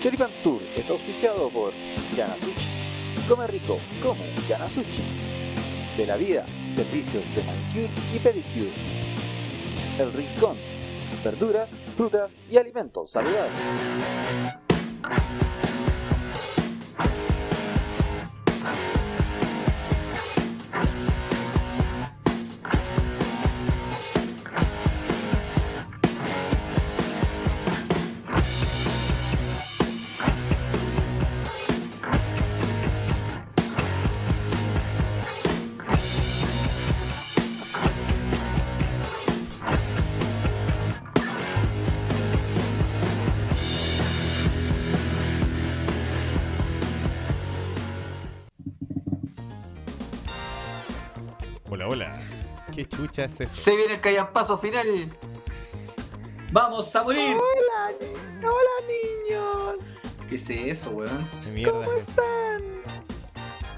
Choripan Tour es auspiciado por Yanasuchi. Come rico, come Yanasuchi. De la vida, servicios de manicure y pedicure. El Rincón, verduras, frutas y alimentos saludables. Se viene el callampazo final. ¡Vamos a morir! Hola, ni- hola niños. ¿Qué es eso, weón? ¿Qué mierda ¿Cómo es están?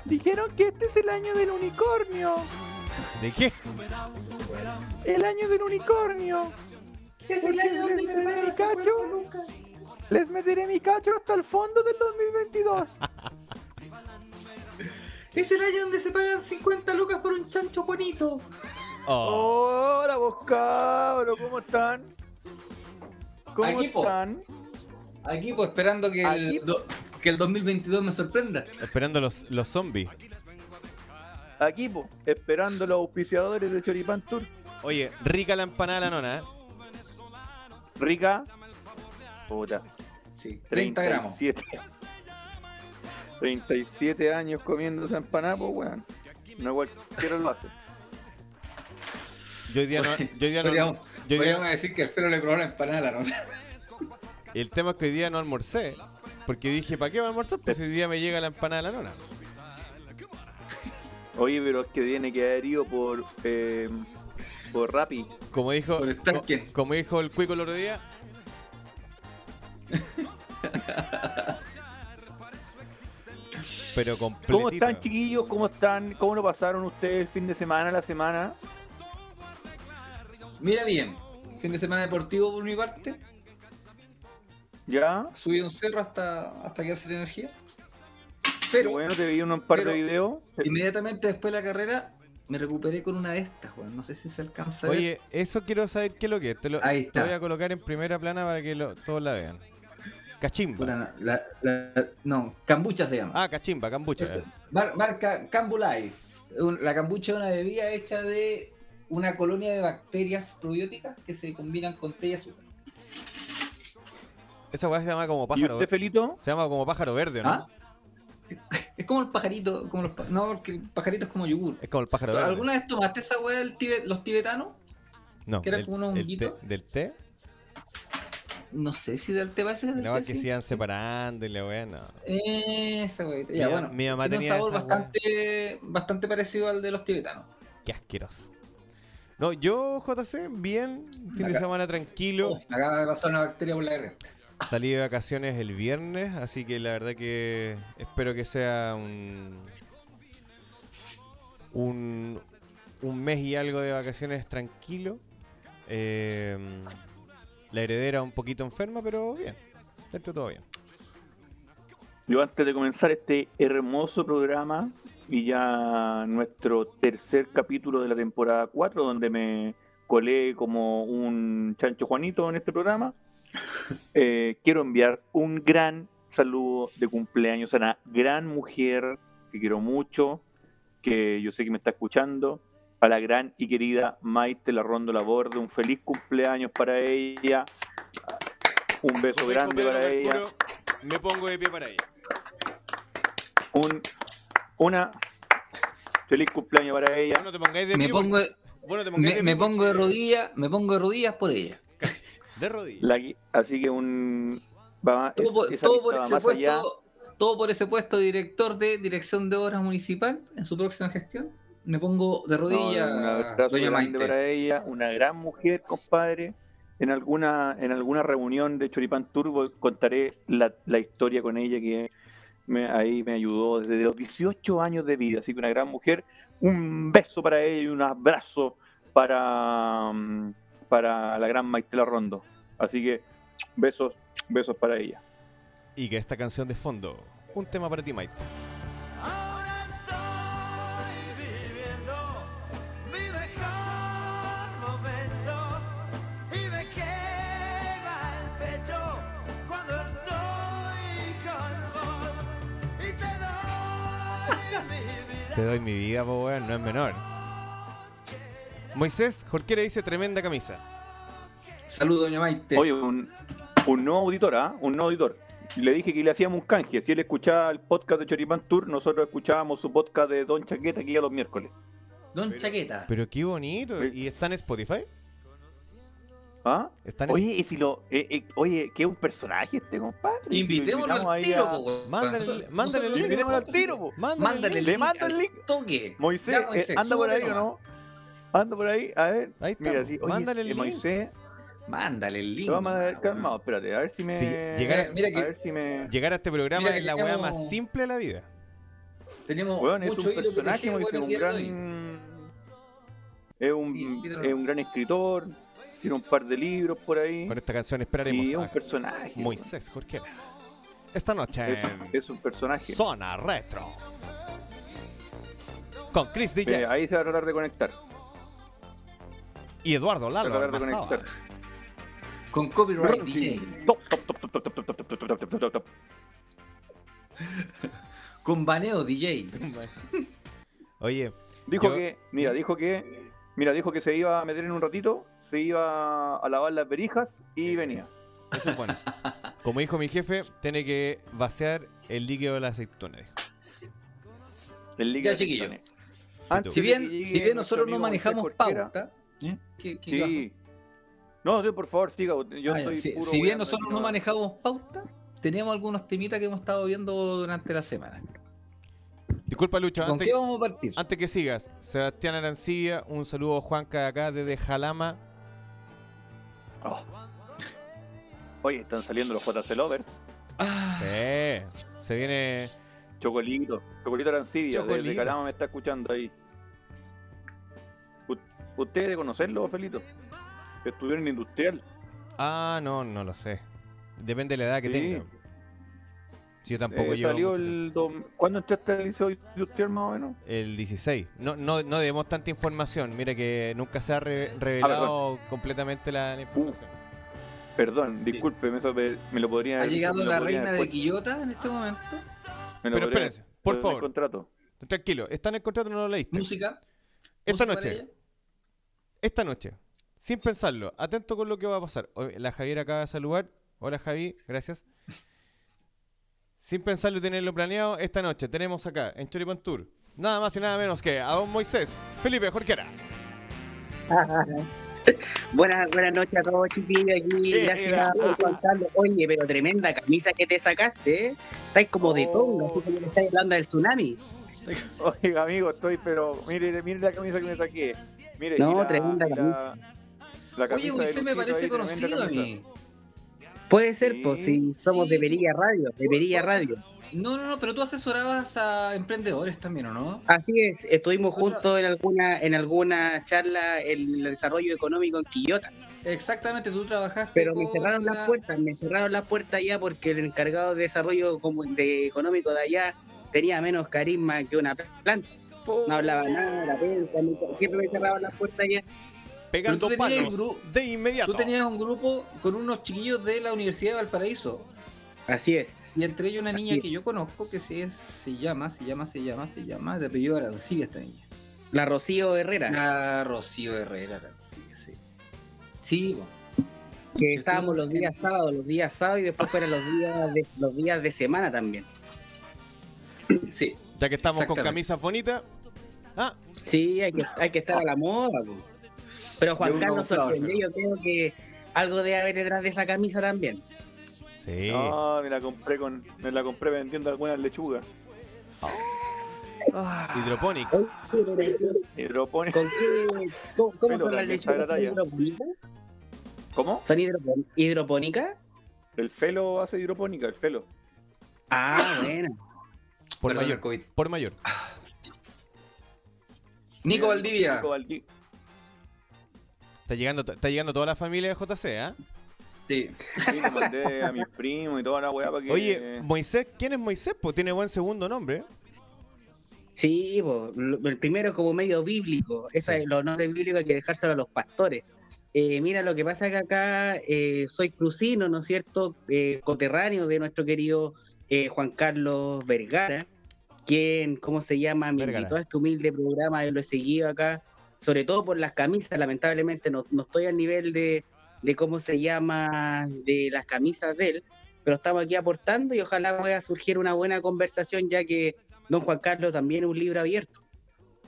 Dijeron que este es el año del unicornio. ¿De qué? El año del unicornio. Es el año donde se las 50 Les meteré mi cacho hasta el fondo del 2022. Es el año donde se pagan 50 lucas por un chancho bonito. Oh, Hola, vos cabros, ¿cómo están? ¿Cómo Aquí, po. están? Aquí, pues esperando que Aquí, el, do- que el 2022 me sorprenda. esperando los, los zombies. Aquí, po, esperando los auspiciadores de Choripan Tour. Oye, rica la empanada de la nona, ¿eh? Rica. Puta. Sí, 30 gramos. 37. 37 años comiendo esa empanada, pues, weón. No cualquiera lo hace. Yo hoy día no. Yo hoy día no yo hoy día- podríamos decir que Alfredo le probó la empanada a la nona. el tema es que hoy día no almorcé. Porque dije, ¿para qué voy a almorzar? Pues hoy día me llega la empanada de la nona. Oye, pero es que tiene que haber ido por. Eh, por Rappi. Como dijo, Por co- como dijo el cuico el otro día. Pero completito. ¿Cómo están, chiquillos? ¿Cómo están? ¿Cómo lo pasaron ustedes el fin de semana, la semana? Mira bien, fin de semana deportivo por mi parte. ¿Ya? Subí un cerro hasta, hasta quedarse sin energía. Pero bueno, te vi un par pero- de videos. inmediatamente después de la carrera me recuperé con una de estas, weón. No sé si se alcanza a ver. Oye, eso quiero saber qué es lo que es. Te, lo, Ahí te está. voy a colocar en primera plana para que lo- todos la vean. Cachimba. La- la- la- no, cambucha se llama. Ah, cachimba, cambucha. Mar- marca Cambu Life. La cambucha es una bebida hecha de una colonia de bacterias probióticas que se combinan con té y azúcar. Esa weá se llama como ¿Y pájaro. usted, Felito? Se llama como pájaro verde, ¿no? ¿Ah? Es como el pajarito, como los no, porque el pajarito es como yogur. Es como el pájaro verde. ¿Alguna vez tomaste esa weá del tibe- los tibetanos? No, que era del- como un el honguito? té- ¿Del té? No sé si del té parece que es del No, té, que sí. se iban separando y la weá, no. Esa weá. Mi Ya, bueno. mi mamá tiene un tenía sabor esa weá. bastante, bastante parecido al de los tibetanos. Qué asqueroso. No, yo, JC, bien, fin de semana tranquilo. Oh, acaba de pasar una bacteria por la garganta. Salí de vacaciones el viernes, así que la verdad que espero que sea un, un, un mes y algo de vacaciones tranquilo. Eh, la heredera un poquito enferma, pero bien. Dentro de todo bien. Yo antes de comenzar este hermoso programa y ya nuestro tercer capítulo de la temporada 4, donde me colé como un chancho Juanito en este programa, eh, quiero enviar un gran saludo de cumpleaños a una gran mujer que quiero mucho, que yo sé que me está escuchando, a la gran y querida Maite Larrondo Laborde, un feliz cumpleaños para ella, un beso grande para ella. Me pongo de pie para ella. Un, una feliz cumpleaños para ella. Vos no te pongáis de Me pongo, no te pongáis me, de me pongo de rodillas, me pongo de rodillas por ella. De rodillas. La así que un va, Todo por, esa todo lista por va ese allá. puesto, todo por ese puesto de director de Dirección de Obras Municipal en su próxima gestión. Me pongo de No, rodillas, un abrazo doña grande Maite. para ella, una gran mujer, compadre. En alguna, en alguna reunión de Choripán Turbo contaré la, la historia con ella que me, ahí me ayudó desde los 18 años de vida. Así que una gran mujer. Un beso para ella y un abrazo para, mm, para la gran Maitela Rondo. Así que besos, besos para ella. Y que esta canción de fondo, un tema para ti, Maite. Te doy mi vida, po, weón, no es menor. Moisés, Jorquera dice tremenda camisa. Saludos, doña Maite. Oye, un, un nuevo auditor, ¿ah? Un nuevo auditor. Le dije que le hacíamos un canje. Si él escuchaba el podcast de Choripán Tour, nosotros escuchábamos su podcast de Don Chaqueta aquí a los miércoles. Don Chaqueta. Pero qué bonito. ¿Y está en Spotify? ¿Ah? Está en Oye, y si lo. eh, eh, oye, que es un personaje este, compadre. Invitémoslo al tiro, a- po. Mándale- mándale el link. Invitémoslo al tiro, po. Mándale Le mando el link. Toque. Moisés, Ya, Moisés, eh, anda por ahí o no? Anda por ahí, a ver. Ahí está, Mira, sí, oye, Mándale el eh, link. Moisés, Mándale el link. te vamos a dar calmado, espérate, a ver si me. Sí, llegar- Mira- mira que- A ver si me. Llegar a este programa es la weá más simple de la vida. Tenemos es mucho un hilo que personaje, Moisés, un gran. Es un, es un gran escritor, tiene un par de libros por ahí. Con esta canción esperaremos Y es un a personaje. Moisés Jorquera. Esta noche Es, un personaje. Zona Retro. Con Chris DJ Eh, ahí se va a tratar de conectar. y Eduardo Se va a Lalo. tratar de conectar. Con copyright DJ. Top, top, top, top, top, top, top, top, top, top, top, top, top. Con baneo DJ. Oye, Dijo Yo- que, mira, dijo que, mira, dijo que se iba a meter en un ratito, se iba a lavar las verijas y venía. eso es bueno. Como dijo mi jefe, tiene que vaciar el líquido de la aceituna. dijo. El líquido Ya, chiquillo. de Antes Si bien, si bien nosotros no manejamos pauta. ¿eh? ¿Qué, qué Sí. No, sí, por favor, siga. Yo? Ah, soy si, puro si bien nosotros no manejamos pauta, tenemos algunos temitas que hemos estado viendo durante la semana. Disculpa, Lucho, ¿Con antes, qué vamos a partir? antes que sigas, Sebastián Arancilla, un saludo a Juanca de acá desde Jalama. Oh. Oye, están saliendo los JC Lovers. Ah, Sí, se viene. Chocolito, Chocolito Arancibia, Chocolito. desde Calama me está escuchando ahí. U- ¿Usted debe conocerlo, Felito? Que estuvieron en Industrial. Ah, no, no lo sé. Depende de la edad que Sí. tenga. Si yo tampoco Eh, llevo. salió el... dom- ¿Cuándo entraste al liceo industrial más o menos? El 16. No, no, no demos tanta información. Mira que nunca se ha re- revelado completamente la, la información. Perdón, disculpe, me, lo podría ha llegado la reina de Quillota en este momento. me lo Pero podría espérense, por poner en el favor. contrato. Tranquilo, está en el contrato, no lo leíste. Música. Esta música noche, esta noche, sin pensarlo, atento con lo que va a pasar. La Javier acaba de saludar. Hola Javi, gracias. Sin pensarlo y tenerlo planeado, esta noche tenemos acá en Choripan Tour nada más y nada menos que a don Moisés Felipe Jorquera. Buenas, buenas noches a todos, chiquillos. Aquí, Eh, gracias eh, por contarlo. Oye, pero tremenda camisa que te sacaste, ¿eh? Estáis como de Oh. tonga, así como que estáis hablando del tsunami. Oiga, amigo, estoy, pero mire, mire la camisa que me saqué. Mire, No, y tremenda y la- la Oye, camisa de Moisés me parece ahí, conocido a camisa. Puede ser, Sí, pues, si somos sí. de Perilla Radio, de Perilla Radio. No, no, no, pero tú asesorabas a emprendedores también, ¿o no? Así es, estuvimos juntos en alguna en alguna charla en el desarrollo económico en Quillota, Exactamente, tú trabajaste. pero me cerraron la- las puertas, me cerraron las puertas ya porque el encargado de desarrollo como- de económico de allá tenía menos carisma que una planta, no hablaba nada, la nunca- siempre me cerraban las puertas ya. Pegando Pero tú tenías palos de inmediato. Tú tenías un grupo con unos chiquillos de la Universidad de Valparaíso. Así es. Y entre ellos una niña Así que yo conozco que se, es- se llama, se llama, se llama, se llama, de apellido Arancibia esta niña. La Rocío Herrera. La Rocío Herrera Arancibia, sí. Sí, po. que estábamos los días sábados, los días sábados y después fueran los días de, los días de semana también. sí. Ya que estamos con camisas bonitas. Ah, Sí, hay que, hay que estar a la moda. po. Pero Juan Carlos sorprendió, yo creo que algo debe haber detrás de esa camisa también. sí. No, me la compré con, me la compré vendiendo algunas lechugas. Ah, Hidroponics. hidroponía. ¿Con qué, ¿Cómo, son las lechugas? ¿Son hidropónicas? ¿Cómo? ¿Son hidropónicas? El felo hace hidropónica, el felo. Ah, bueno. Por Perdón, mayor. COVID. Por mayor. Nico Valdivia. Nico Valdi- Está llegando, está llegando toda la familia de JC, ¿ah? Sí. Sí, lo mandé a mis primos y toda la weá para que. Oye, Moisés, ¿quién es Moisés? Pues tiene buen segundo nombre. ¿eh? Sí, po, el primero como medio bíblico. Esa Sí. es los nombres bíblicos hay que dejárselo a los pastores. Eh, mira, lo que pasa es que acá eh, soy crucino, ¿no es cierto? Eh, coterráneo de nuestro querido eh, Juan Carlos Vergara, quien, ¿cómo se llama? Me Vergara. invitó a este humilde programa, y lo he seguido acá, sobre todo por las camisas. Lamentablemente no, no estoy al nivel de, de, ¿cómo se llama? De las camisas de él, pero estamos aquí aportando y ojalá pueda surgir una buena conversación, ya que Don Juan Carlos también es un libro abierto.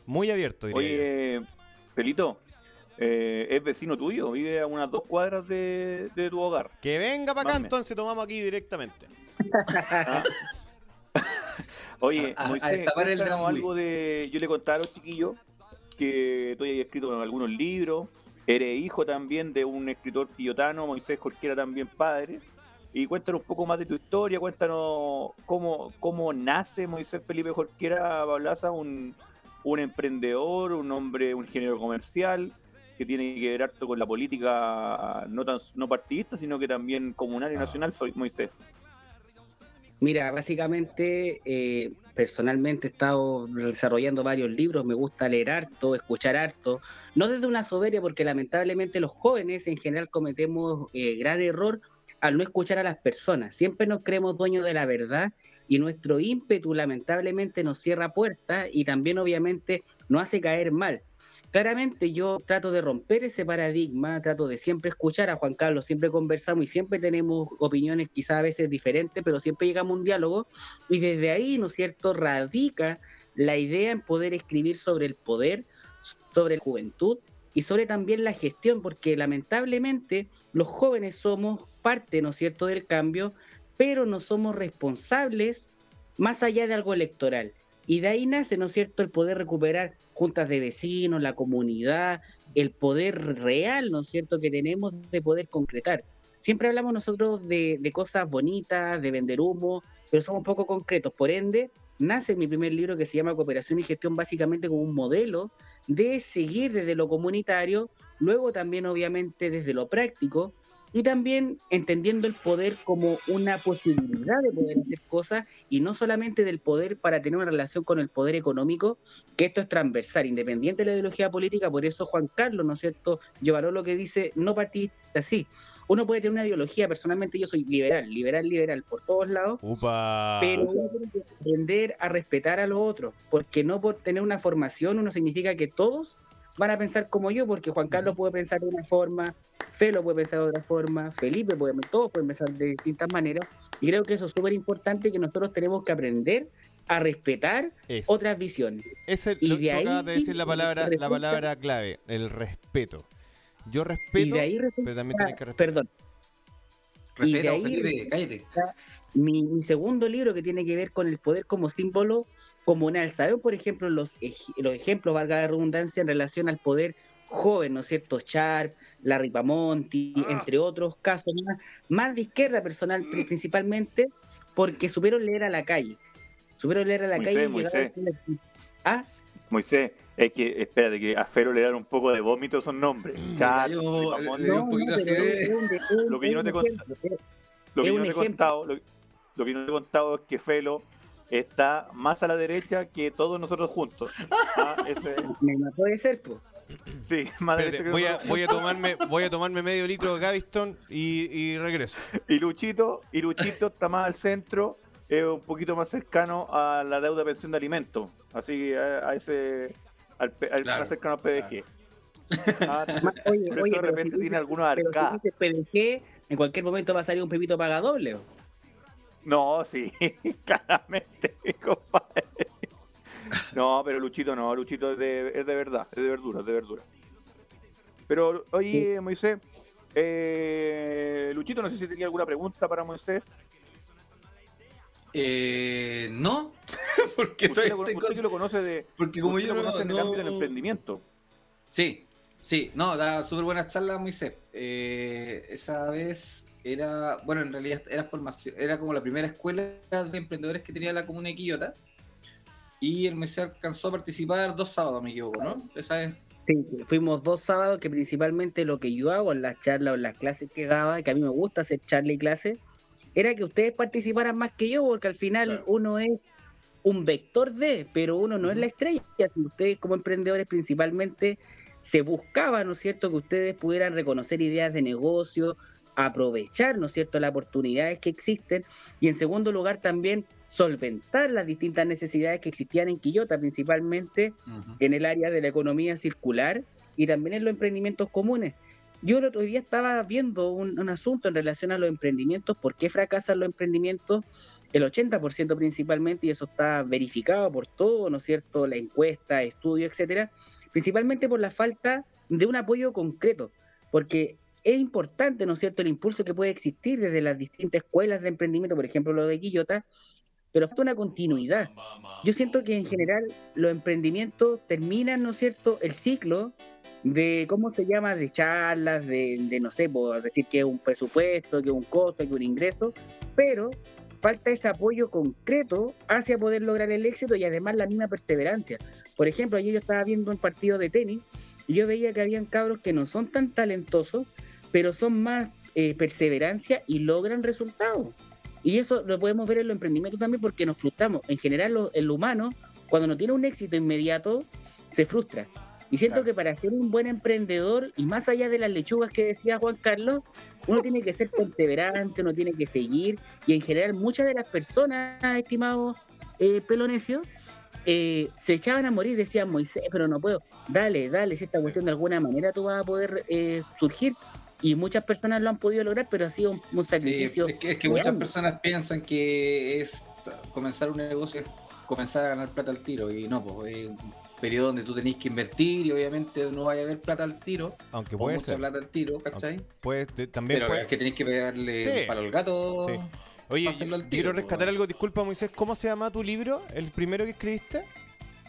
Muy abierto, diría yo. Oye, Pelito, eh, es vecino tuyo, vive a unas dos cuadras de, de tu hogar. Que venga para acá, Mame. entonces tomamos aquí directamente. Oye, A- a- a Moisés, destapar el algo de. Yo le contaba a los chiquillos que tú hayas escrito algunos libros. Eres hijo también de un escritor quillotano, Moisés Jorquera también padre. Y cuéntanos un poco más de tu historia, cuéntanos cómo, cómo nace Moisés Felipe Jorquera Bablaza, un, un emprendedor, un hombre, un ingeniero comercial, que tiene que ver harto con la política no tan no partidista, sino que también comunal y Ah. nacional, soy Moisés. Mira, básicamente, eh, personalmente he estado desarrollando varios libros, me gusta leer harto, escuchar harto, no desde una soberbia, porque lamentablemente los jóvenes en general cometemos eh, gran error al no escuchar a las personas. Siempre nos creemos dueños de la verdad y nuestro ímpetu lamentablemente nos cierra puertas y también obviamente nos hace caer mal. Claramente yo trato de romper ese paradigma, trato de siempre escuchar a Juan Carlos, siempre conversamos y siempre tenemos opiniones quizás a veces diferentes, pero siempre llegamos a un diálogo y desde ahí, ¿no es cierto?, radica la idea en poder escribir sobre el poder, sobre la juventud y sobre también la gestión, porque lamentablemente los jóvenes somos parte, ¿no es cierto?, del cambio, pero no somos responsables más allá de algo electoral. Y de ahí nace, ¿no es cierto?, el poder recuperar juntas de vecinos, la comunidad, el poder real, ¿no es cierto?, que tenemos de poder concretar. Siempre hablamos nosotros de, de cosas bonitas, de vender humo, pero somos poco concretos. Por ende, nace mi primer libro que se llama Cooperación y Gestión, básicamente como un modelo de seguir desde lo comunitario, luego también obviamente desde lo práctico, y también entendiendo el poder como una posibilidad de poder hacer cosas y no solamente del poder para tener una relación con el poder económico, que esto es transversal, independiente de la ideología política, por eso Juan Carlos, ¿no es cierto?, llevaró lo que dice no partidista, sí. Uno puede tener una ideología, personalmente yo soy liberal, liberal, liberal por todos lados, Upa. pero uno tiene que aprender a respetar a los otros, porque no por tener una formación uno significa que todos van a pensar como yo, porque Juan Carlos puede pensar de una forma, Felo puede pensar de otra forma, Felipe puede, todos pueden pensar de distintas maneras, y creo que eso es súper importante que nosotros tenemos que aprender a respetar Es. otras visiones. Ese, y lo, de ahí acabas de decir la palabra, la palabra clave, el respeto. Yo Y respeto, de ahí resulta, pero también tienes que respetar. perdón, Y de ahí Felipe, resulta- cállate. mi, mi segundo libro que tiene que ver con el poder como símbolo comunal. ¿Saben, por ejemplo, los, ej- los ejemplos, valga la redundancia, en relación al poder joven, ¿no es cierto? Sharp, la Ripamonti, Ah. entre otros casos más, más de izquierda personal pri- principalmente, porque supieron leer a la calle. Supieron leer a la Moisés, calle y Moisés. a- Ah, Moisés, es que, espérate, que a Fero le dan un poco de vómito esos nombres. Lo que yo no te lo que yo no he contado, lo, lo que yo no te he contado es que Felo está más a la derecha que todos nosotros juntos. Ah, ese- puede ser, pues. sí, más Espérate, derecha que voy, a, voy, a tomarme, voy a tomarme medio litro de Gaviston y, y regreso. Y Luchito, y Luchito está más al centro, es un poquito más cercano a la deuda de pensión de alimentos. Así que a, a ese, al, Claro, más cercano al PDG. Ah, Ma- Oye, por eso oye, de repente si tiene algunos si arcadas. dices PDG, en cualquier momento va a salir un pepito paga doble. ¿o? No, sí, claramente, compadre. No, pero Luchito no, Luchito es de, es de verdad, es de verdura, es de verdura. Pero, oye, Moisés, eh, Luchito, no sé si tenía alguna pregunta para Moisés. Eh, no, porque Usted, estoy, lo, estoy usted con- que lo conoce de, porque como yo lo no, en el no- ámbito del emprendimiento. Sí, sí, no, da súper buenas charlas, Moisés. Eh, esa vez era, bueno, en realidad era formación, era como la primera escuela de emprendedores que tenía la comuna de Quillota. Y el Moisés alcanzó a participar dos sábados, me equivoco, ¿no? Esa vez Sí, fuimos dos sábados que principalmente lo que yo hago en las charlas o en las clases que daba, que a mí me gusta hacer charla y clase, era que ustedes participaran más que yo, porque al final Claro. uno es un vector de, pero uno no es la estrella. Si ustedes como emprendedores principalmente se buscaba, ¿no es cierto?, que ustedes pudieran reconocer ideas de negocio, aprovechar, ¿no es cierto?, las oportunidades que existen y en segundo lugar también solventar las distintas necesidades que existían en Quillota, principalmente en el área de la economía circular y también en los emprendimientos comunes. Yo el otro día estaba viendo un, un asunto en relación a los emprendimientos, por qué fracasan los emprendimientos, el 80% principalmente, y eso está verificado por todo, ¿no es cierto?, la encuesta, estudio, etcétera, principalmente por la falta de un apoyo concreto, porque es importante, ¿no es cierto?, el impulso que puede existir desde las distintas escuelas de emprendimiento, por ejemplo, lo de Quillota, pero falta una continuidad. Yo siento que en general los emprendimientos terminan, ¿no es cierto?, el ciclo de, ¿cómo se llama?, de charlas, de, no sé, por decir que es un presupuesto, que es un costo, que es un ingreso, pero falta ese apoyo concreto hacia poder lograr el éxito y además la misma perseverancia. Por ejemplo, ayer yo estaba viendo un partido de tenis y yo veía que habían cabros que no son tan talentosos, pero son más eh, perseverancia y logran resultados. Y eso lo podemos ver en los emprendimientos también porque nos frustramos. En general, lo- el humano, cuando no tiene un éxito inmediato, se frustra. Y siento Claro. que para ser un buen emprendedor, y más allá de las lechugas que decía Juan Carlos, uno tiene que ser perseverante, uno tiene que seguir. Y en general, muchas de las personas, estimados eh, pelonesios, eh, se echaban a morir, decían, Moisés, pero no puedo. Dale, dale, si esta cuestión de alguna manera tú vas a poder eh, surgir. Y muchas personas lo han podido lograr, pero ha sido un, un Sí, sacrificio. es que, es que muchas personas piensan que es comenzar un negocio es comenzar a ganar plata al tiro y no, pues es un periodo donde tú tenés que invertir y obviamente no vaya a haber plata al tiro Aunque puede mucha ser. plata al tiro, ¿cachai? Te- también Pero puede- es que tenés que pegarle Sí. para el gato. Sí. Oye, tiro, quiero pues, rescatar algo, disculpa Moisés, ¿cómo se llama tu libro? ¿El primero que escribiste?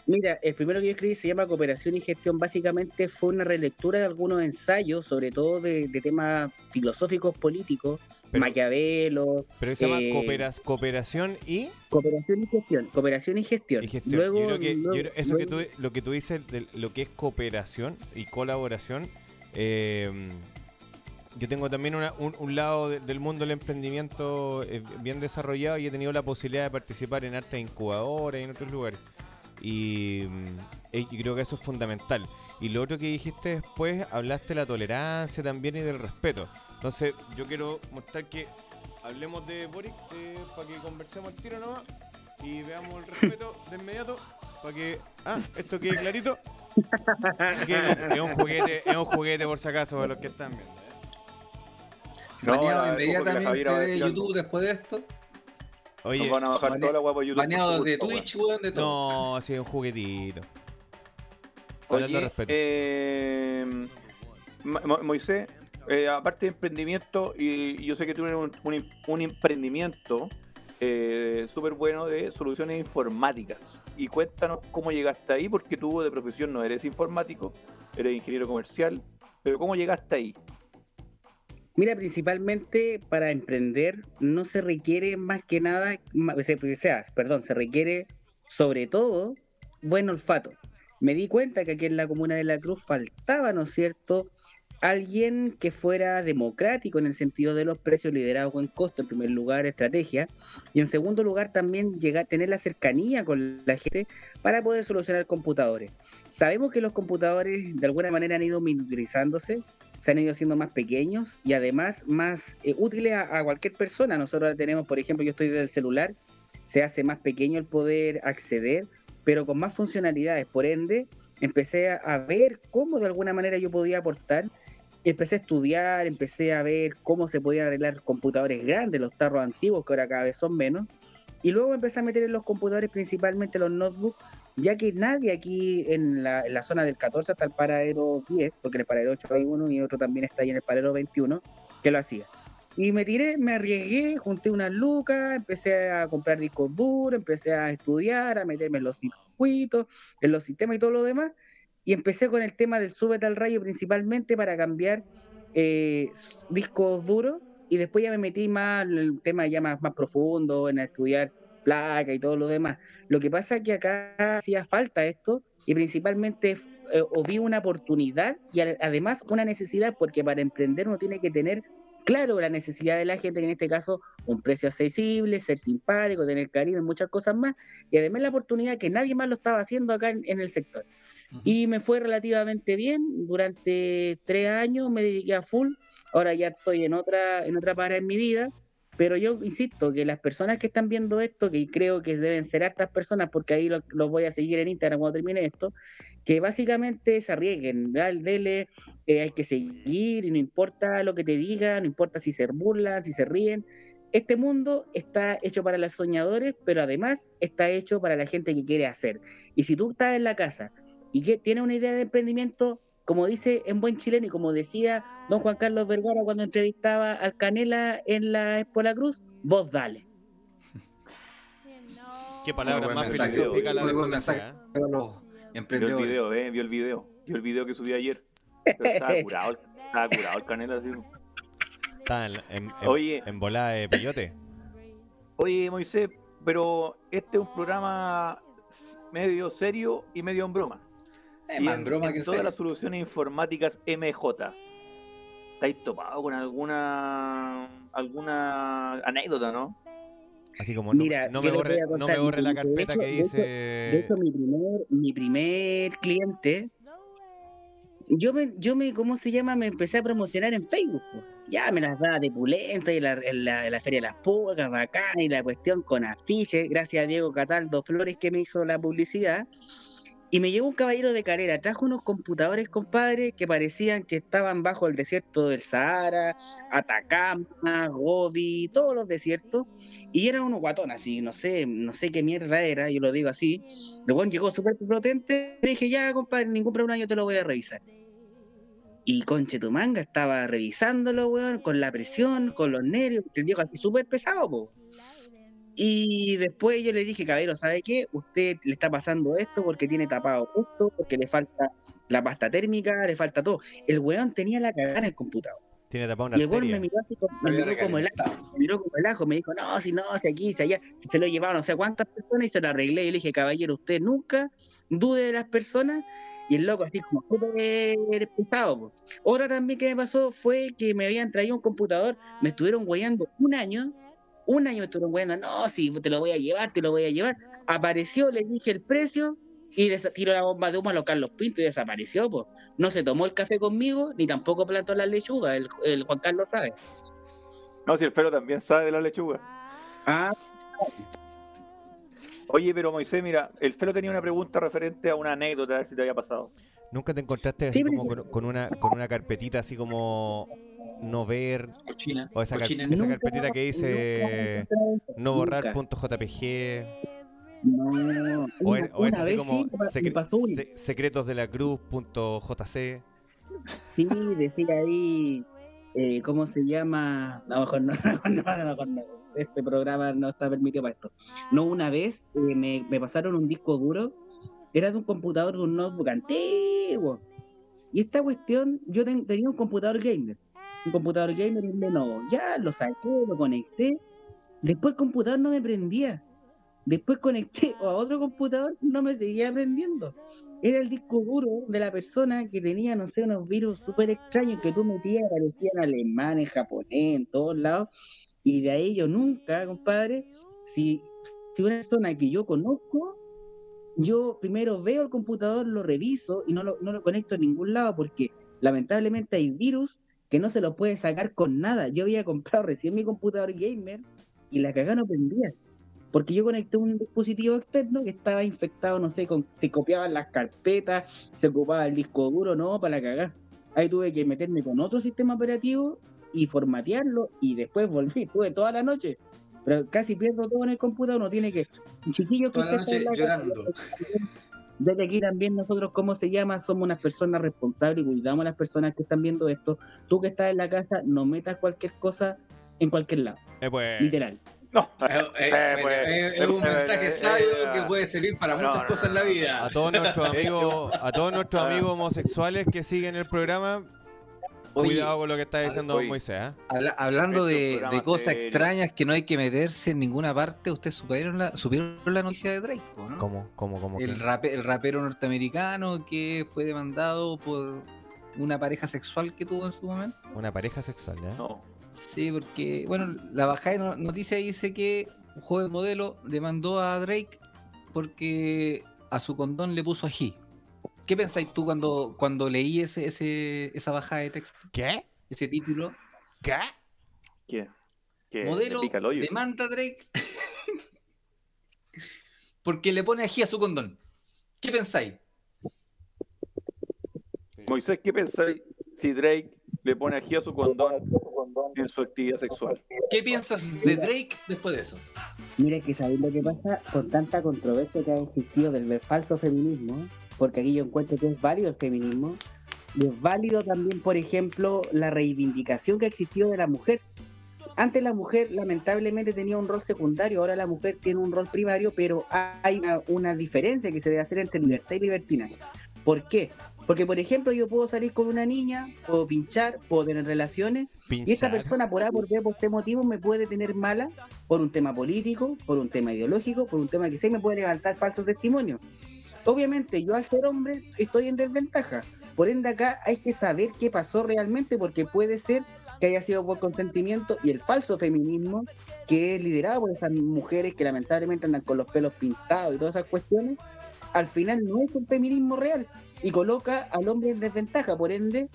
Mira, el primero que yo escribí se llama Cooperación y Gestión. Básicamente fue una relectura de algunos ensayos, sobre todo de, de temas filosóficos políticos, Pero- Maquiavelo, Pero se llama Eh, Cooperas- Cooperación y, cooperación y gestión. Cooperación y gestión. y Gestión. Luego, yo creo que, yo luego- creo- eso que tú, lo que tú dices, de lo que es cooperación y colaboración, eh, yo tengo también una- un, un lado de- del mundo del emprendimiento eh, bien desarrollado y he tenido la posibilidad de participar en arte incubadora y en otros lugares. Y, mm, y creo que eso es fundamental. Y lo otro que dijiste después, hablaste de la tolerancia también y del respeto. Entonces, yo quiero mostrar que hablemos de Boric eh, para que conversemos al tiro nomás y veamos el respeto de inmediato para que ah, esto quede clarito. Es un juguete, es un juguete por si acaso para los que están viendo. ¿eh? No, inmediatamente de. YouTube después de esto. Oye, van a bajar toda la guapa YouTube. Baneado de culpa, Twitch, weón, de todo. no, sí, es un juguetito. Oye, respeto. eh, Mo- Mo- Moisés, eh, aparte de emprendimiento, y yo sé que tú un- un emprendimiento eh, súper bueno de soluciones informáticas. Y cuéntanos cómo llegaste ahí, porque tú de profesión no eres informático, eres ingeniero comercial, pero ¿cómo llegaste ahí? Mira, principalmente para emprender no se requiere más que nada, o sea, perdón, se requiere sobre todo buen olfato. Me di cuenta que aquí en la comuna de La Cruz faltaba, ¿no es cierto?, alguien que fuera democrático en el sentido de los precios liderados buen costo, en primer lugar, estrategia, y en segundo lugar también llegar a tener la cercanía con la gente para poder solucionar computadores. Sabemos que los computadores de alguna manera han ido miniaturizándose, se han ido haciendo más pequeños y además más eh, útiles a, cualquier persona. Nosotros tenemos, por ejemplo, yo estoy desde el celular, se hace más pequeño el poder acceder, pero con más funcionalidades. Por ende, empecé a, a ver cómo de alguna manera yo podía aportar. Empecé a estudiar, empecé a ver cómo se podían arreglar computadores grandes, los tarros antiguos, que ahora cada vez son menos. Y luego empecé a meter en los computadores, principalmente los notebooks, ya que nadie aquí en la, en la zona del 14 hasta el paradero 10, porque en el paradero 8 hay uno y otro también está ahí en el paradero 21, que lo hacía. Y me tiré, me arriesgué, junté unas lucas, empecé a comprar discos duros, empecé a estudiar, a meterme en los circuitos, en los sistemas y todo lo demás. Y empecé con el tema del súbete al rayo principalmente para cambiar eh, discos duros. Y después ya me metí más en el tema ya más, más profundo, en estudiar placa y todo lo demás. Lo que pasa es que acá hacía falta esto, y principalmente eh, o vi una oportunidad y además una necesidad, porque para emprender uno tiene que tener claro la necesidad de la gente, que en este caso un precio accesible, ser simpático, tener cariño, muchas cosas más, y además la oportunidad que nadie más lo estaba haciendo acá en, en el sector. Y me fue relativamente bien, durante tres años me dediqué a full, ahora ya estoy en otra, en otra parada en mi vida, pero yo insisto que las personas que están viendo esto, que creo que deben ser hartas personas, porque ahí los los voy a seguir en Instagram cuando termine esto, que básicamente se arriesguen, dele, eh, hay que seguir y no importa lo que te digan, no importa si se burlan, si se ríen. Este mundo está hecho para los soñadores, pero además está hecho para la gente que quiere hacer. Y si tú estás en la casa y que tienes una idea de emprendimiento, como dice en buen chileno y como decía don Juan Carlos Vergara cuando entrevistaba al Canela en la Expo La Cruz, vos dale. Qué palabra más filosófica la de mensaje. ¿eh? Vio el video, eh, vio el video. Vio el video que subí ayer. Pero estaba curado, estaba curado el canela así. Está en, en, en- Oye. en volada de peyote. Oye, Moisés, pero este es un programa medio serio y medio en broma. Eh, Y en, broma en que todas las soluciones informáticas MJ. ¿Estáis topados con alguna alguna anécdota, no? Así como no, Mira, no me borre, no me borre la carpeta hecho- que de hecho- dice. De hecho, mi primer, mi primer cliente, yo me, yo me, ¿cómo se llama? Me empecé a promocionar en Facebook. Ya me las daba de pulenta y la, la, la Feria de las Pulgas, bacán, y la cuestión con afiches, gracias a Diego Cataldo Flores que me hizo la publicidad. Y me llegó un caballero de carrera, trajo unos computadores, compadre, que parecían que estaban bajo el desierto del Sahara, Atacama, Gobi, todos los desiertos. Y era uno guatón, así, no sé, no sé qué mierda era, yo lo digo así. Weón llegó súper potente, le dije, ya, compadre, ningún problema, yo te lo voy a revisar. Y conche tu manga, estaba revisándolo, weón, con la presión, con los nervios, el viejo así súper pesado, po. Y después yo le dije, caballero, ¿sabe qué? Usted le está pasando esto porque tiene tapado esto, porque le falta la pasta térmica, le falta todo. El weón tenía la cagada en el computador. Tiene tapada una Y el weón me miró así, como- me miró como el recalentado. me miró como el ajo, me dijo, no, si no, si aquí, si allá, si se lo llevaron no sé cuántas personas y se lo arreglé. Y le dije, caballero, usted nunca dude de las personas. Y el loco así como súper pesado. po. Otra también que me pasó fue que me habían traído un computador, me estuvieron guayando un año, un año me estuvieron guayando, no, si te lo voy a llevar, te lo voy a llevar. Apareció, le dije el precio y tiró la bomba de humo a los Carlos Pinto y desapareció. po. No se tomó el café conmigo, ni tampoco plantó las lechugas, el, el Juan Carlos sabe. No, si el Felo también sabe de la lechuga. Ah, Oye, pero Moisés, mira, el Felo tenía una pregunta referente a una anécdota, a ver si te había pasado. Nunca te encontraste así Sí, como con, con una, con una carpetita así como no ver Cochina. o esa, car- cochina. esa carpetita que dice no borrar Nunca. punto .jpg No, o, una, es, o es una así vez como secre- se- secretos de la cruz punto .jc Sí, decía ahí, eh, ¿cómo se llama? A lo mejor no, a lo mejor no, a lo mejor no. Este programa no está permitido para esto. No, una vez eh, me, me pasaron un disco duro, era de un computador de un notebook antiguo. Y esta cuestión, yo ten- tenía un computador gamer, un computador gamer en Lenovo. Ya lo saqué, lo conecté. Después el computador no me prendía. Después conecté a otro computador, no me seguía prendiendo. Era el disco duro de la persona que tenía, no sé, unos virus súper extraños que tú metías, aparecían alemán, en japonés, en todos lados. Y de ahí yo nunca, compadre, si, si una persona que yo conozco, yo primero veo el computador, lo reviso y no lo, no lo conecto a ningún lado porque lamentablemente hay virus que no se los puede sacar con nada. Yo había comprado recién mi computador gamer y la cagada no prendía. Porque yo conecté un dispositivo externo que estaba infectado, no sé, con, se copiaban las carpetas, se ocupaba el disco duro, no, para la cagada. Ahí tuve que meterme con otro sistema operativo y formatearlo y después volví, estuve toda la noche. Pero casi pierdo todo en el computador, uno tiene que... Chiquillos que Toda la noche casa, llorando. desde aquí también nosotros, ¿cómo se llama? Somos unas personas responsables y cuidamos a las personas que están viendo esto. Tú que estás en la casa, no metas cualquier cosa en cualquier lado, Eh, pues, literal. No, Eh, eh, bueno, pues, eh, es un eh, mensaje eh, sabio eh, que puede servir para no, muchas no, cosas en la a vida. todos nuestros amigos a todos nuestros amigos homosexuales que siguen el programa Oye, Cuidado con lo que está diciendo oye. Moisés, habla- hablando de, cosas serio. extrañas que no hay que meterse en ninguna parte, ¿ustedes supieron la, supieron la noticia de Drake? no? ¿Cómo, cómo, cómo? El, rape- el rapero norteamericano que fue demandado por una pareja sexual que tuvo en su momento. Una pareja sexual, ¿ya? No. Sí, porque, bueno, la bajada de no- noticia dice que un joven modelo demandó a Drake porque a su condón le puso ají. ¿Qué pensáis tú cuando, cuando leí ese, ese, esa bajada de texto, ¿Qué? ese título? ¿Qué? ¿Qué? ¿Qué? modelo demanda a Drake porque le pone ají a su condón. ¿Qué pensáis? Moisés, ¿qué pensáis si Drake le pone ají a su condón en su actividad sexual? ¿Qué piensas de Drake después de eso? Mira que sabéis lo que pasa con tanta controversia que ha existido del falso feminismo, porque aquí yo encuentro que es válido el feminismo, y es válido también, por ejemplo, la reivindicación que ha existido de la mujer. Antes la mujer lamentablemente tenía un rol secundario, ahora la mujer tiene un rol primario, pero hay una, una diferencia que se debe hacer entre libertad y libertinaje. ¿Por qué? Porque, por ejemplo, yo puedo salir con una niña, puedo pinchar, puedo tener relaciones, y esta persona por A, por B, por este motivo me puede tener mala por un tema político, por un tema ideológico, por un tema que sé me puede levantar falsos testimonios. Obviamente yo al ser hombre estoy en desventaja. Por ende acá hay que saber qué pasó realmente porque puede ser que haya sido por consentimiento y el falso feminismo que es liderado por esas mujeres que lamentablemente andan con los pelos pintados y todas esas cuestiones, al final no es un feminismo real y coloca al hombre en desventaja. Por ende,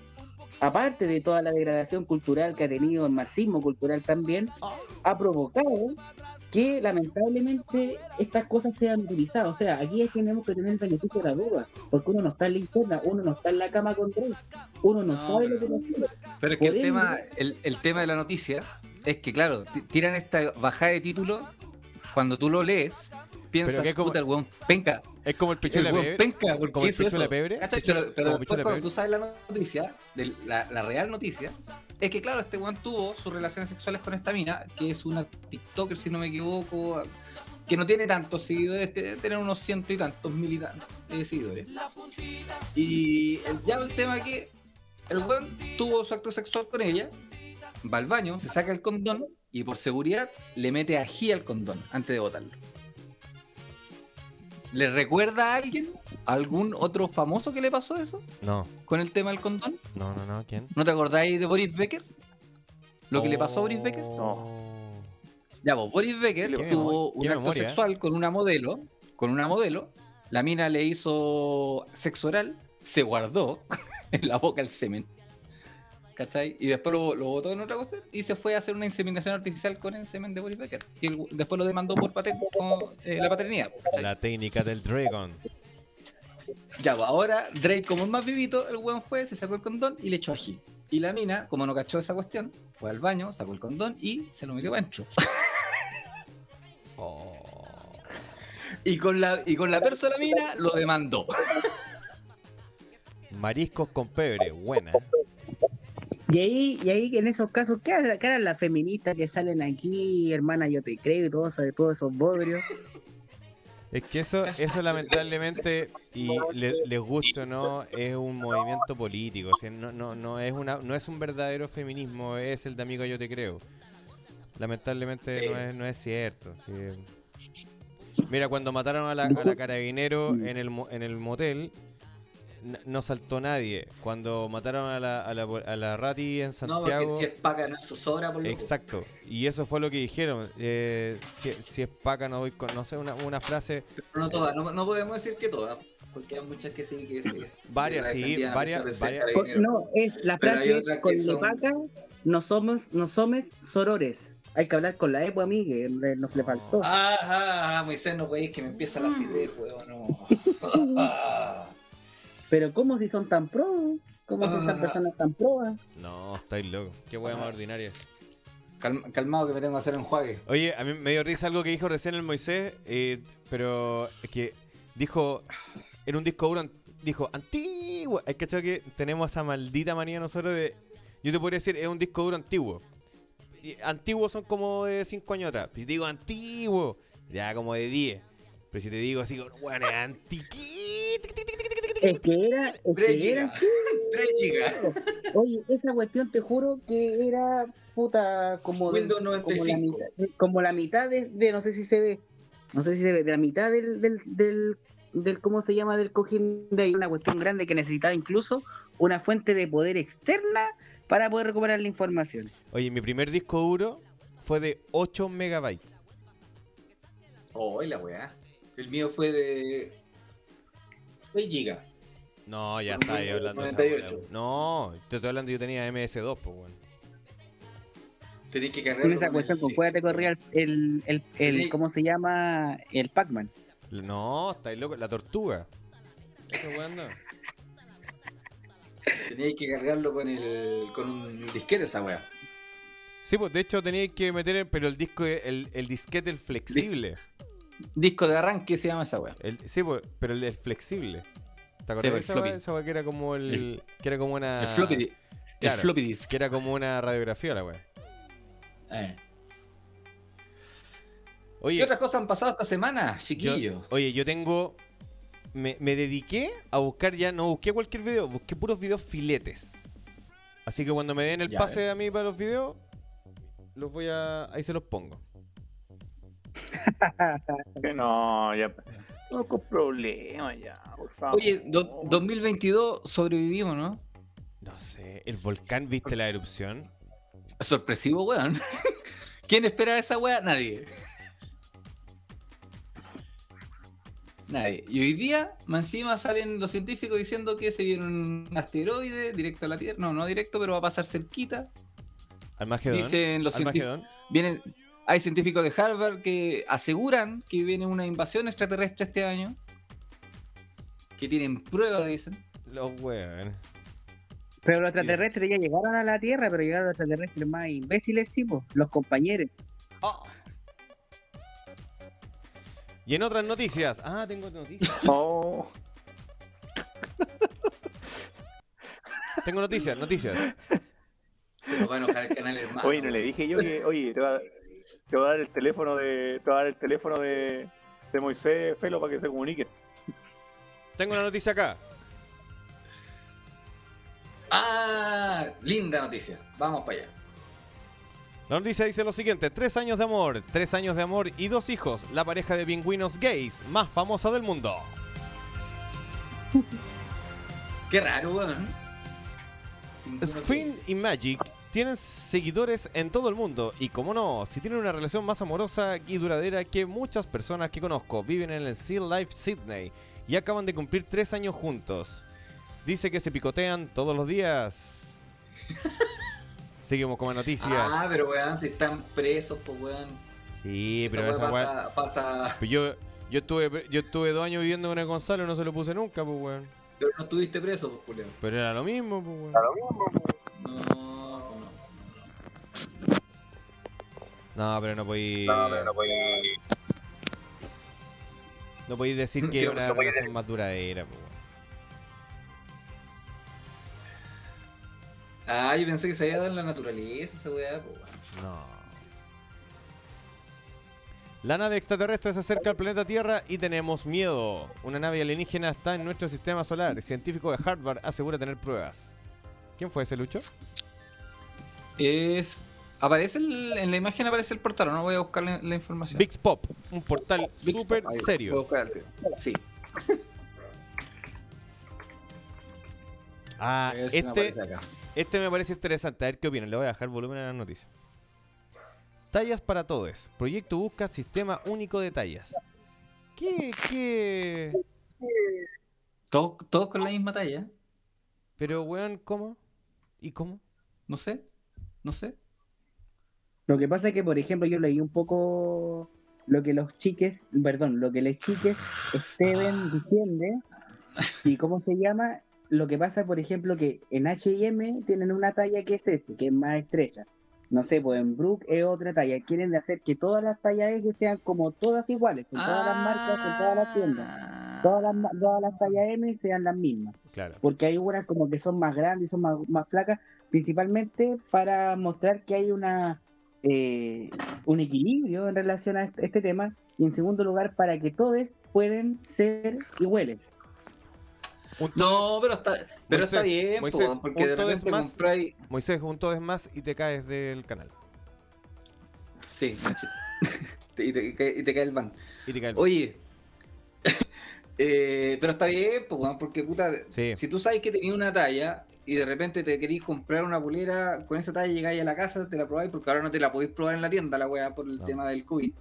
aparte de toda la degradación cultural que ha tenido el marxismo cultural también, ha provocado que lamentablemente estas cosas sean utilizadas. O sea, aquí es que tenemos que tener el beneficio de la duda, porque uno no está en la interna, uno no está en la cama con Drake, uno no, No, sabe lo que pero- pasó. Pero es que Por el tema, el, el tema de la noticia es que, claro, ti- tiran esta bajada de título, cuando tú lo lees, piensas, que es como- puta, el weón penca. Es como el pichula pebre. penca, ¿por como qué el hizo pichula eso? pebre. Pero, pero después cuando pebre. tú sabes la noticia, de la, la real noticia, es que, claro, este weón tuvo sus relaciones sexuales con esta mina, que es una TikToker, si no me equivoco, que no tiene tantos seguidores, debe tener unos ciento y tantos mil tantos eh, seguidores. Y el, ya el tema que el weón tuvo su acto sexual con ella, va al baño, se saca el condón y por seguridad le mete ají al condón antes de botarlo. ¿Le recuerda a alguien? ¿A algún otro famoso que le pasó eso? No, Con el tema del condón. no, no, no. ¿Quién? ¿No te acordáis de Boris Becker? ¿Lo que le pasó a Boris Becker? No. Ya, pues Boris Becker Qué tuvo un acto memoria, ¿eh? sexual con una modelo, con una modelo, la mina le hizo sexo oral, se guardó en la boca el semen, ¿cachai? Y después lo, lo botó en otra cuestión y se fue a hacer una inseminación artificial con el semen de Boris Becker. Y el- después lo demandó por pater- con, eh, la paternidad. ¿cachai? La técnica del Dragon. Ya, pues ahora Drake, como es más vivito, el weón fue, se sacó el condón y le echó ají. Y la mina, como no cachó esa cuestión, fue al baño, sacó el condón y se lo metió para adentro. Y con la, y con la persona mina lo demandó. Mariscos con pebre, buena. Y ahí, y ahí en esos casos, ¿qué, qué harán las feministas que salen aquí, hermana, yo te creo y todo eso, de todos esos bodrios? Es que eso, eso lamentablemente, y le- les guste o no, es un movimiento político. o sea, no, no, no, es una, no es un verdadero feminismo, es el de amigo yo te creo. Lamentablemente Sí. no, es, no es cierto. sí. Mira, cuando mataron a la, a la carabinero en el, en el motel, no saltó nadie. Cuando mataron a la, a la, a la Rati en Santiago... paga no es zozobra, por Exacto, y eso fue lo que dijeron. eh, si, si es paca, no voy con. No sé, una, una frase. No todas, no, no podemos decir que todas, porque hay muchas que sí, que sí. Varias, sí, varias- varias- carabineros. No, es la Pero frase con son- Lepaca, no somos, no somos sorores. Hay que hablar con la EPO, amigue, nos le faltó. Ah, ah, ah, Moisés, no podéis que me empieza la acidez, weón, no. Ah. Pero ¿cómo si son tan pro? ¿Cómo son tan Ah. personas tan proas? No, estáis loco. Qué hueá más ordinaria. Calm- calmado que me tengo que hacer enjuague. Oye, a mí me dio risa algo que dijo recién el Moisés, eh, pero es que dijo. En un disco duro, dijo antiguo. Es que que tenemos esa maldita manía nosotros de. Yo te podría decir, es un disco duro antiguo. Antiguos son como de 5 años atrás. Si te digo antiguo, ya como de 10. Pero si te digo así, bueno, es antiquito. Es que era, es que Breaking. era, 3 gigas. Oye, esa cuestión te juro que era puta como, Windows como la 95. mitad, como la mitad de, de- no sé si se ve, no sé si se ve, de la mitad del, del, del, del- ¿cómo se llama? Del cojín de ahí, una cuestión grande que necesitaba incluso una fuente de poder externa para poder recuperar la información. Oye, mi primer disco duro fue de 8 megabytes. Oh, la weá. El mío fue de 6 gigas. No, ya está ahí hablando. de esa 98. weá. No, te estoy hablando, yo tenía MS2, pues, weón. Tenéis que cargar. Con esa cuestión, con cuál te corría el, el, el, el- Sí. ¿cómo se llama? El Pac-Man. No, estáis loco. La tortuga. No. Teníais que cargarlo con el con un disquete esa weá. Sí, pues de hecho teníais que meter, el- pero el disco, el, el disquete, el flexible. Disco de arranque se llama esa weá. El, sí, pues, pero el, el flexible. ¿Te acuerdas Sí, de el esa floppy. Esa weá que era como el, que era como una. el floppy di- claro. el floppy disk. Que era como una radiografía la weá. Eh. ¿Qué otras cosas han pasado esta semana, yo, chiquillo? oye, yo tengo. Me, me dediqué a buscar ya, no busqué cualquier video, busqué puros videos filetes. Así que cuando me den el Ya, pase a mí para los videos, los voy a. Ahí se los pongo. Que no, ya. No con problemas ya, por favor. Oye, do- 2022 sobrevivimos, ¿no? No sé, el volcán, ¿viste la erupción? Sorpresivo, weón. ¿Quién espera esa weá? Nadie. Nadie. Y hoy día, más encima salen los científicos diciendo que se viene un asteroide directo a la Tierra. No, no directo, pero va a pasar cerquita. Armagedón. Dicen los científicos. Vienen, hay científicos de Harvard que aseguran que viene una invasión extraterrestre este año. Que tienen pruebas, dicen. Los weones. Pero los extraterrestres ya llegaron a la Tierra, pero llegaron los extraterrestres más imbéciles, sí, po, los compañeros. Y en otras noticias. Ah, tengo otra noticia. Oh, Tengo noticias, noticias. Se nos va a enojar el canal hermano. oye, no le dije yo que, oye, te va, te voy a dar el teléfono de, te voy a dar el teléfono de, de Moisés Felo para que se comunique. Tengo una noticia acá. Ah, linda noticia. Vamos para allá. La noticia dice lo siguiente: tres años de amor, tres años de amor y dos hijos. La pareja de pingüinos gays más famosa del mundo. Qué raro, weón. Spring y Magic tienen seguidores en todo el mundo y como no, si tienen una relación más amorosa y duradera que muchas personas que conozco, viven en el Sea Life Sydney y acaban de cumplir tres años juntos. Dice que se picotean todos los días. Seguimos con la noticia. Ah, pero weón, si están presos, pues weón. sí, pero esa pasa, pasa. Pero yo, yo estuve yo estuve dos años viviendo con el Gonzalo y no se lo puse nunca, pues weón. Pero no estuviste preso, pues, Julián. Pero era lo mismo, pues weón. No, pues, no. No, pero no podí. No podéis decir que Que es una no podí relación más duradera, pues. Ah, yo pensé que se había dado en la naturaleza esa weá, pues. No. La nave extraterrestre se acerca al planeta Tierra y tenemos miedo. Una nave alienígena está en nuestro sistema solar. El científico de Harvard asegura tener pruebas. ¿Quién fue ese Lucho? Es. Aparece el- en la imagen aparece el portal, no voy a buscar la, la información. Big Pop, un portal Big súper serio. Sí. Ah, si me este, este me parece interesante. A ver qué opinan. Le voy a dejar volumen a las noticias. Tallas para todos. Proyecto busca sistema único de tallas. ¿Qué? ¿Qué? ¿Todos, todos con la misma talla? Pero, weón, ¿cómo? ¿Y cómo? No sé. No sé. Lo que pasa es que, por ejemplo, yo leí un poco lo que los chiques, perdón, lo que les chiques Steven diciendo y cómo se llama. Lo que pasa, por ejemplo, que en H&M tienen una talla que es S, que es más estrecha. No sé, pues en Brook es otra talla. Quieren hacer que todas las tallas S sean como todas iguales, en todas las marcas, en todas las tiendas. Ah. Todas las, todas las tallas M sean las mismas. Claro. porque hay unas como que son más grandes, son más, más flacas, principalmente para mostrar que hay una eh, un equilibrio en relación a este este tema, y en segundo lugar para que todos pueden ser iguales. No, pero está, pero está Moisés, bien, po, porque de un todo es repente más- compráis. Moisés, un todo es más y te caes del canal. Sí, y, te, y te- y te cae el ban. Y te caes. Oye, eh, pero está bien, po, porque puta, Sí. si tú sabes que tenías una talla y de repente te querís comprar una polera con esa talla, llegáis a la casa, te la probáis, porque ahora no te la podéis probar en la tienda, la weá, por el No. tema del COVID.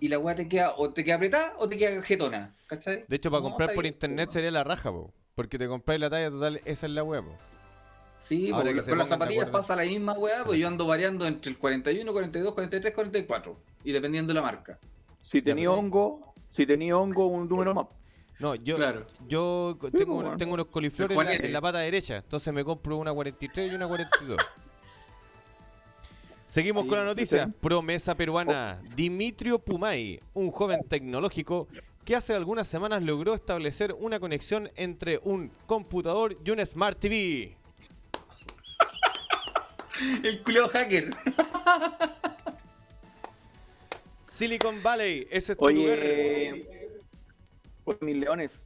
Y la weá te queda, o te queda apretada o te queda jetona, ¿cachai? De hecho, para No, comprar por bien, internet sería la raja, po. Porque te compráis la talla total, esa es la wea, po. Sí, Ahora porque con las zapatillas pasa la misma weá, pues yo ando variando entre el 41, 42, 43, 44. Y dependiendo de la marca. Si tenía pues. hongo, si tenía hongo, un número más. No, yo, Claro. yo Sí, tengo, un- weón. tengo unos coliflores en la, Juanete. en la pata derecha, entonces me compro una 43 y una 42. Seguimos Sí, con la noticia. sí. Promesa peruana. Dimitrio Pumay, un joven tecnológico que hace algunas semanas logró establecer una conexión entre un computador y un Smart TV. El culo hacker. Silicon Valley, ese es tu lugar. Pues mis leones,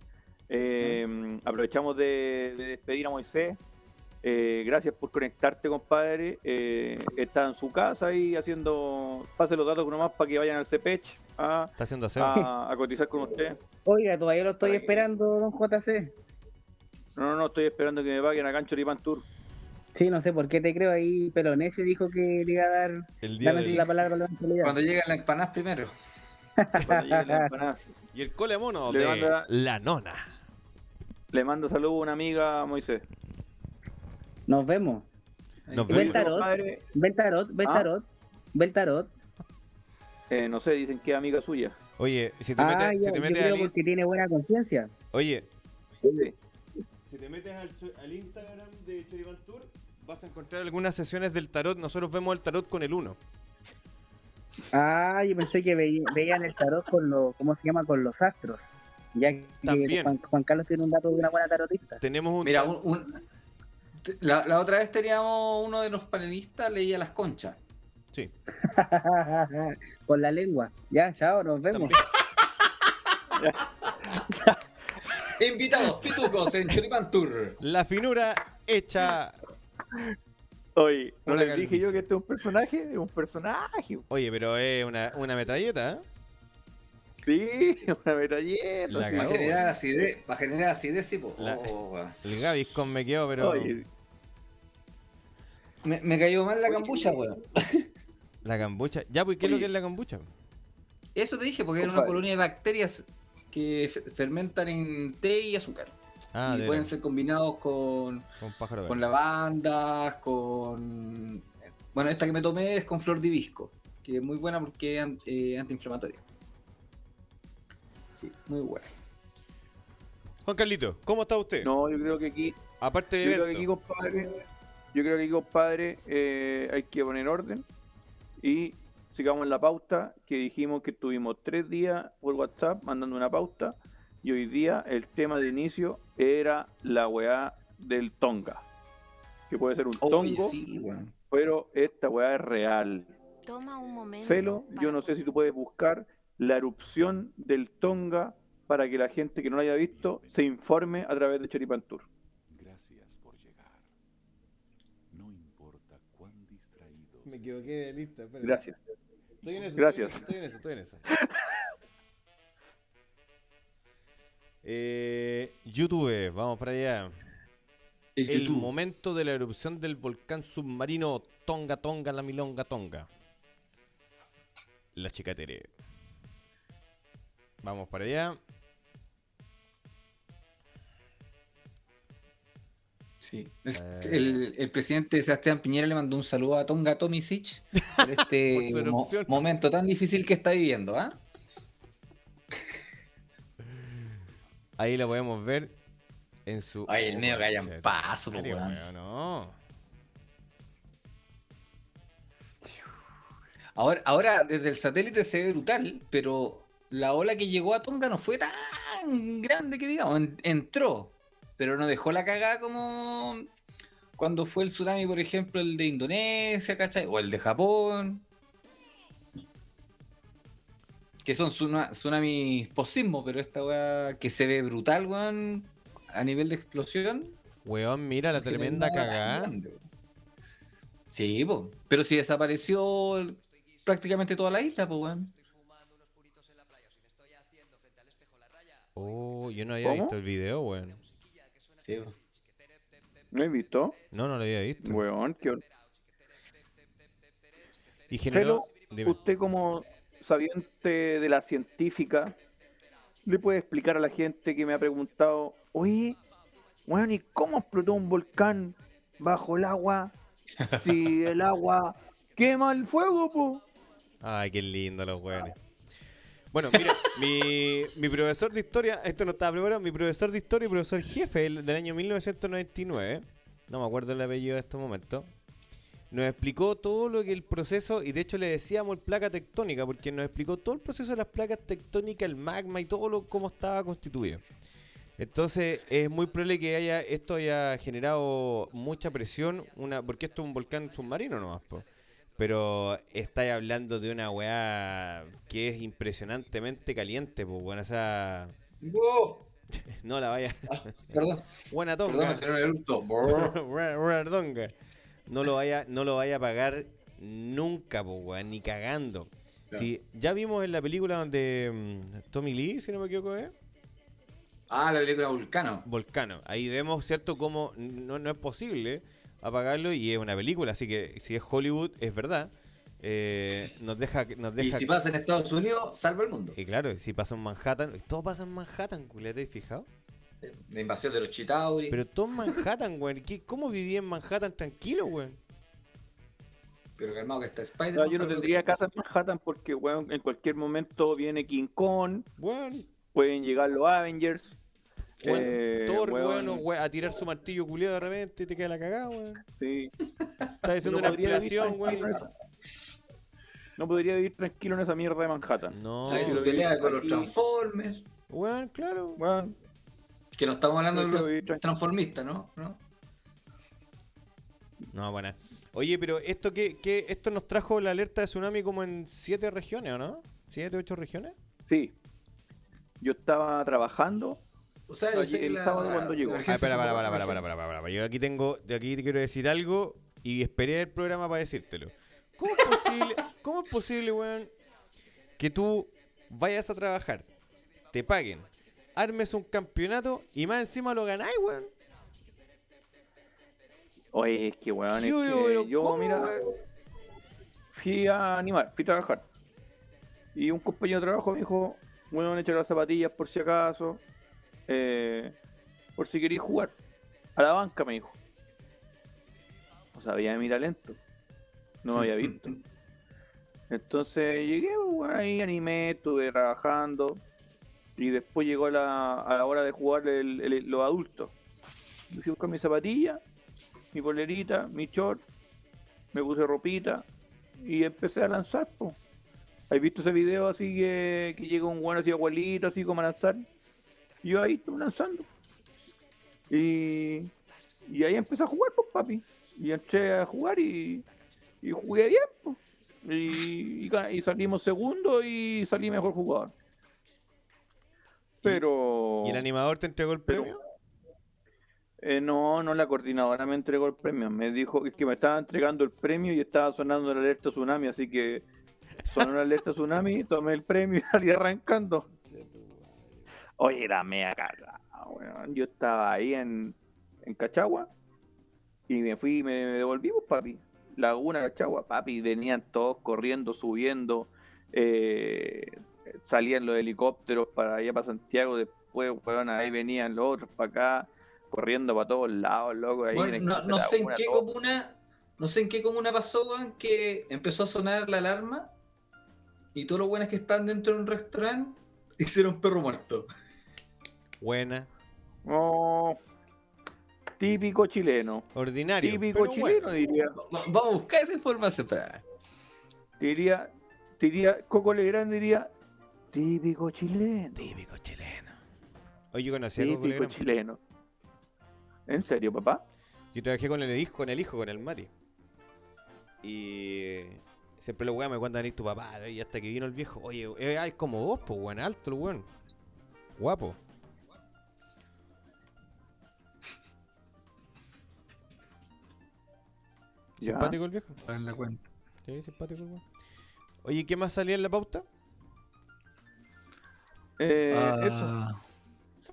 eh, aprovechamos de, de despedir a Moisés. Eh, gracias por conectarte, compadre. Eh, está en su casa ahí haciendo. Pase los datos nomás para que vayan al CPECH a, Está haciendo a, a cotizar con usted. Oiga, todavía lo estoy esperando, don JC. No, no, no, estoy esperando que me paguen a Cancho Lipan Tour. Sí, no sé por qué te creo ahí, Pelonesio dijo que le iba a dar El día del- la palabra a la. Cuando llegan las empanadas primero. Cuando lleguen las empanadas. Y el cole mono Le de manda- la nona. Le mando saludos a una amiga, Moisés. Nos vemos. Nos vemos. tarot. Ven tarot, ven Ah. tarot, tarot. eh, no sé, dicen que es amiga suya. Oye, si te Ah, metes, si te yo metes creo al Inst- porque tiene buena conciencia. Oye, Sí. si te metes al, Instagram de Chorivan Tour, vas a encontrar algunas sesiones del tarot. Nosotros vemos el tarot con el 1. Ah, yo pensé que veí- veían el tarot con los, ¿cómo se llama? Con los astros. Ya que También. Juan, Juan Carlos tiene un dato de una buena tarotista. Tenemos un. Mira, un, un- la, la otra vez teníamos uno de los panelistas, leía las conchas. Sí. con la lengua. Ya, chao, nos vemos. Invitados, pitucos en Choripan Tour. La finura hecha. Oye, ¿no les dije yo que este es un personaje? Es un personaje. Oye, pero es una, una metralleta, ¿eh? Sí, una metralleta. La sí. Para cagó. generar acidez, para generar acidez, sí, po. La- Oh, weón. El Gaviscon me quedó, pero. Oye, me, me cayó mal la cambucha, weón. La cambucha. Ya, pues, ¿qué es lo que es la cambucha? Eso te dije, porque era una colonia de bacterias que fe- fermentan en té y azúcar. Ah, y de pueden ser combinados con, con pájaro con verde. lavandas, con... Bueno, esta que me tomé es con flor de hibisco, que es muy buena porque es eh, antiinflamatoria. Sí, muy buena. Juan Carlito, ¿cómo está usted? no, yo creo que aquí, Aparte de yo creo que aquí, compadre, yo creo que aquí, compadre, eh, hay que poner orden y sigamos la pauta que dijimos que tuvimos tres días por WhatsApp mandando una pauta y hoy día el tema de inicio era la weá del Tonga, que puede ser un Oye, tongo, sí, weón. pero esta weá es real. Toma un momento. Celo, yo para no sé si tú puedes buscar la erupción del Tonga para que la gente que no lo haya visto se informe a través de Choripan Tour. Gracias por llegar. No importa cuán distraídos. Me equivoqué de lista, espérate. Gracias. Estoy en eso, Gracias. Estoy en eso, estoy en eso. Estoy en eso. Eh, YouTube, vamos para allá. El momento de la erupción del volcán submarino Tonga Tonga, la Milonga Tonga. La chica Tere. Vamos para allá. Sí. Eh. El, el presidente Sebastián Piñera le mandó un saludo a Tonga Tomisic por este mo- momento tan difícil que está viviendo, ¿ah? Ahí la podemos ver en su. Ay, el medio de paso, madre, weón. no. Ahora, ahora desde el satélite se ve brutal, pero la ola que llegó a Tonga no fue tan grande que digamos, en- entró, pero no dejó la cagada como cuando fue el tsunami, por ejemplo, el de Indonesia, ¿cachai? O el de Japón. Que son tsuna- tsunamis post-sismo, pero esta weá que se ve brutal, weón. a nivel de explosión. Weón, mira la tremenda cagada. Sí, po. pero si desapareció prácticamente toda la isla, pues, weón. Oh, yo no había ¿Cómo? visto el video, weón. Sí, po. ¿No he visto? No, no lo había visto. Weón, qué Y generó. Dime. Usted como sabiente de la científica, ¿le puede explicar a la gente que me ha preguntado, oye, bueno, ¿y cómo explotó un volcán bajo el agua si el agua quema el fuego, po? Ay, qué lindo los weones. Bueno, mira, mi, mi profesor de historia, esto no estaba preparado, mi profesor de historia y profesor jefe del, del año 1999, no me acuerdo el apellido de este momento, nos explicó todo lo que el proceso, y de hecho le decíamos placa tectónica, porque nos explicó todo el proceso de las placas tectónicas, el magma y todo lo cómo estaba constituido. Entonces es muy probable que haya esto haya generado mucha presión, una porque esto es un volcán submarino nomás, po. Pero estáis hablando de una weá que es impresionantemente caliente, pues bueno, ¡Oh! no la vaya. Perdón, Buena perdón, tonga. me eructo. Brr. No lo vaya, no lo vaya a pagar nunca, weón, ni cagando. Ya. Si ya vimos en la película donde mm, Tommy Lee, si no me equivoco, ¿eh? Ah, la película Vulcano. Volcano. Ahí vemos, ¿cierto?, cómo no, no es posible apagarlo y es una película, así que si es Hollywood, es verdad. Eh, nos deja, nos Y deja si pasa en Estados Unidos, salva el mundo. Y claro, si pasa en Manhattan, todo pasa en Manhattan, ¿te has fijado? La invasión de los Chitauri. Pero todo en Manhattan, güey. ¿Qué- ¿Cómo viví en Manhattan tranquilo, güey? Pero calmado que está No, Spider-Man. yo no tendría casa en Manhattan porque, weón, en cualquier momento viene King Kong, Bueno, pueden llegar los Avengers. eh, Thor, weón, a tirar su martillo culiado de repente y te queda la cagada, güey. sí. Estás haciendo No una en esa- No podría vivir tranquilo en esa mierda de Manhattan. No, Ahí se pelea con los. Transformers. weón, claro. Weón, Que no estamos hablando de los transformistas, ¿no? ¿no? No, buena. Oye, pero esto que, que esto nos trajo la alerta de tsunami como en siete regiones, ¿o no? ¿Siete, ocho regiones? Sí. Yo estaba trabajando. O sea, el la- sábado cuando llegó. Ah, para, para, para, para, para, para, para. Yo aquí tengo, de aquí te quiero decir algo y esperé el programa para decírtelo. ¿Cómo es posible, cómo es posible, weón, que tú vayas a trabajar, te paguen, armes un campeonato y más encima lo ganáis, weón? Oye, es que weón, es Yo, que yo, pero yo, ¿cómo, mira, fui a animar, fui a trabajar. Y un compañero de trabajo me dijo, bueno, echar las zapatillas por si acaso, eh, por si queréis jugar. A la banca me dijo. No sabía de mi talento. No me había visto. Entonces llegué, bueno, ahí animé, estuve trabajando. Y después llegó a la hora de jugar el- el- los adultos. Me fui a buscar mi zapatilla, mi polerita, mi short, me puse ropita y empecé a lanzar, po. ¿Has visto ese video así que, que llega un bueno así abuelito, así como a lanzar? Y yo ahí estuve lanzando. Y, y ahí empecé a jugar, pues papi. Y entré a jugar y, y jugué bien, pues. Y, y y salimos segundo y salí mejor jugador. Pero... ¿Y el animador te entregó el pero- premio? Eh, no, no, la coordinadora me entregó el premio. Me dijo que- me estaba entregando el premio y estaba sonando la alerta tsunami, así que sonó la alerta tsunami, tomé el premio y salí arrancando. Oye, era mea cagada, weón. Yo estaba ahí en, en Cachagua y me fui, me, me devolví, pues, papi. Laguna Cachagua, papi, venían todos corriendo, subiendo, eh, salían los helicópteros para allá para Santiago, después, weón, ahí venían los otros para acá corriendo para todos lados, loco. Ahí Bueno, en no, no sé en qué todo. comuna, no sé en qué comuna pasó, weón, que empezó a sonar la alarma y todos los buenos que están dentro de un restaurante hicieron perro muerto. Buena. No, típico chileno. Ordinario. Típico chileno, bueno. diría. Va- Vamos a buscar esa información. Espera. Diría, diría, Coco Legrand diría, Típico chileno. Típico chileno. Oye, yo conocí Típico chileno. ¿En serio, papá? Yo trabajé con el hijo, con el hijo, con el Mati. Y siempre los weones me cuentan ahí tu papá, y hasta que vino el viejo, oye, eh, es como vos, pues weón, alto el weón. Guapo. Simpático el viejo. En la cuenta. Sí, simpático el weón. Oye, ¿qué más salía en la pauta? Eh, Eso, Ah,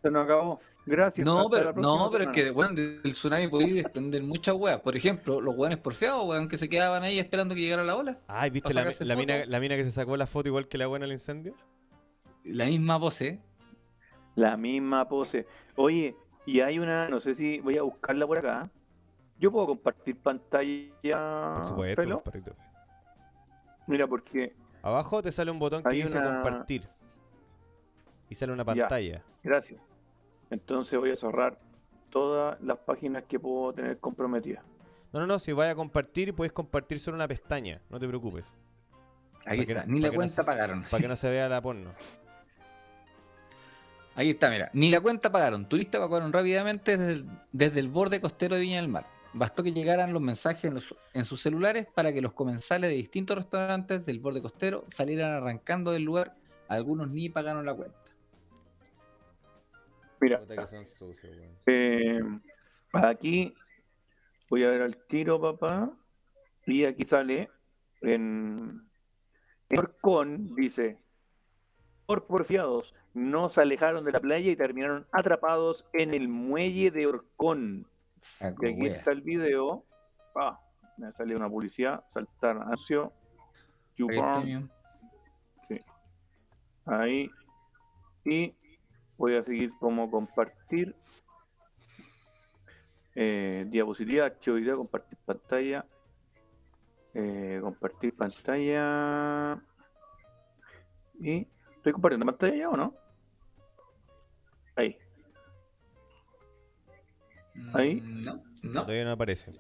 se nos acabó. Gracias. no, pero, no, pero es que bueno, del tsunami podéis desprender muchas weas. Por ejemplo, los weones porfiados, weón, que se quedaban ahí esperando que llegara la ola. Ay, ¿viste ¿Pa la, mina, la mina que se sacó la foto igual que la buena al incendio? La misma pose. La misma pose. Oye, y hay una, no sé si voy a buscarla por acá. Yo puedo compartir pantalla. Por supuesto. Mira, porque, Abajo te sale un botón que dice una- compartir. Y sale una Ya. pantalla. gracias. Entonces voy a cerrar todas las páginas que puedo tener comprometidas. No, no, no, si vaya a compartir, puedes compartir solo una pestaña. No te preocupes. Ahí está. Ni la no cuenta se- pagaron. Para que no se vea la porno. Ahí está, mira. Ni la cuenta pagaron. Turistas evacuaron rápidamente desde el, desde el borde costero de Viña del Mar. Bastó que llegaran los mensajes en, los- en sus celulares para que los comensales de distintos restaurantes del borde costero salieran arrancando del lugar. Algunos ni pagaron la cuenta. Mira, Puta que son sucios, weón. eh, aquí voy a ver al tiro, papá. Y aquí sale en, Orcón, dice, por porfiados, no se alejaron de la playa y terminaron atrapados en el muelle de Orcón. Saco, Y aquí wea. está el video. Ah, me salió una publicidad, saltar anuncio. Premium. ahí. Y voy a seguir como compartir. Eh, diapositiva, archivo video, compartir pantalla. Eh, compartir pantalla. Y estoy compartiendo pantalla ya o no? Ahí. Ahí. Mm, No, no. Todavía no aparece.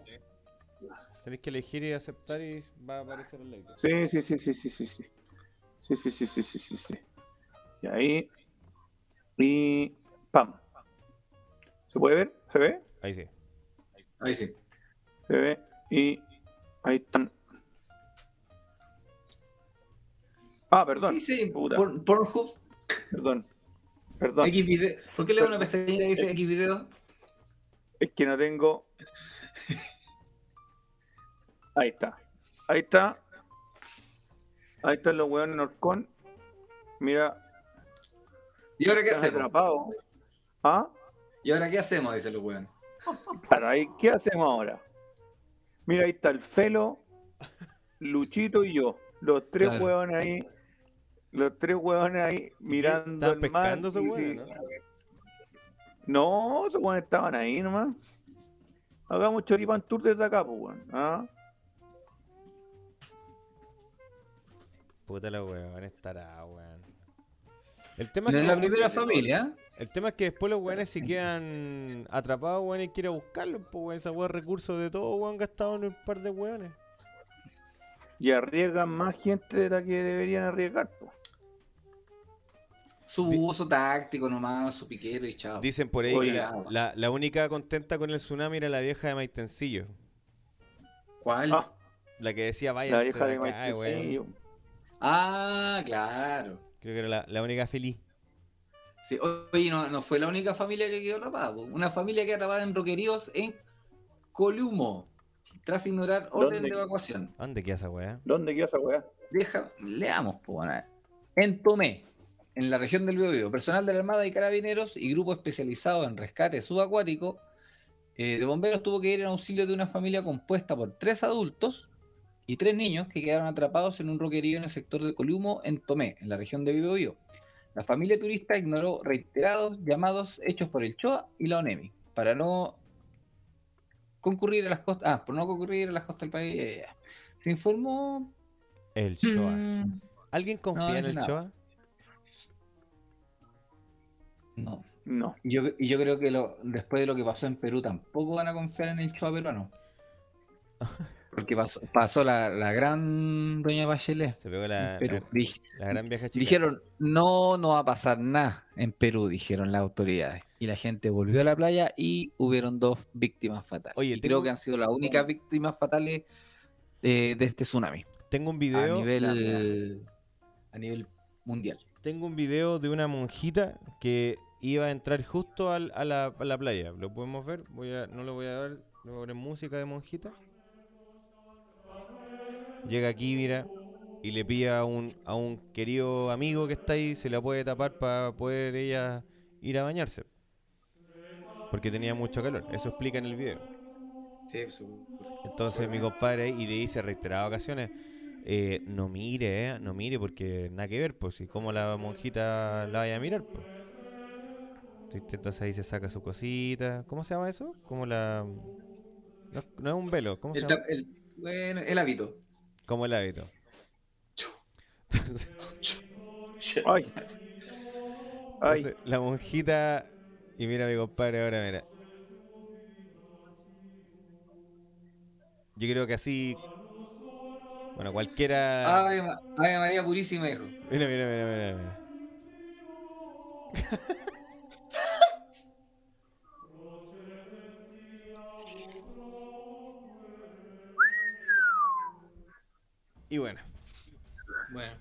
Tenéis que elegir y aceptar y va a aparecer el. Sí, sí, sí, sí, sí, sí, sí. Sí, sí, sí, sí, sí, sí, sí. Y ahí. Y. ¡Pam! ¿Se puede ver? ¿Se ve? Ahí sí. Ahí sí. Se ve. Y. Ahí están. Ah, perdón. Dice puta. Por- Pornhub, Perdón. Perdón. X video. ¿Por qué le da una pestañita que dice X video? Es que no tengo. Ahí está. Ahí está. Ahí están los hueones en Orcón. Mira, ¿Y ahora qué hacemos? atrapado. ¿Ah? ¿Y ahora qué hacemos? Dice el weón. Para ahí, ¿qué hacemos ahora? Mira, ahí está el Felo, Luchito y yo. Los tres Claro. hueones ahí. Los tres hueones ahí mirando ¿Estaban el mar. pescando esos sí. no? No, esos hueones estaban ahí nomás. Hagamos choripán tour desde acá, pues, weón. ¿Ah? Puta la weón, estará, weón. El tema, es en que, la primera familia. el tema es que después los weones se quedan atrapados, weón, y quieren buscarlos, pues weón. Esa weón recursos de todo, weón, gastado en un par de weones. Y arriesgan más gente de la que deberían arriesgar, pues. Su uso táctico nomás, su piquero y chao. Dicen por ahí Oye, que la, la- la única contenta con el tsunami era la vieja de Maitencillo. ¿Cuál? Ah, La que decía, vaya, la vieja de Maitencillo. Ah, claro. Creo que era la, la única feliz. Sí, oye, no, no fue la única familia que quedó atrapada. po. Una familia que atrapada en roqueríos en Columo, tras ignorar orden de evacuación. ¿Dónde queda esa weá? ¿Dónde quedó esa weá? Deja, leamos, po, bueno. En Tomé, en la región del Biobío, personal de la Armada y Carabineros y grupo especializado en rescate subacuático eh, de bomberos tuvo que ir en auxilio de una familia compuesta por tres adultos y tres niños que quedaron atrapados en un roquerío en el sector de Columo, en Tomé, en la región de Biobío. La familia turista ignoró reiterados llamados hechos por el CHOA y la ONEMI para no concurrir a las costas, ah, por no concurrir a las costas del país. Se informó El Shoah. Mm, ¿Alguien confía en el nada. Shoah? No. No. Y Yo, yo creo que lo, después de lo que pasó en Perú tampoco van a confiar en el Choa peruano. Porque pasó, pasó la, la gran doña Bachelet Se pegó la, en Perú. la, gran vieja chica. dijeron, no, no va a pasar nada en Perú, dijeron las autoridades. Y la gente volvió a la playa y hubieron dos víctimas fatales. Oye, y tengo- creo que han sido las únicas víctimas fatales eh, de este tsunami. Tengo un A video. nivel, a nivel mundial. Tengo un video de una monjita que iba a entrar justo al- a, la, a la playa. ¿Lo podemos ver? Voy a, no lo voy a ver. Le voy a poner música de monjita. Llega aquí, mira, y le pide a un, a un querido amigo que está ahí, se la puede tapar para poder ella ir a bañarse. Porque tenía mucho calor. Eso explica en el video. Sí, Entonces mi compadre ahí, y le dice reiteradas ocasiones, eh, no mire, eh, no mire, porque nada que ver, pues, si como la monjita la vaya a mirar, pues. Entonces ahí se saca su cosita. ¿Cómo se llama eso? Como la... No, no es un velo, ¿cómo se llama? el- bueno, el hábito. Como el hábito. Entonces, Ay. Ay. entonces, la monjita... Y mira mi compadre ahora, mira. Yo creo que así... Bueno, cualquiera... Ave, Ave María Purísima, hijo. Mira, mira, mira, mira, mira. Y bueno, Bueno.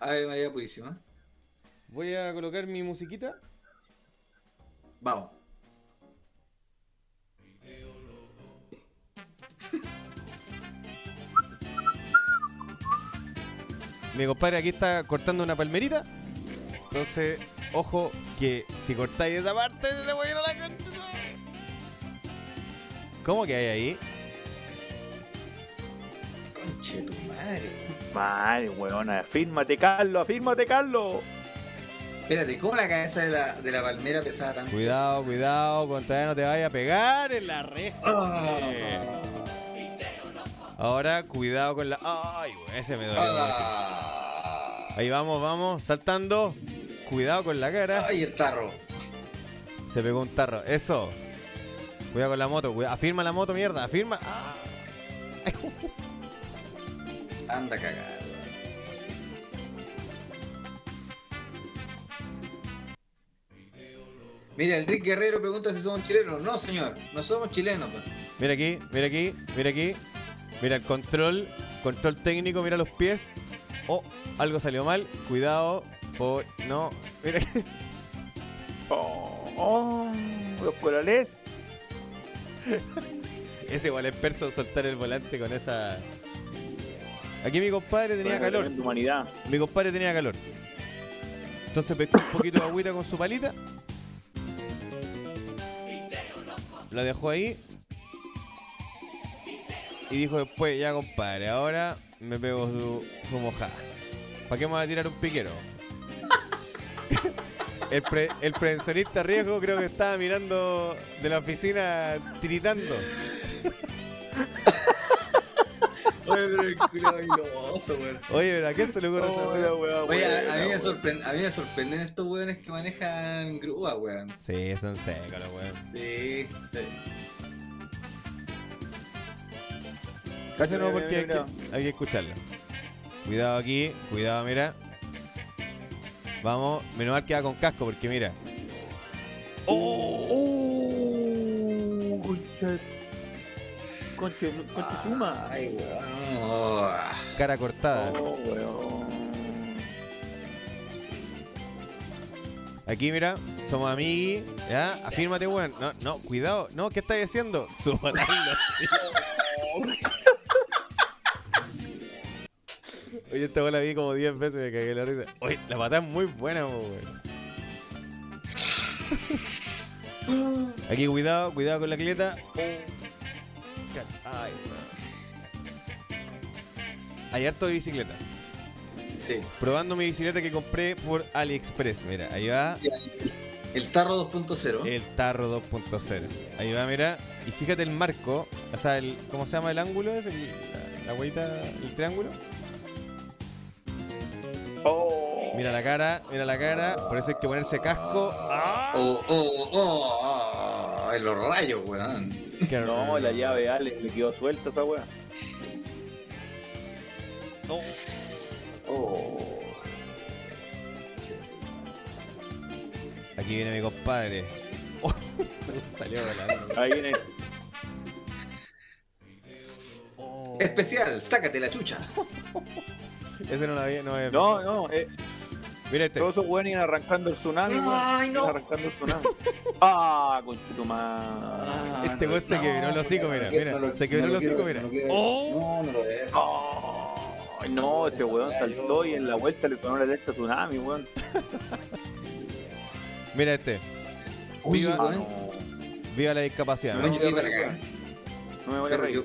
Ave María Purísima. voy a colocar mi musiquita. Vamos. Mi compadre aquí está cortando una palmerita. Entonces, ojo que si cortáis esa parte, se te voy a ir a la concha. ¿Cómo que hay ahí? Madre. Madre, weona. Afírmate, Carlos, afírmate, Carlos. Espérate, ¿cómo la cabeza de la, de la palmera pesaba tanto? Cuidado, cuidado, con todavía no te vaya a pegar en la reja. Ah. Ahora, cuidado con la. Ay, güey, ese me dolió. Ah. Ahí vamos, vamos, saltando. Cuidado con la cara. Ay, el tarro. Se pegó un tarro. Eso. Cuidado con la moto. cuida- Afirma la moto, mierda. Afirma. Ah. Anda cagado. Mira, el Rick Guerrero pregunta si somos chilenos. No, señor, no somos chilenos. pues. Mira aquí, mira aquí, mira aquí. Mira el control. Control técnico, mira los pies. Oh, algo salió mal. Cuidado. Oh, no. Mira aquí. Oh, oh, los corales. Ese igual es perso soltar el volante con esa. Aquí mi compadre tenía calor. Humanidad. Mi compadre tenía calor. Entonces pescó un poquito de agüita con su palita. Lo dejó ahí. Y dijo después, ya compadre, ahora me pego su, su mojada. ¿Para qué me va a tirar un piquero? el, pre- el prevencionista riesgo creo que estaba mirando de la oficina tiritando. Oye, pero el culiao viloso, weón. Oye, ¿pero a qué se le ocurre esa Oh, weá? wea Oye, a, a mí me weón. sorprende, a mí me sorprenden estos weones que manejan grúa, weón. Sí, son secos los weón. Sí, sí. Casi no, porque hay que, hay que escucharlo. Cuidado aquí, cuidado, mira. Vamos, menos mal que va con casco, porque mira. Oh, oh, concha suma. Ay, weón. Oh, Cara cortada. Oh, weón. Aquí, mira, somos amigos. ¿Ya? Afírmate, weón. No, no, cuidado. No, ¿qué estás haciendo? Súbalo. Oye, esta weá la vi como 10 veces y me cagué la risa. Oye, la patada es muy buena, weón. Aquí, cuidado, cuidado con la clieta. Ay. Hay harto de bicicleta. sí. Probando mi bicicleta que compré por AliExpress. Mira, ahí va El tarro 2.0. el tarro 2.0. Ahí va, mira. Y fíjate el marco. O sea, el, ¿cómo se llama el ángulo? ¿Es el, la, huevita, el triángulo? Oh. Mira la cara, mira la cara. Por eso hay que ponerse casco. Oh, oh, oh, oh, oh, oh, los rayos, weón. No, la llave Ale le quedó suelta esa wea. Oh. Aquí viene mi compadre. Oh, se salió volando. Ahí viene. Oh. Especial, sácate la chucha. Ese no lo había, no había No, no, eh, Mira este. todos esos weones iban arrancando el tsunami. Ay, no. Arrancando el tsunami. Ah, concha tu madre. Este weón se quebró el hocico, mira, mira, se quebró el hocico, mira. No, lo quiero. Oh. No, no lo veo. Oh. Ay, no, ese weón saltó y en la vuelta le sonó la alerta tsunami, weón. Mira este. Uy, Viva- weón. No, Viva la discapacidad. ¿no? yo quedé para acá. no me voy a reír. yo-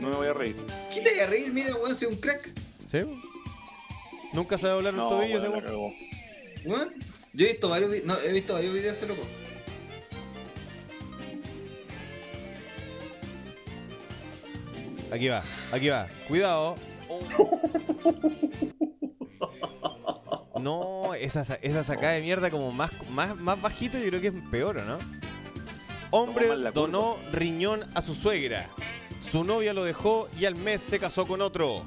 No me voy a reír. ¿Qué te voy a reír? Mira, weón, soy un crack. ¿Sí? Nunca sabe hablar un No, tobillo, la seguro. yo he visto varios, no, he visto varios videos de ese loco. Aquí va, aquí va. Cuidado. No, esa, sa- esa sacada de mierda como más, más, más bajito yo creo que es peor, ¿o no? Hombre donó riñón a su suegra. Su novia lo dejó y al mes se casó con otro.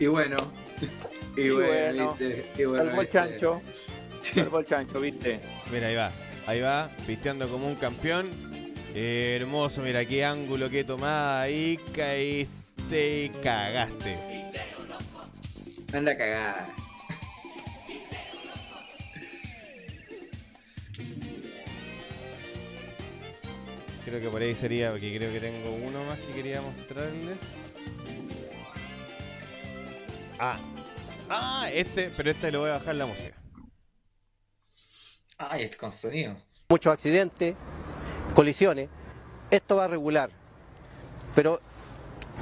Y bueno. Y, Y bueno, bueno. viste. Y bueno, Salvo el viste. chancho. Salvo el chancho, viste. Mira, ahí va. Ahí va, pisteando como un campeón. Eh, hermoso, mira qué ángulo, qué tomada. Ahí caíste y cagaste. Anda cagada. Creo que por ahí sería, porque creo que tengo uno más que quería mostrarles. Ah, ah, este, pero este le voy a bajar la música. Ay, es con sonido. muchos accidentes, colisiones. Esto va a regular. Pero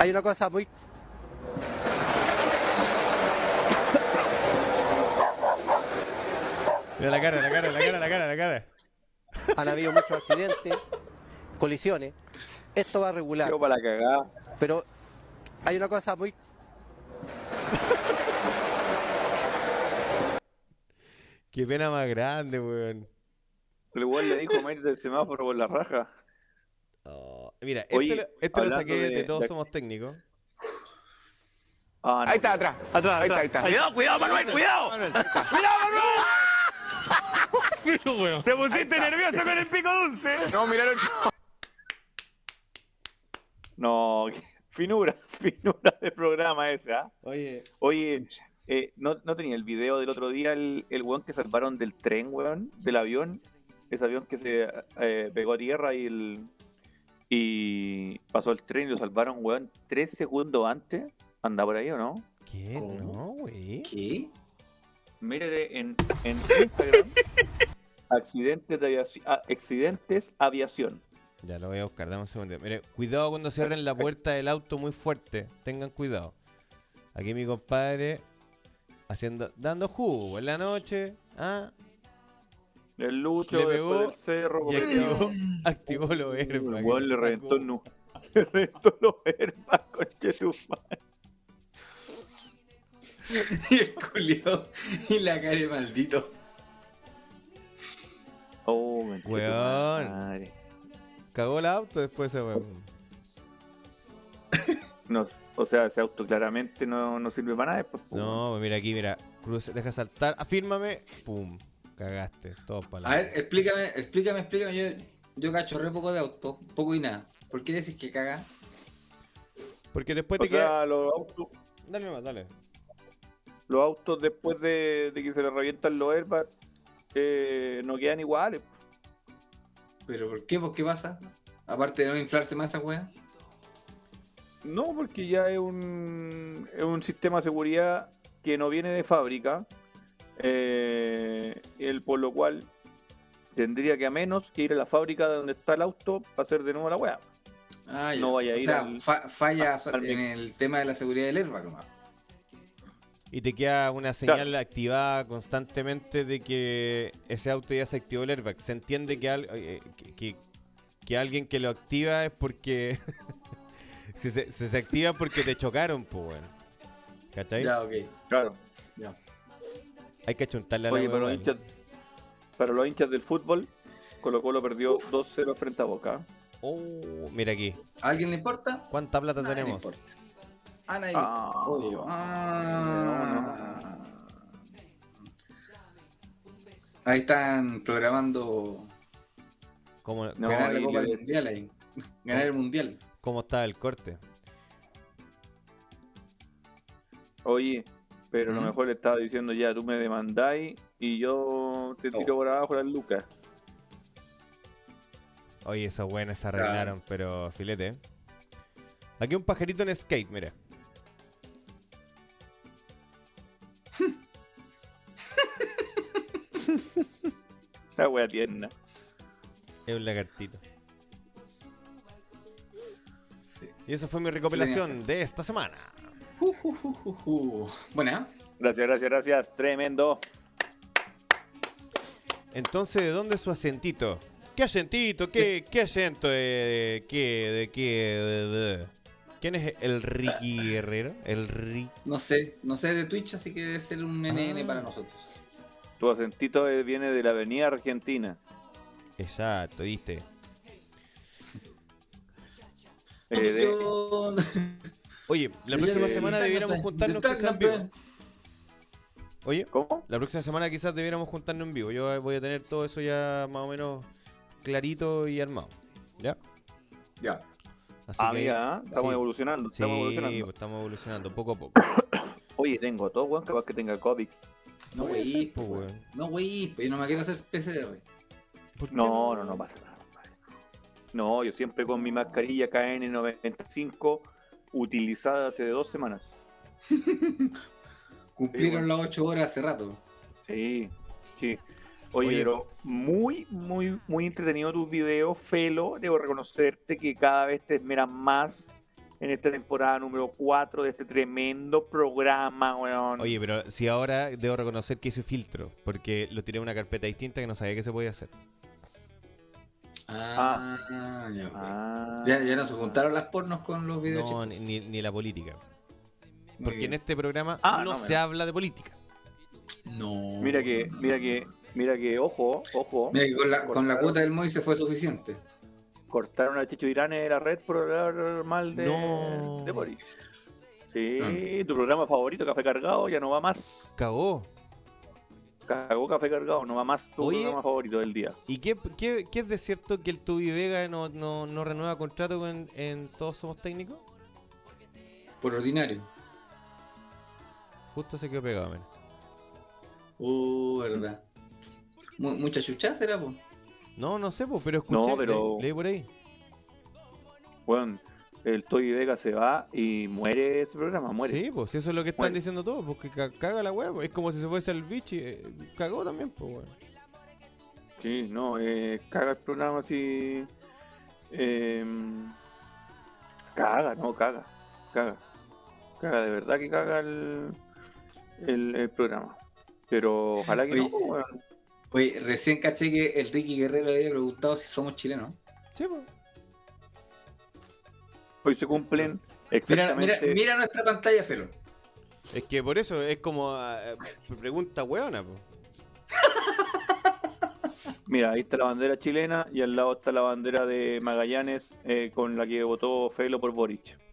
hay una cosa muy... Mira la cara, la cara, la cara, la cara, la cara. Han habido muchos accidentes, colisiones. Esto va a regular. Yo para la cagada. Pero hay una cosa muy... Qué pena más grande, weón. El weón le dijo métete el semáforo por la raja. Oh, mira, Oye, este, lo, este lo saqué de, de- Todos de- Somos Técnicos. Ah, no. Ahí está, atrás. Atrás, ahí está, ahí está. Cuidado, cuidado, Manuel, cuidado. ¡Cuidado, Manuel! Te pusiste nervioso con el pico dulce. No, miraron. No, finura, finura de programa ese, ¿ah? Oye, Oye, eh, ¿no, ¿no tenía el video del otro día el, el weón que salvaron del tren, weón? Del avión. Ese avión que se eh, pegó a tierra y el y pasó el tren y lo salvaron, weón, tres segundos antes. ¿Anda por ahí o no? ¿qué? ¿Cómo? No, güey. ¿Qué? Mírete en, en Instagram. accidentes de aviación. accidentes aviación. Ya lo voy a buscar, dame un segundo. Mire, cuidado cuando cierren la puerta del auto muy fuerte. Tengan cuidado. Aquí mi compadre haciendo, dando jugo en la noche. ¿ah? El lucho Le pegó del cerro. Y activó, activó los El airbags. weón le reventó el. Le reventó los airbags, conchetumare. Y el culio y la cara de maldito. Oh, me Weón. Cagó el auto después ese weón. No, o sea, ese auto claramente no, no sirve para nada. Pues, No, pues mira aquí, mira. Cruz, deja saltar. Afírmame. Pum. Cagaste. Todo para A ver, explícame, explícame, explícame. Yo, yo cacho re poco de auto, poco y nada. ¿Por qué decís que caga? Porque después O te queda. los autos, Dale más, dale. los autos después de, de que se les revientan los airbags eh, no quedan iguales. ¿Pero por qué? ¿Por qué pasa? Aparte de no inflarse más esa wea. No, porque ya es un, es un sistema de seguridad que no viene de fábrica, eh, el, por lo cual tendría que a menos que ir a la fábrica de donde está el auto para hacer de nuevo la weá. Ah, ya. No vaya a o ir sea, al- fa- falla al- en el tema de la seguridad del airbag nomás. Y te queda una señal activada constantemente de que ese auto ya se activó el airbag. Se entiende que, al- eh, que, que- que alguien que lo activa es porque. si se, se, se activa porque te chocaron, pues bueno. ¿Cachai? Ya, ok. Claro. Hay que achuntarle a la Oye, para los, hinchas, para los hinchas del fútbol, Colo Colo perdió 2-0 frente a Boca. Oh, mira aquí. ¿A alguien le importa? ¿Cuánta plata Nadie le tenemos? importa. A nadie Ah. le importa. Ah. Ahí están programando ¿Cómo, No, ganar la Copa le- del Mundial ahí. Ganar el Mundial. Cómo está el corte? Oye, pero a lo ¿Mm? mejor le estaba diciendo ya, tú me demandáis y yo te tiro Oh. por abajo las lucas. Oye, esos buenos se arreglaron, pero filete. ¿eh? Aquí un pajarito en skate, mira. Esa wea tierna. Es un lagartito. Y esa fue mi recopilación de esta semana. Uh, uh, uh, uh, uh. Buena. Gracias, gracias, gracias. Tremendo. Entonces, ¿de dónde es su acentito? ¿Qué acentito? ¿Qué, qué acento? De, ¿Qué? ¿De qué? de- de- ¿Quién es el Ricky Guerrero? El Ricky. No sé, no sé de Twitch, así que debe ser un NN Ah. para nosotros. Tu acentito eh, viene de la avenida Argentina. Exacto, ¿viste? Eh, de- Opción. Oye, la próxima semana debiéramos juntarnos quizás en vivo. Oye, ¿Cómo? la próxima semana quizás debiéramos juntarnos en vivo. Yo voy a tener todo eso ya más o menos clarito y armado. ¿Ya? Ya. Así Ah, que- mira, ¿eh? estamos sí. evolucionando. Sí, Estamos evolucionando. pues estamos evolucionando poco a poco. Oye, tengo todo, weón, capaz que tenga COVID. No, ser, güey, po, po, weón. No, pues yo no me quiero hacer PCR. ¿Por qué No, no, no pasa. No, yo siempre con mi mascarilla KN95 utilizada hace dos semanas. Cumplieron Sí, las 8 horas hace rato. Sí, sí. Oye, Oye. pero muy, muy, muy entretenido tus videos, Felo. Debo reconocerte que cada vez te esmeras más en esta temporada número 4 de este tremendo programa, weón. Oye, pero si ahora debo reconocer que hice filtro, porque lo tiré en una carpeta distinta que no sabía que se podía hacer. Ah, ya, ok. Ah. ya, ya no se juntaron las pornos con los videos. No, ni, ni la política. Muy Porque en este programa Ah, no no, se mira. habla de política. No. Mira que, mira que, mira que, ojo, ojo. Mira que con la, con la cuota del Moise fue suficiente. Cortaron a Chicho Irán de la red por hablar mal de, No. de Boris. Sí, tu programa favorito, Café Cargado, ya no va más. Cagó. Cagó Café Cargado, no va más tu Oye. programa favorito del día. ¿Y qué, qué, qué es de cierto que el Tubi Vega no, no, no renueva contrato con, en Todos Somos Técnicos? Por ordinario. Justo se quedó pegado, men. Uh, verdad. Mu- mucha chucha será, po. No, no sé, po, pero escuché, No, pero- leí, leí por ahí. Bueno, el Toy Vega se va y muere ese programa, muere. Sí, pues eso es lo que están Muere. diciendo todos, porque ca- caga la web, es como si se fuese el bichi, eh, cagó también, pues weón. Sí, no, eh, caga el programa así. eh, caga, no, caga, caga. Caga, de verdad que caga el, el, el programa. Pero ojalá que Oye. no, pues, weón. Oye, recién caché que el Ricky Guerrero había preguntado si somos chilenos. Sí, pues. Hoy se cumplen Mira, mira, exactamente. mira nuestra pantalla, Felo. Es que por eso es como ah, pregunta weona, pues. Mira, ahí está la bandera chilena y al lado está la bandera de Magallanes eh, con la que votó Felo por Boric.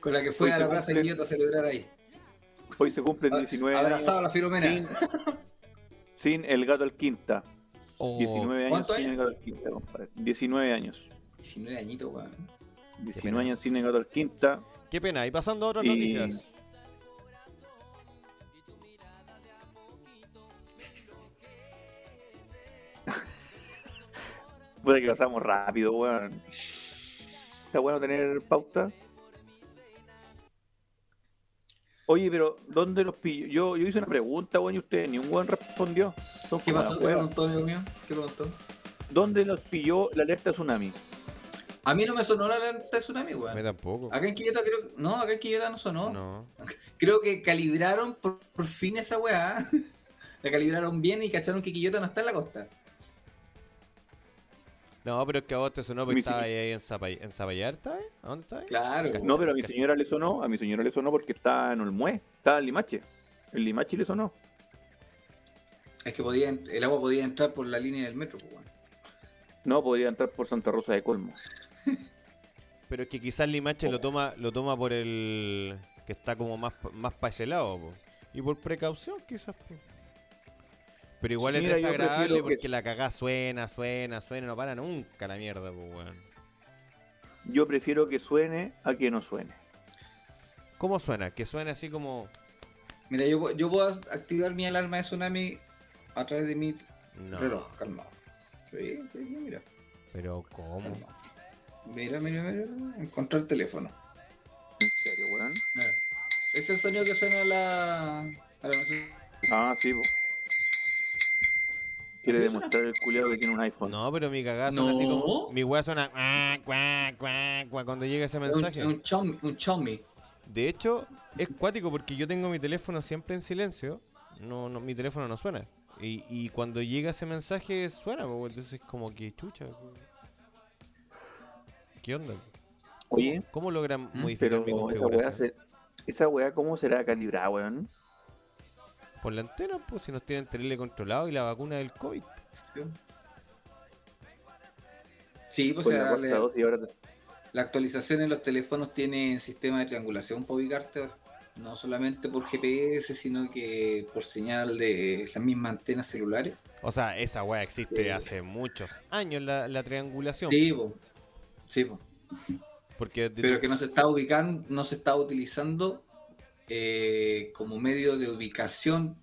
Con la que fue Hoy a la Plaza cumplen- a celebrar ahí. Hoy se cumplen 19 años Abrazado a la Filomena. sin, sin el gato al quinta. Oh, 19 años el gato al quinta, compadre. 19 años. 19 añitos, weón. 19 pena. años sin el gato al quinta. Qué pena, y pasando a otras Y- noticias. Puede que pasamos rápido, weón. Está bueno tener pauta. Oye, pero ¿dónde los pilló? Yo, yo hice una pregunta, weón, y usted ni un weón respondió. Son ¿Qué pasó? ¿Qué weas. preguntó, amigo mío? ¿Qué preguntó? ¿Dónde los pilló la alerta tsunami? A mí no me sonó la alerta de tsunami, A mí weón. tampoco. Acá en Quillota creo que... No, acá en Quillota no sonó. No. Creo que calibraron por, por fin esa weá. La calibraron bien y cacharon que Quillota no está en la costa. No, pero es que a vos te sonó porque estaba ahí en, Zapay ¿en Zapallar, ahí? ¿A dónde estás? Claro. Cacha. No, pero a mi señora le sonó, a mi señora le sonó porque está en Olmué, está en Limache. En Limache le sonó. Es que podía, el agua podía entrar por la línea del metro, pues, weón. No, podría entrar por Santa Rosa de Colmo. Pero es que quizás Limache lo toma lo toma por el que está como más más para ese lado, po. y por precaución quizás. po. Pero igual es desagradable que- porque la cagá suena, suena, suena, no para nunca la mierda, pues weón. Yo prefiero que suene a que no suene. ¿Cómo suena? Que suene así como Mira, yo, yo puedo activar mi alarma de tsunami a través de mi no. reloj, calmado. Sí, sí, mira. Pero, ¿cómo? Mira, mira, mira. Encontrar el teléfono. ¿En serio, weón? Mira. Es el sonido que suena a la. A la Ah, sí, po. Quiere ¿Así demostrar el culiado que tiene un iPhone. No, pero mi cagada suena así No. como. Mi weá suena. cuac, cuac, cuac, cuac, cuando llega ese un, mensaje. un. Un Xiaomi. De hecho, es cuático porque yo tengo mi teléfono siempre en silencio. No, no, mi teléfono no suena. Y, y cuando llega ese mensaje suena, po, entonces como que chucha. ¿Qué onda? Oye, ¿Cómo logran Mm, modificar pero mi esa weá, configuración? se- esa weá, ¿cómo será calibrada, weón? Por la antena, pues si nos tienen terrible controlado y la vacuna del COVID. Sí. Sí, pues la cuarta le- dosis, ahora te- la actualización en los teléfonos tiene sistema de triangulación para ubicarte. ahora. No solamente por GPS, sino que por señal de las mismas antenas celulares. O sea, esa weá existe Sí. hace muchos años, la, la triangulación. Sí, po. sí, po. Porque pero que no se está ubicando, no se está utilizando eh, como medio de ubicación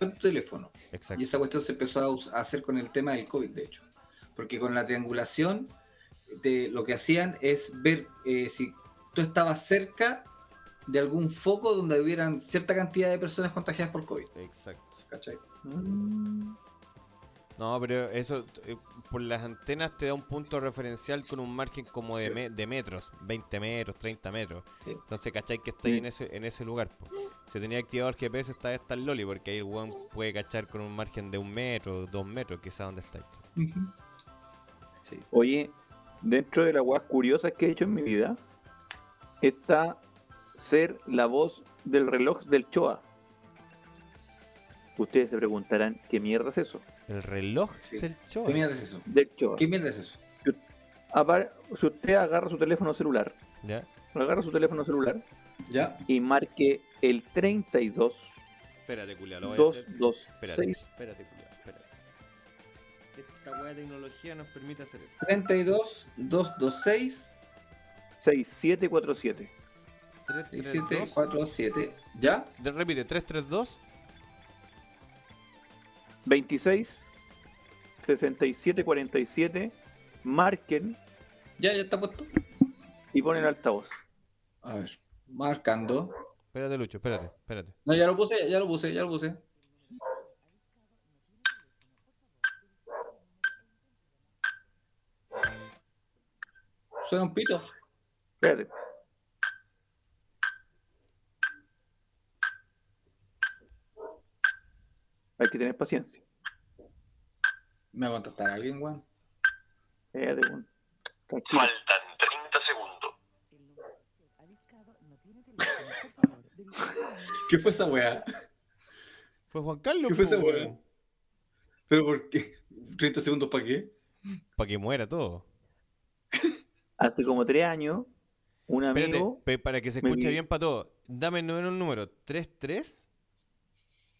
en tu teléfono. Exacto. Y esa cuestión se empezó a hacer con el tema del COVID, de hecho. Porque con la triangulación, de, lo que hacían es ver eh, si tú estabas cerca de algún foco donde hubieran cierta cantidad de personas contagiadas por COVID. Exacto. ¿Cachai? Mm, No, pero eso eh, por las antenas te da un punto referencial con un margen como de, Sí. me- de metros, 20 metros, 30 metros. Sí. Entonces, ¿cachai? Que está ahí Sí. en ese, en ese lugar. po. Si tenía activado el GPS, está está el Loli, porque ahí el weón puede cachar con un margen de un metro, dos metros, quizás donde está. Sí. Oye, dentro de las weas curiosas que he hecho en mi vida, está ser la voz del reloj del Choa. Ustedes se preguntarán, ¿qué mierda es eso? El reloj Sí. del show. ¿Qué mierda es eso? Del Choa. ¿Qué mierda es eso? Si usted agarra su teléfono celular, ¿Ya? agarra su teléfono celular ¿Ya? y marque el 32 Espérate, culiao, lo voy a hacer. 226 Espérate, espérate, culiao, espérate. Esta weá de tecnología nos permite hacer esto. 32 226 6747. 332. 6747. ¿Ya? De- Repite, 332. 26 6747 marquen ¿Ya? ¿Ya está puesto? y ponen altavoz. A ver. Marcando. Espérate, Lucho, espérate, espérate. No, ya lo puse, ya lo puse, ya lo puse. Suena un pito. Espérate. Hay que tener paciencia. Me va a contestar alguien, weón. Espérate, weón. Tranquilo. Faltan 30 segundos. ¿Qué fue esa weá? Fue Juan Carlos. ¿Qué fue esa weá? weón. ¿Pero por qué? ¿30 segundos para qué? Para que muera todo. Hace como tres años, un Espérate, amigo. pe- para que se escuche bien para todo. Dame el número. 33,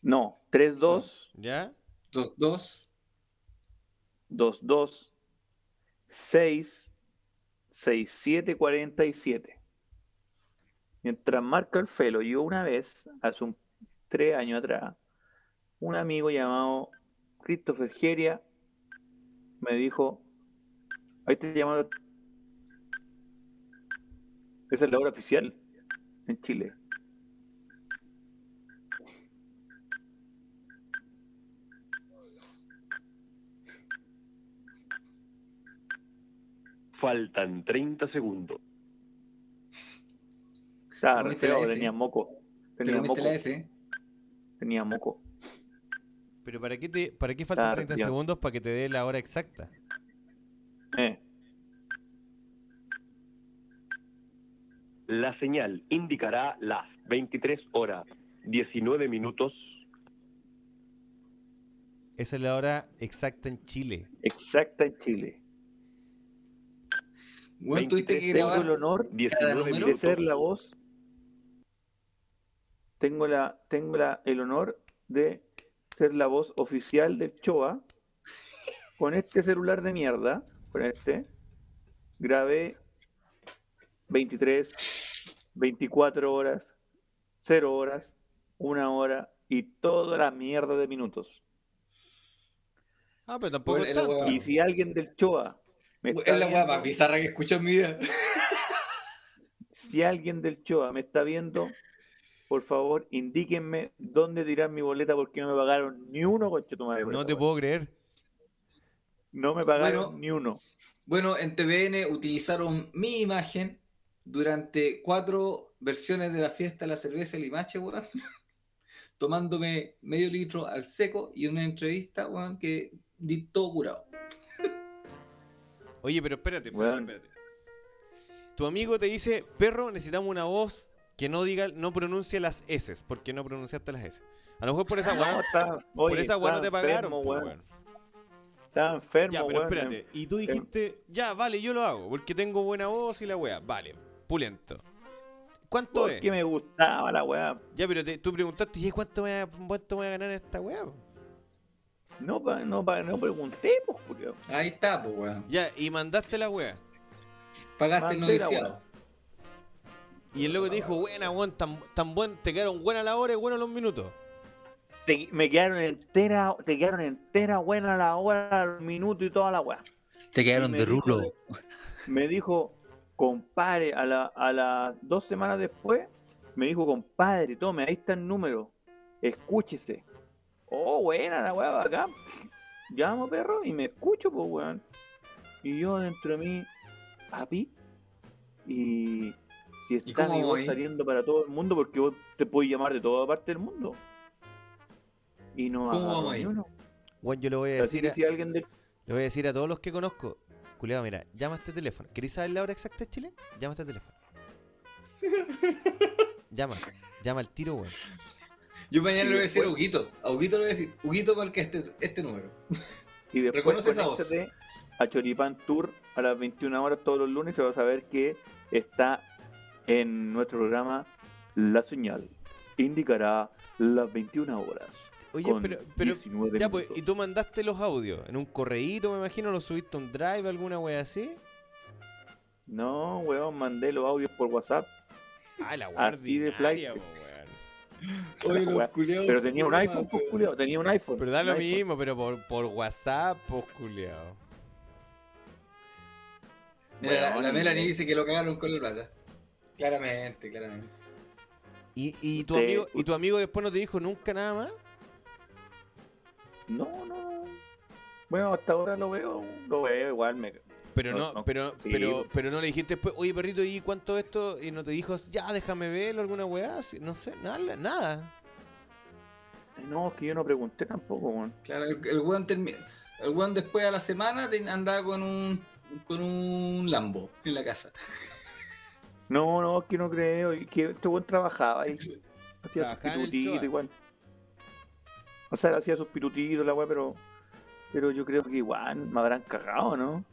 No, 32 ¿ya? 2, 2. 22 6 6747. Mientras marca el felo, yo una vez, hace un tres años atrás, un amigo llamado Christopher Geria me dijo, ahí te llamando. Esa es la hora oficial en Chile. Faltan 30 segundos. Estaba ¿Comiste resfriado, la S? tenía moco. ¿Te Tenía moco. la S? Tenía moco. Pero ¿para qué, te, para qué faltan Claro, 30 ya. segundos para que te dé la hora exacta? Eh, La señal indicará las 23 horas 19 minutos. Esa es la hora exacta en Chile. exacta en Chile. Weón, tuviste que Tengo el grabar. honor 19 número? de ser la voz. Tengo la, tengo la, el honor de ser la voz oficial del Choa. Con este celular de mierda, con este, grabé 23, 24 horas, 0 horas, 1 hora y toda la mierda de minutos. Ah, pero tampoco Bueno, es tanto. Y si alguien del Choa Es la weá más bizarra que escucho en mi vida. si alguien del Choa me está viendo, por favor, indíquenme dónde tirar mi boleta porque no me pagaron ni uno, concha tu madre. No te puedo creer. No me pagaron Bueno. ni uno. Bueno, en TVN utilizaron mi imagen durante cuatro versiones de la fiesta de la cerveza Limache, weón. Tomándome medio litro al seco y una entrevista, weón, que di todo curado. Oye, pero espérate, espérate, espérate. Tu amigo te dice, perro, necesitamos una voz que no diga, no pronuncie las S, porque no pronunciaste las S. A lo mejor por esa weá, por esa weá no te pagaron, enfermo, po, weón. Estaba enfermo, Ya, pero weón. espérate. Y tú dijiste, ya, vale, yo lo hago, porque tengo buena voz y la weá. Vale, pulento. ¿Cuánto es? Porque me gustaba la weá. Ya, pero te- tú preguntaste, ¿y cuánto me, va- cuánto me voy a ganar esta weá? po? No, pa, no, pa, no pregunté, pues, Julio. Ahí está, pues, weón. Ya, y mandaste la weá. Pagaste el Mandé noviciado. Y el loco te dijo, buena, weón, tan, tan buen, te quedaron buena la hora y buenos los minutos. Te- me quedaron entera, te quedaron entera buena la hora, los minutos y toda la weá. Te quedaron de rulo. Me dijo, compadre, a, la, a las dos semanas después, me dijo, compadre, tome, ahí está el número, escúchese. Oh, buena la weá, acá. Llamo, perro, y me escucho, pues, weón. Y yo dentro de mí, papi, y si ¿Y está mi voz saliendo para todo el mundo, porque vos te puedes llamar de toda parte del mundo. Y no ¿Cómo agarró vamos ni ahí? uno. Weón, yo le voy a decir a, si alguien del le voy a decir a todos los que conozco, culiado, mira, llama a este teléfono. ¿Queréis saber la hora exacta de Chile? Llama a este teléfono. llama, llama al tiro, weón. Yo mañana le voy a decir a después- Huguito. A Huguito le voy a decir, Huguito marca este, este número. Y después Reconoce esa voz. conéctate a Choripán Tour a las 21 horas todos los lunes y vas a ver que está en nuestro programa La Señal. Indicará las 21 horas. Oye, pero, pero 19 ya, pues, y tú mandaste los audios en un correíto, me imagino, lo subiste a un drive, alguna wea así. No, weón, mandé los audios por WhatsApp. Ah, la Así de flight. Oye, los culiados, Pero tenía un iPhone, pues, culiao, Tenía un iPhone. Pero da lo iPhone. mismo, pero por, por WhatsApp, pues, culiao. Mira, la, Weón, la Melanie dice que lo cagaron con la plata. Claramente, claramente. ¿Y, y, tu Usted- amigo, ¿Y tu amigo después no te dijo nunca nada más? No, no. Bueno, hasta ahora lo veo. Lo veo igual. Me... Pero No, no, no, pero, sí. pero, pero no le dijiste después, oye perrito, ¿y cuánto esto? Y no te dijo, ya, déjame verlo, alguna weá, no sé, nada, nada. No, es que yo no pregunté tampoco, weón. Claro, el, el weón termi- el weón después a la semana andaba con un con un Lambo en la casa. No, no, es que no creo. y Que este buen trabajaba ahí. Hacía sus pirutitos igual. O sea, hacía sus pirutitos la weá, pero. Pero yo creo que igual me habrán cagado, ¿no?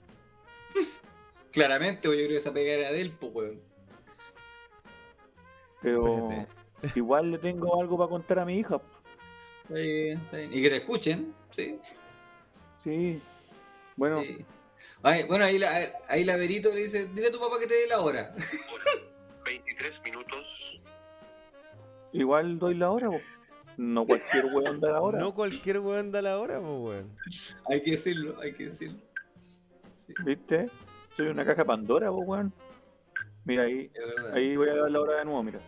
Claramente, pues, yo creo que esa pega era de él, pues weón. Pero Espérate. igual le tengo algo para contar a mi hija. Está bien, está bien. Y que te escuchen, sí. Sí. Bueno, Sí. Ay, bueno, ahí la, ahí la Verito le dice, dile a tu papá que te dé la hora. 23 minutos. igual doy la hora, po. No cualquier weón da la hora. No cualquier weón da la hora, pues weón. hay que decirlo, hay que decirlo. ¿Viste? Soy una caja Pandora, po, weón. Mira ahí. Ahí voy a dar la hora de nuevo, mira.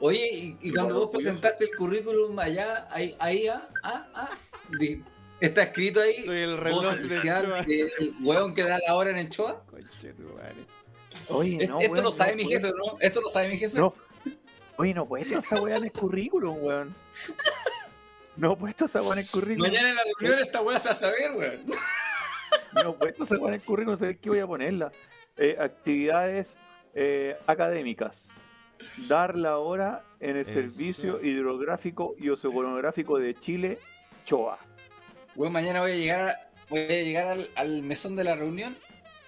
Oye, y, y cuando vos presentaste el currículum allá, ahí, ahí, ah, ah, ah, di- está escrito ahí, Soy el reloj oficial, eh, el hueón que da la hora en el Choa. Oye, Es- no, esto weón, lo sabe no, mi weón. jefe, ¿no? Esto lo sabe mi jefe. No. Oye, no puedes esa weá en el currículum, weón. No puedes esa weá en el currículum. Mañana en la reunión esta weá se va a saber, weón. No puedes esa weá en el currículum, sé qué voy a ponerla. Eh, actividades eh, académicas. Dar la hora en el Eso. Servicio Hidrográfico y Oceanográfico de Chile, CHOA. Weón, mañana voy a llegar, a- voy a llegar al, al mesón de la reunión,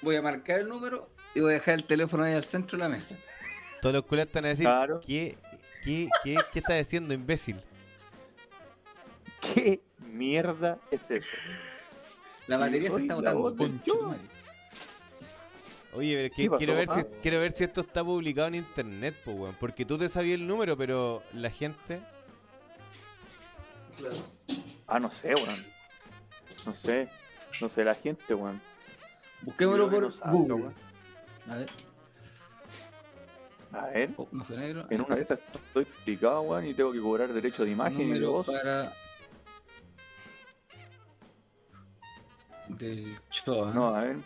voy a marcar el número y voy a dejar el teléfono ahí al centro de la mesa. Todos los culeros están a decir, Claro. ¿qué, qué, qué, qué estás haciendo, imbécil? ¿Qué mierda es eso? La batería se está botando. Oye, pero es que ¿Qué pasó, quiero, ver si, papá? quiero ver si esto está publicado en internet, pues weón. Porque tú te sabías el número, pero la gente... Ah, no sé, weón. No sé. No sé la gente, weón. Busquémoslo por no Google. weón. A ver. A ver. Oh, no fue negro. En una de esas estoy explicado, weón, y tengo que cobrar derecho de imagen y de Número voz. para. Del Choa. No, a ver.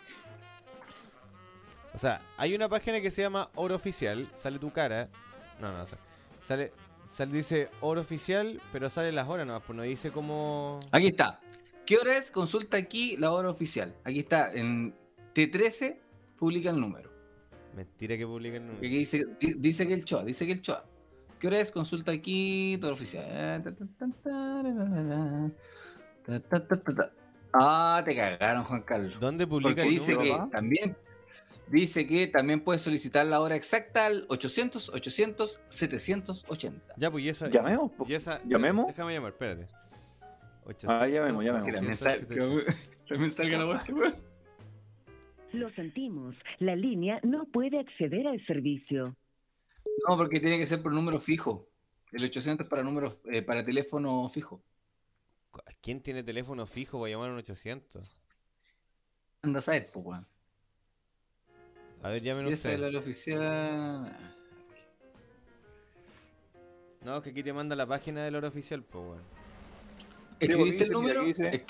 O sea, hay una página que se llama Oro Oficial, sale tu cara. No, no, sea, sale, sale dice Oro Oficial, pero sale las horas nomás, pues no dice como... Aquí está. ¿Qué hora es? Consulta aquí la hora oficial. Aquí está. En T13 publica el número. Mentira que publica el número. Aquí dice, di- dice que el Choa, dice que el Choa. ¿Qué hora es? Consulta aquí, todo oficial. Ah, te cagaron, Juan Carlos. ¿Dónde publica Porque el dice número? que papá? también dice que también puedes solicitar la hora exacta al 800 800 780. Ya, pues y esa... Llamemos, y esa ¿Llamemos? Déjame llamar, espérate. Ah, llamemos, llamemos. Que también 800, sal- 700. también salga la weón. Lo sentimos, la línea no puede acceder al servicio. No, porque tiene que ser por número fijo. El 800 para número eh, para teléfono fijo. ¿Quién tiene teléfono fijo para llamar a un 800? Anda a saber, pues, weón. A ver, llamen Y esa es la oficial. No, es que aquí te manda la página del Oro Oficial, pues, weón. ¿Escribiste el número? aquí dice-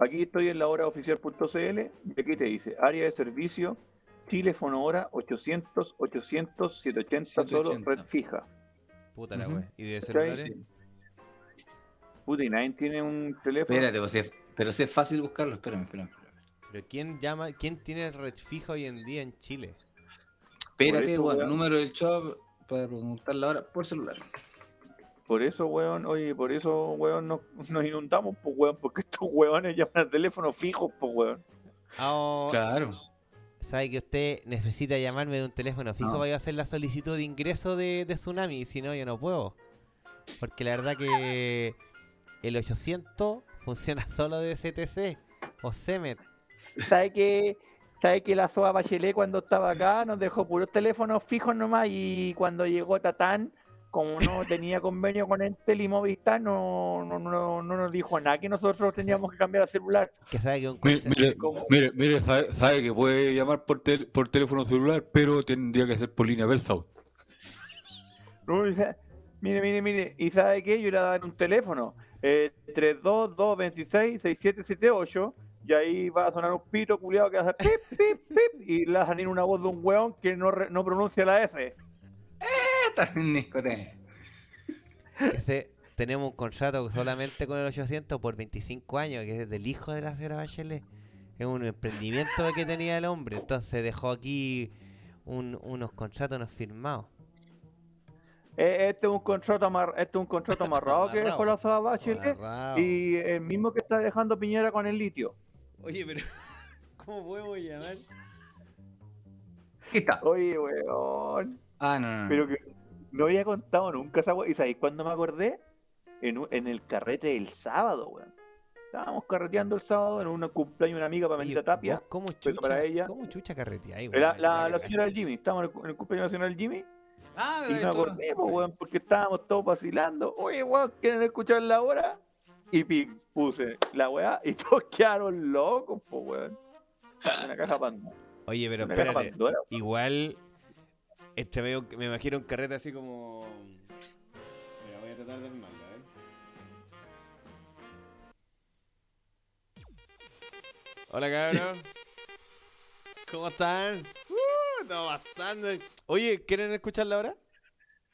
Aquí estoy en la hora oficial.cl y aquí te dice área de servicio, Chile Fonahora 800 800 780 solo 780. red fija. Puta la Ujú. weón. ¿Y de celulares? sí. Puta, y nadie tiene un teléfono. Espérate, pues, es- pero si es fácil buscarlo. Espérame, espérame. espérame. ¿Pero quién llama, quién tiene red fija hoy en día en Chile? Espérate, eso, weón. Número del shop para preguntar la hora por celular. Por eso, weón, oye, por eso, weón, nos, nos inundamos, pues, weón, porque estos weones llaman al teléfono fijo, pues, weón. Ah, Claro. Sabe que usted necesita llamarme de un teléfono fijo No. para yo hacer la solicitud de ingreso de, de Tsunami, y si no, yo no puedo. Porque la verdad que el 800 funciona solo de CTC o CEMET. ¿Sabe que, sabe que la SOA Bachelet cuando estaba acá nos dejó puros teléfonos fijos nomás y cuando llegó Tatán, como no tenía convenio con Entel y Movistar, no, no, no, no nos dijo nada que nosotros teníamos que cambiar el celular. Que sabe que un Mire, mire, mire, mire, sabe, sabe que puede llamar por, tel- por teléfono celular, pero tendría que ser por línea sa- Mire, mire, mire, ¿y sabe qué? Yo le dar un teléfono, eh, 322266778, y ahí va a sonar un pito culiado que va a hacer pip, pip, pip, y le va a salir una voz de un weón que no, re- no pronuncia la F. Está en discoteca. que se- tenemos un contrato solamente con el 800 por 25 años, que es del hijo de la señora Bachelet. Es un emprendimiento que tenía el hombre, entonces dejó aquí un- unos contratos no firmados. Eh, Este es un contrato amar- este es un contrato amarrado que dejó la Bachelet Amarrado. y el mismo que está dejando Piñera con el litio. Oye, pero ¿cómo podemos llamar? Aquí está. Oye, weón. Ah, no, no. Pero que no había contado nunca esa weón. ¿Y sabéis cuándo me acordé? En, un- en el carrete del sábado, weón. Estábamos carreteando el sábado en un cumpleaños de una amiga Benita Tapia. ¿Cómo chucha, para ella- ¿Cómo chucha carreteáis, weón? la, la señora del Jimmy, estábamos en el, en el cumpleaños de la señora del Jimmy Ah, y acordé, po, weón, porque estábamos todos vacilando. Oye, weón, ¿quieren escuchar la hora? Y puse la weá y todos quedaron locos, po, weón. Una caja Pandora. Oye, pero Una caja espérate. Pandora. Igual, entre medio, me imagino un carrete así como. Mira, voy a tratar de animarla, a ver. Hola, cabrón. ¿Cómo están? Está pasando. Oye, ¿quieren escucharla ahora?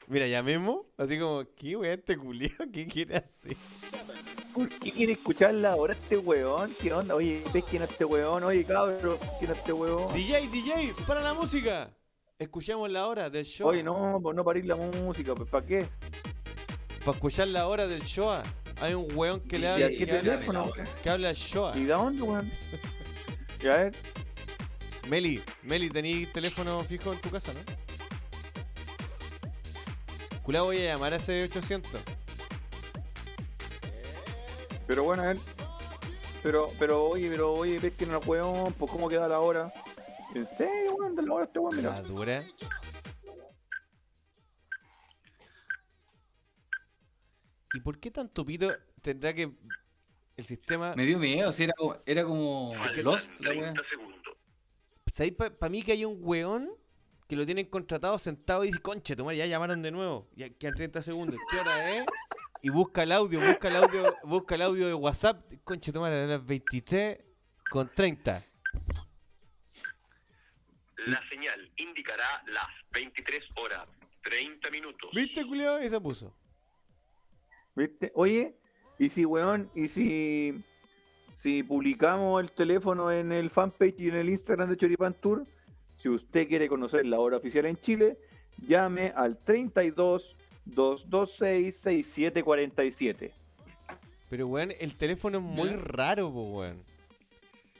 Mira, ya mismo, así como, ¿qué weón este culiao? ¿Qué quiere hacer? ¿Por qué quiere escuchar la hora este weón? ¿Qué onda? Oye, ¿ves quién es este weón? Oye, cabrón, ¿quién es este weón? DJ, DJ, para la música. Escuchemos la hora del show. Oye, no, pues no parís la música, pues ¿para qué? Para escuchar la hora del Shoah. Hay un weón que le habla, ¿qué teléfono? que habla Shoah. ¿Y de dónde, weón? A ver, Meli, Meli, ¿tenéis teléfono fijo en tu casa, no? Culá voy a llamar a ese 800. pero bueno, a ver. Pero, pero, oye, pero, oye, ves que no weón, pues ¿cómo queda la hora? ¿En serio, weón? De la hora este weón, mira. La dura. ¿Y por qué tanto pito? tendrá que. El sistema. Me dio miedo, si era, era como Lost la weá. ¿Sabéis para mí que hay un weón que lo tienen contratado sentado y dice, conche, tu madre, ya llamaron de nuevo. Ya quedan 30 segundos. ¿Qué hora es? Y busca el audio, busca el audio, busca el audio de WhatsApp. Conche, tu madre, a las 23 con 30. La señal indicará las 23 horas 30 minutos. ¿Viste, culiao? Y se puso. ¿Viste? Oye, y si, weón, y si, si publicamos el teléfono en el fanpage y en el Instagram de Choripan Tour, si usted quiere conocer la hora oficial en Chile, llame al 32 226 6747. Pero, weón, el teléfono es muy raro, po, weón.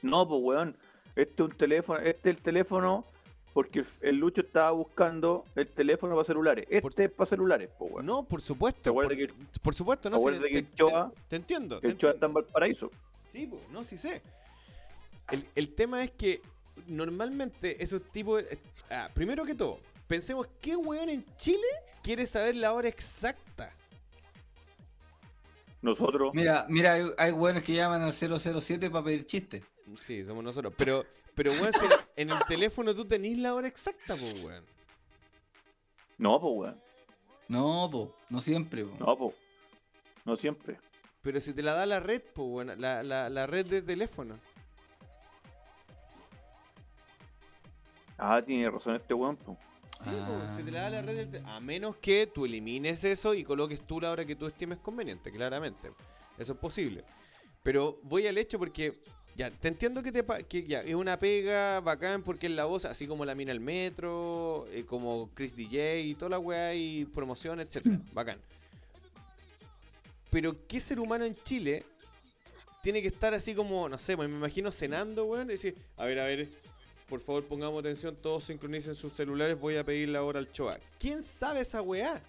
No, pues weón, este es un teléfono, este es el teléfono porque el- Lucho estaba buscando el teléfono para celulares. Este es para celulares, pues weón. No, por supuesto. ¿Te acuerdas Por, que, por supuesto, no ¿te sé. Te, te- te entiendo. el Choa está en Valparaíso? Sí, po, no, sí sé. El, el tema es que normalmente esos tipos. de- ah, primero que todo, pensemos qué weón en Chile quiere saber la hora exacta. Nosotros. Mira, mira, hay, hay weones que llaman al 007 para pedir chistes. Sí, somos nosotros. Pero, pero weón, si en el teléfono tú tenés la hora exacta, pues weón. No, pues weón. No, po, no siempre, po. No, pues. No siempre. Pero si te la da la red, pues weón, la, la, la red de teléfono. Ah, tiene razón este weón, pues. Sí, po, si te la da la red del te- A menos que tú elimines eso y coloques tú la hora que tú estimes conveniente, claramente. Eso es posible. Pero voy al hecho porque, ya, te entiendo que, te, pa- que ya, es una pega bacán porque es la voz, así como la mina el metro, eh, como Chris DJ y toda la weá y promoción, etcétera Bacán. Pero, ¿qué ser humano en Chile tiene que estar así como, no sé, pues, me imagino cenando, weón, y decir, a ver, a ver, por favor pongamos atención, todos sincronicen sus celulares, voy a pedir la hora al Choa. ¿Quién sabe esa weá?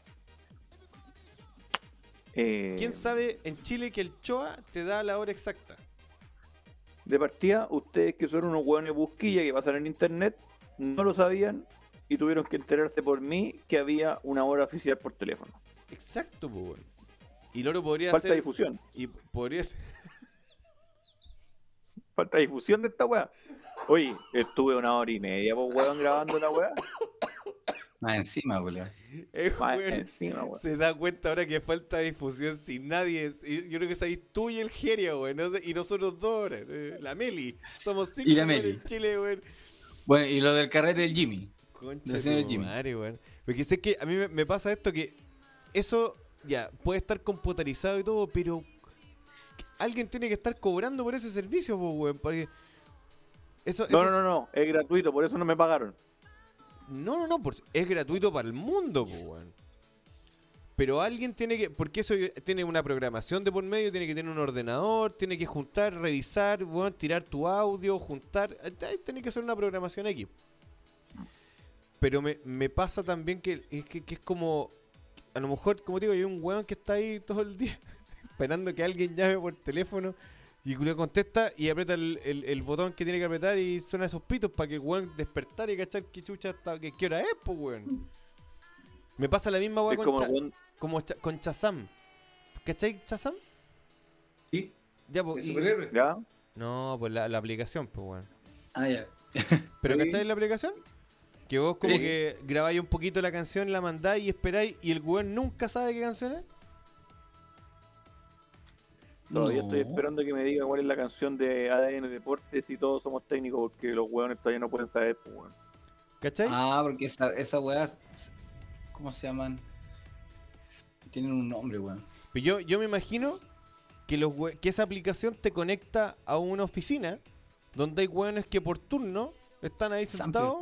Eh, ¿Quién sabe en Chile que el Choa te da la hora exacta? De partida, ustedes que son unos hueones busquilla que pasan en internet, no lo sabían y tuvieron que enterarse por mí que había una hora oficial por teléfono. Exacto, pues, weón. Y Loro podría Falta ser. difusión. Y podría ser. Falta difusión de esta weá. Oye, estuve una hora y media, pues weón, grabando la weá. Más encima, weón. Eh, Más weón, encima, weón. se da cuenta ahora que falta difusión sin nadie. Yo creo que sabéis tú y el Geria, weón. Y nosotros dos ahora. eh, La Meli. Somos cinco Y la weón, Meli. en Chile, weón. Bueno, y lo del carrete del Jimmy. Concha Del señor Jimmy. madre, weón. Porque sé que a mí me pasa esto que eso ya puede estar computarizado y todo, pero alguien tiene que estar cobrando por ese servicio, pues, weón. Porque eso, No, eso no, no, no, es gratuito, por eso no me pagaron. No, no, no, por- es gratuito para el mundo, pues, weón. Pero alguien tiene que, porque eso tiene una programación de por medio, tiene que tener un ordenador, tiene que juntar, revisar, weón, tirar tu audio, juntar, tiene que hacer una programación X. Pero me, me pasa también que es, que, que es como, a lo mejor, como digo, hay un weón que está ahí todo el día esperando que alguien llame por teléfono y le contesta y aprieta el, el- el botón que tiene que apretar y suena esos pitos para que el weón despertar y cachar que chucha está, que qué hora es, pues weón. Me pasa la misma Es con, como Cha- el weón- como Cha- con Chazam. ¿Cachai Chazam? Sí. Ya, pues. ¿El y-? ¿Ya? No, pues la, la aplicación, pues weón. Ah, ya. ¿Pero Sí. cachai la aplicación? Que vos como Sí. que grabáis un poquito la canción, la mandáis y esperáis y el weón nunca sabe qué canción es. Todavía No. estoy esperando que me diga cuál es la canción de ADN Deportes y todos somos técnicos porque los hueones todavía no pueden saber, pues weón. ¿Cachai? Ah, porque esa, esa weá. ¿Cómo se llaman? Tienen un nombre, weón. Pero yo, yo me imagino que, los we- que esa aplicación te conecta a una oficina donde hay weones que por turno están ahí sentados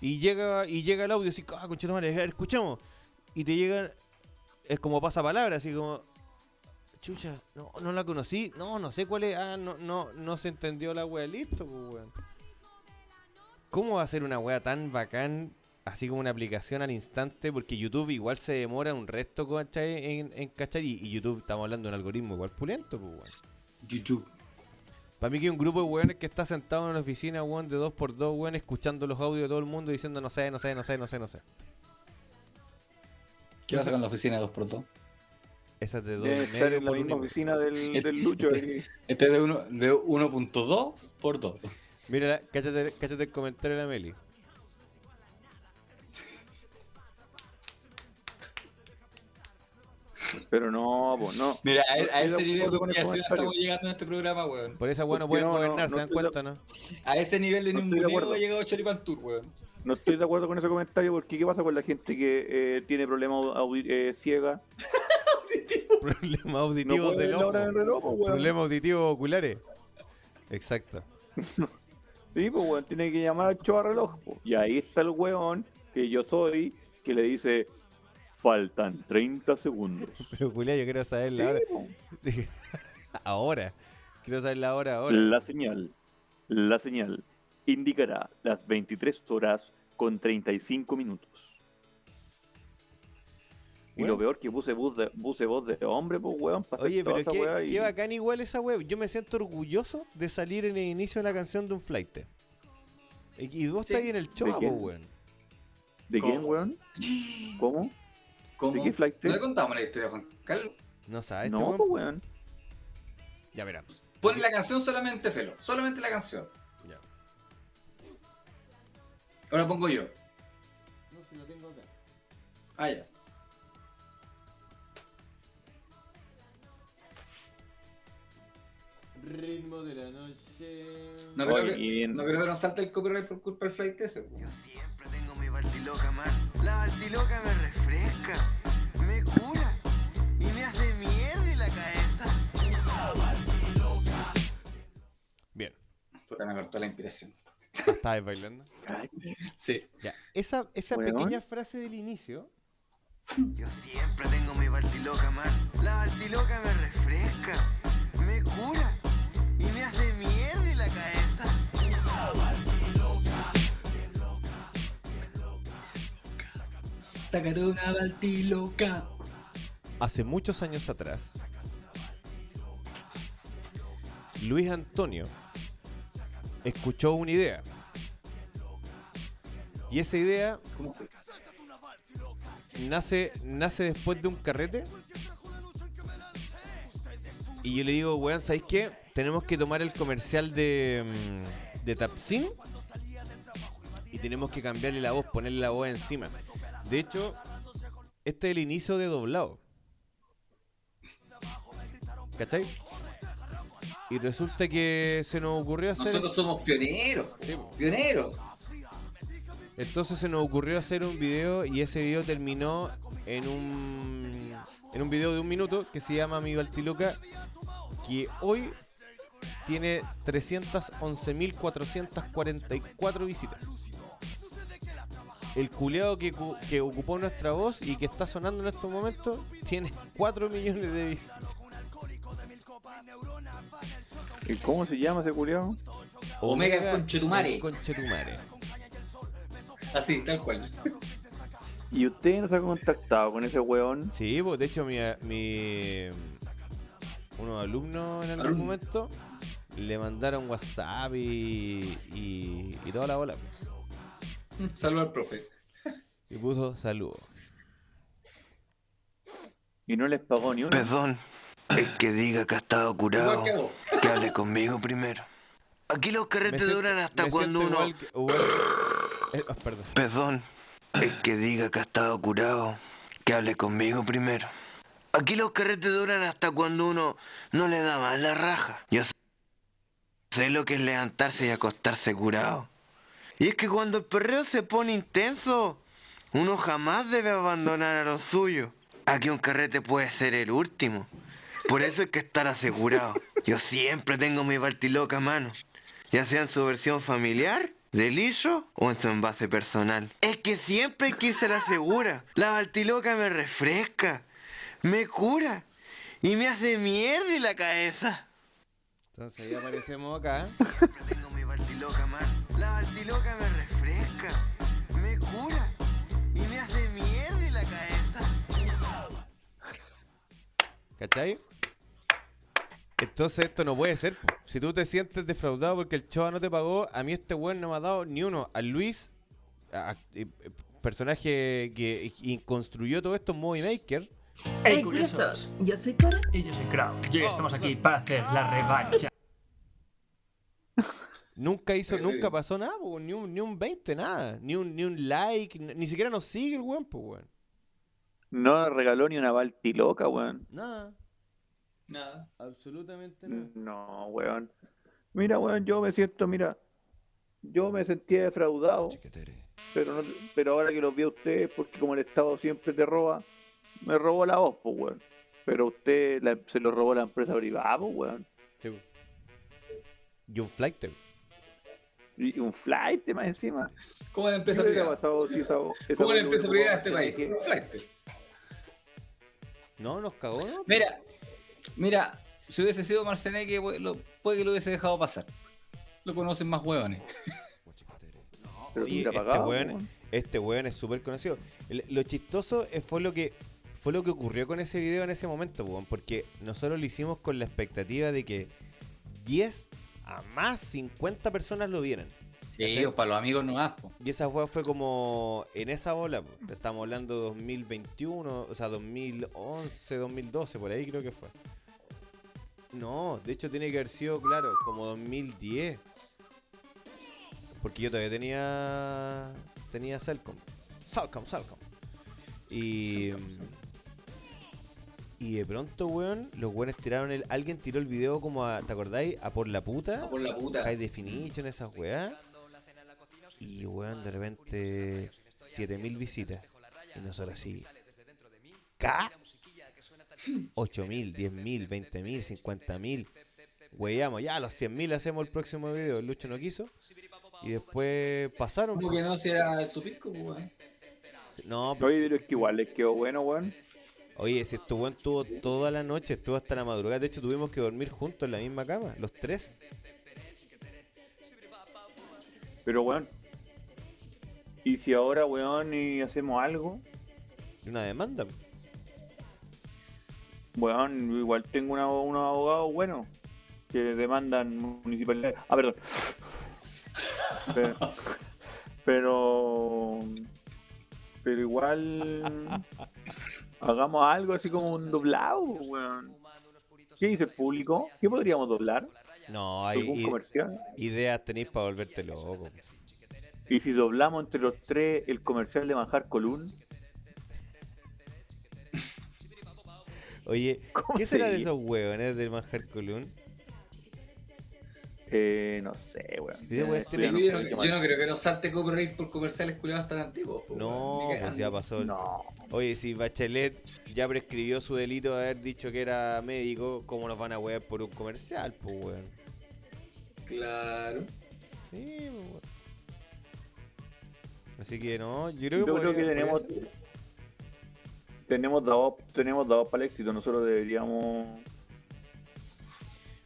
y llega y llega el audio así, ah, conchetumare, a ver, escuchamos. Y te llega, es como pasa palabra, así como, chucha, no, no la conocí, no, no sé cuál es, ah, no, no, no se entendió la wea, listo, pues weón. ¿Cómo va a ser una wea tan bacán, así como una aplicación al instante? Porque YouTube igual se demora un resto, ¿cachai? En, en cachar, y, y YouTube, estamos hablando de un algoritmo igual pulento, pues weón. YouTube. Para mí que hay un grupo de weones que está sentado en una oficina, weón, de dos por dos, weón, escuchando los audios de todo el mundo diciendo no sé, no sé, no sé, no sé, no sé. ¿Qué pasa con la oficina de 2x2? Esa es de dos Debe estar en la por misma uno. oficina del, del Lucho. ahí. Este es de uno- de 1.2 por 2. Mira, la- cáchate, cáchate el comentario de la Meli. Pero no, pues no. Mira, a, No de ese nivel de acuerdo con ese humillación estamos llegando en este programa, weón. Por esa weón no pueden no, no, gobernar, no ¿se dan de- cuenta, no? A ese nivel de No de ninguneo acuerdo. ha llegado Choripan Tour, weón. No estoy de acuerdo con ese comentario porque ¿qué pasa con la gente que eh, tiene problemas eh, ciega? Problemas No auditivos reloj, pues, weón. Problemas auditivos oculares. Exacto. Sí, pues weón, tiene que llamar al choa reloj. po. Y ahí está el weón que yo soy, que le dice, faltan 30 segundos. Pero Julia, yo quiero saber la hora. ahora. Quiero saber la hora ahora. La señal, la señal indicará las 23 horas con 35 minutos. Y lo peor que puse voz de, puse voz de hombre, pues weón, para Oye, pero esa qué, y- qué bacán igual esa web. Yo me siento orgulloso de salir en el inicio de la canción de un flight. Y y vos Sí. estás ahí en el show, ¿De quién? po, weón. ¿De quién, ¿Cómo? weón? ¿Cómo? ¿Cómo? ¿De qué flight? ¿No le contamos la historia, Juan Carlos? No sabes, este No, weón. pues weón. Ya verás. Pon la canción solamente, Felo. Solamente la canción. Ya. Ahora pongo yo. No, si lo tengo acá. Ah, ya. Ritmo de la noche. No creo, Oye, que, no creo que nos salte el copyright por culpa del flight ese. weón. Siempre tengo mi baltiloca, man. La baltiloca me refresca, me cura y me hace mierda en la cabeza. Bien. Puta, me cortó la inspiración. ¿Estabas bailando? Sí. Ya. Esa, esa pequeña frase del inicio. Yo siempre tengo mi baltiloca, man. La baltiloca me refresca, Una baltiloca. Hace muchos años atrás, Luis Antonio escuchó una idea. Y esa idea nace, nace después de un carrete. Y yo le digo, weón, ¿sabéis qué? Tenemos que tomar el comercial de, mm, de Tapsin y tenemos que cambiarle la voz, ponerle la voz encima. De hecho, este es el inicio de doblado. ¿Cachai? Y resulta que se nos ocurrió hacer. Nosotros somos pioneros. Sí. Pioneros. Entonces se nos ocurrió hacer un video y ese video terminó en un en un video de un minuto que se llama Mi Baltiloca que hoy tiene 311.444 visitas. El culeado que, cu- que ocupó nuestra voz y que está sonando en estos momentos tiene 4 millones de visitas. ¿Y cómo se llama ese culiao? Omega el conchetumare. conchetumare. Así, tal cual. ¿Y usted no se ha contactado con ese weón? Sí, pues de hecho mi, mi unos alumnos en algún Alumno. momento le mandaron WhatsApp y, y, y toda la bola. Saludos al profe. Y puso saludos. Y no les pagó ni uno. Perdón, el que diga que ha estado curado, que hable conmigo primero. Aquí los carretes siento- duran hasta cuando uno... igual que- igual- eh, oh, perdón. Perdón, el que diga que ha estado curado, que hable conmigo primero. Aquí los carretes duran hasta cuando uno no le da más la raja. Yo sé lo que es levantarse y acostarse curado. Y es que cuando el perreo se pone intenso, uno jamás debe abandonar a lo suyo. Aquí un carrete puede ser el último. Por eso hay que estar asegurado. Yo siempre tengo mi baltiloca a mano. Ya sea en su versión familiar, de liso o en su envase personal. Es que siempre hay que irse la segura. La baltiloca me refresca, me cura y me hace mierda en la cabeza. Entonces ahí aparecemos acá. Siempre tengo mi man. La baltiloca me refresca, me cura y me hace mierda en la cabeza. ¿Cachai? Entonces esto no puede ser. Si tú te sientes defraudado porque el chava no te pagó, a mí este weón no me ha dado ni uno. A Luis, a- eh, personaje que y construyó todo esto en Movie Maker, Hey, curiosos, yo soy Cora. Y yo soy Crow. Y hoy estamos aquí para hacer la revancha. Nunca hizo, nunca pasó nada, po, ni un, ni un 20, nada. Ni un, ni un like, ni, ni siquiera nos sigue el weón, pues weón. No regaló ni una balti loca, weón. Nada, Nada. absolutamente nada. No, weón. Mira, weón, yo me siento, mira, yo me sentía defraudado, pero no, pero ahora que los vi a ustedes, porque como el Estado siempre te roba, me robó la voz, pues, weón. Pero usted la- se lo robó la empresa privada, pues, weón. Sí, un flight. Y un flight más encima. ¿Cómo la empresa ¿Qué hubiera privada? pasado si esa, esa ¿Cómo la empresa no privada de este país? robado? Flight. No, nos cagó, ¿no? Mira, mira, si hubiese sido Marceneque, lo- puede que lo hubiese dejado pasar. Lo conocen más hueones. Oye, hubiera este weón, weón. este weón es súper conocido. Lo chistoso fue lo que fue lo que ocurrió con ese video en ese momento, weón, porque nosotros lo hicimos con la expectativa de que 10 a más 50 personas lo vieran. Sí, pues, para los amigos no. Y esa fue, fue como en esa bola, po. estamos hablando de 2021, o sea, 2011, 2012, por ahí creo que fue. No, de hecho tiene que haber sido, claro, como 2010. Porque yo todavía tenía tenía Salcom. Salcom, Salcom. Y y de pronto, weón, los weones tiraron el alguien tiró el video como a, ¿te acordáis? A por la puta. A por la puta. High definition esas weas. Y weón, de repente 7000 visitas. Y nosotros así. ¿K? 8000, 10000, 20000, 50000. Weyamos, ya a los 100.000 hacemos el próximo video. El Lucho no quiso. Y después pasaron. Como que no, si era su pico, pues, weón. No, Oye, pero es que igual les quedó bueno, weón. Oye, si este weón estuvo toda la noche, estuvo hasta la madrugada. De hecho, tuvimos que dormir juntos en la misma cama, los tres. Pero, weón. ¿Y si ahora, weón, y hacemos algo? Una demanda. Weón, igual tengo una- unos abogados buenos que demandan municipalidades. Ah, perdón. Pero, pero, pero igual hagamos algo así como un doblado, weón. ¿Qué dice el público? ¿Qué podríamos doblar? No, hay ¿Algún i- comercial? ideas tenéis para volverte loco. Y si doblamos entre los tres el comercial de Manjar Colún, Oye, ¿Cómo ¿qué será de esos huevones del Manjar Colún? Eh, no sé, weón. Sí, weón, tiene- ya no yo, no, yo creo que nos salte copyright por comerciales culiados tan antiguos. No, pues ya pasó. el- No. Oye, si Bachelet ya prescribió su delito de haber dicho que era médico, ¿cómo nos van a wear por un comercial, pues, weón? Claro. Sí, pues, weón. Así que no, yo creo que, Yo creo que tenemos podría ser. tenemos dados tenemos dados para el éxito. Nosotros deberíamos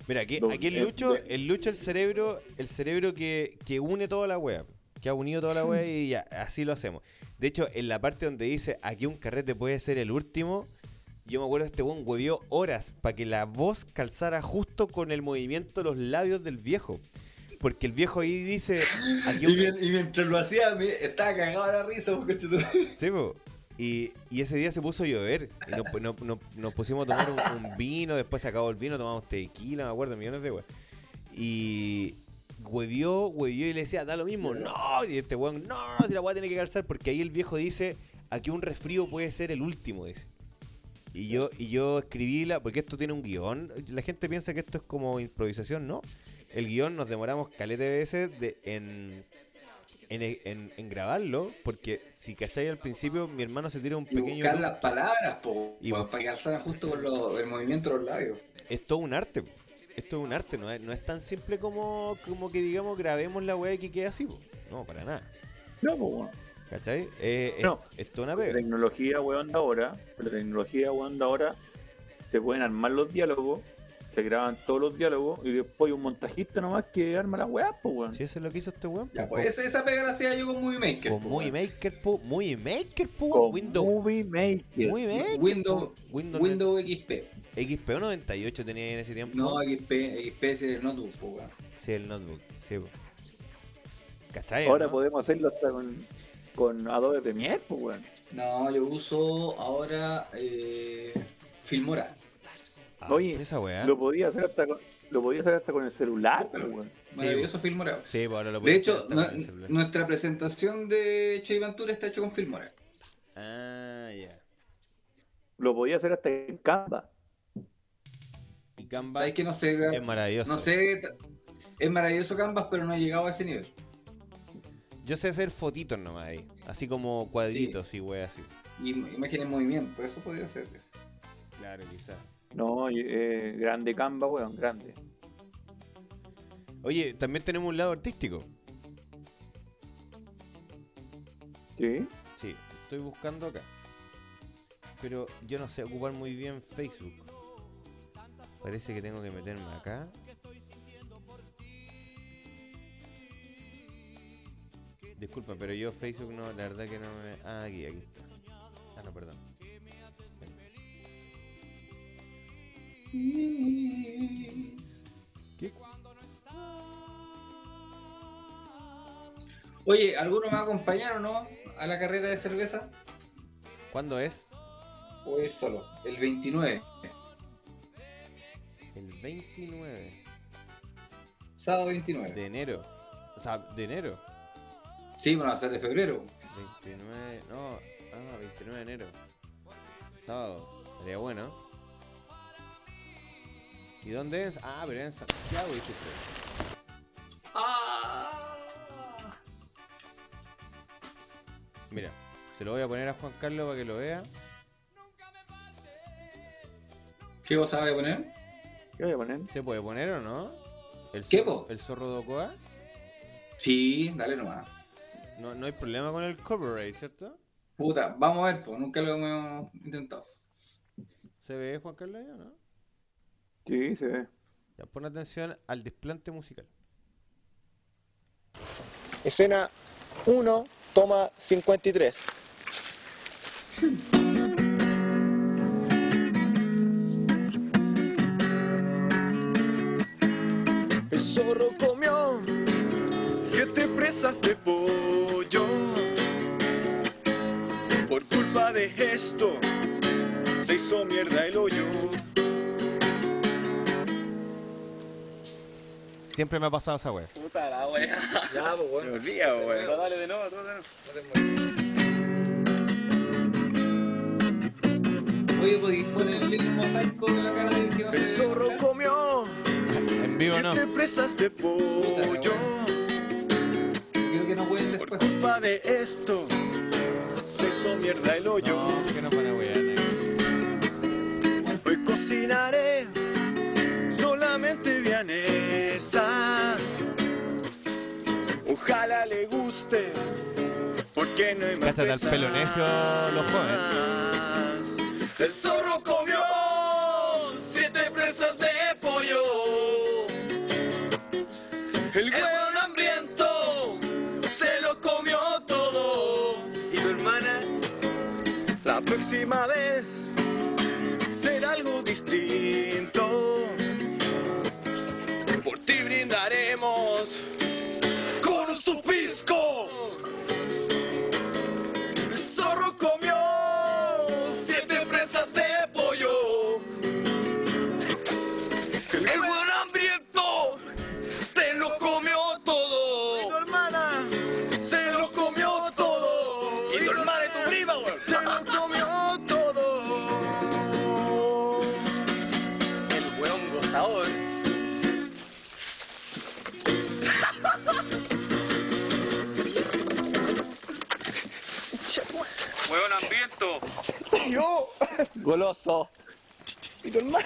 Mira, aquí, aquí el Lucho, el Lucho el cerebro, el cerebro que, que une toda la web, que ha unido toda la web y ya, así lo hacemos. De hecho, en la parte donde dice aquí un carrete puede ser el último, yo me acuerdo este buen huevió horas para que la voz calzara justo con el movimiento de los labios del viejo. Porque el viejo ahí dice aquí Y, un, mien- y mientras lo hacía, estaba cagado la risa. Sí, po. Y, ese día se puso a llover. Y nos, no- no- nos pusimos a tomar un, vino, después se acabó el vino, tomamos tequila, me acuerdo, millones de weas. Y huevió, huevió y le decía, da lo mismo, no. Y este weón, no, si la weá tiene que calzar, porque ahí el viejo dice, aquí un resfrío puede ser el último, dice. Y yo, y yo escribí la, porque esto tiene un guion. La gente piensa que esto es como improvisación, ¿no? El guion nos demoramos calete veces de, en, en, en- en grabarlo, porque si cacháis al principio, mi hermano se tira un Y pequeño. buscar las palabras, po, Y para que alzaran justo con lo- el movimiento de los labios. Es todo un arte. po. Esto es un arte, no es, no es tan simple como, como que digamos grabemos la weá y que quede así. po. No, para nada. No, weón. ¿Cachai? Eh, es- No. es, toda una La pega. tecnología, weón, de ahora, la tecnología, weón, de ahora, se pueden armar los diálogos, se graban todos los diálogos y después hay un montajista nomás que arma la weá, pues, weón. Si eso es lo que hizo este weón. Ya, po. pues esa, esa pega la hacía yo con Movie Maker. Con po, Movie weón. Maker, po. Movie Maker, po. Con Windows. Movie Maker. Movie Maker. Windows. Windows. Windows XP. XP o 98 tenía en ese tiempo. No, XP, XP es el notebook, po, weón. Sí, el notebook. Sí, po. ¿Cachai? Ahora no? podemos hacerlo hasta con. con Adobe Premiere, pues, weón. No, yo uso ahora eh, Filmora. Oye, esa weá. lo podía hacer hasta con, lo podía hacer hasta con el celular, weón. Maravilloso Filmora. Sí, pues ahora lo De hecho, nuestra presentación de Che Ventura está hecho con Filmora. Ah, ya. Lo podía hacer hasta en Canva. Y Canva ¿Sabes que no sé? es maravilloso. No sé. Es maravilloso Canvas, pero no he llegado a ese nivel. Yo sé hacer fotitos nomás ahí. Así como cuadritos y weas así. Y imagen en movimiento, eso podría ser. Claro, quizás. No, eh, grande Canva, weón, grande. Oye, también tenemos un lado artístico. Sí. Sí, estoy buscando acá. Pero yo no sé ocupar muy bien Facebook. Parece que tengo que meterme acá. Disculpa, pero yo Facebook no, la verdad que no me... Ah, aquí, aquí está. Ah, no, perdón. Oye, ¿alguno me va a acompañar o no a la carrera de cerveza? ¿Cuándo es? ¿O ir solo? El 29. El 29 Sábado 29. de enero. O sea, de enero. Sí, bueno, va a ser de febrero. 29, no, ah, 29 de enero. Sábado, estaría bueno. ¿Y dónde es? Ah, pero en Santiago, dijiste. Mira, se lo voy a poner a Juan Carlos para que lo vea. ¿Qué vos sabés poner? ¿Qué voy a poner? ¿Se puede poner o no? ¿El ¿Qué, zorro- po? ¿El zorro de Ocoa? Sí, dale nomás. No, no hay problema con el copyright, ¿cierto? Puta, vamos a ver, pues nunca lo hemos intentado. ¿Se ve Juan Carlos ya, no? Sí, se ve. Ya, pon atención al desplante musical. Escena 1, toma 53. El zorro comió siete presas de pollo. Por culpa de esto se hizo mierda el hoyo. Siempre me ha pasado esa wea. Puta la wea. Ya, pues bueno. Me olvida, wea. Dale de nuevo, dale de nuevo. Oye, ¿podéis ponerle un mosaico de la cara del que no El zorro comió En vivo no. siete presas de pollo. Creo que no pueden Por después. culpa de esto se hizo mierda el hoyo. No, que no pone wea. Hoy cocinaré vianesas. Ojalá le guste, porque no hay más al presas. pelo necio los jóvenes. El zorro comió siete presas de pollo. El hueón hambriento se lo comió todo. ¿Y tu hermana? La próxima vez será algo distinto. Goloso. Y tu hermana.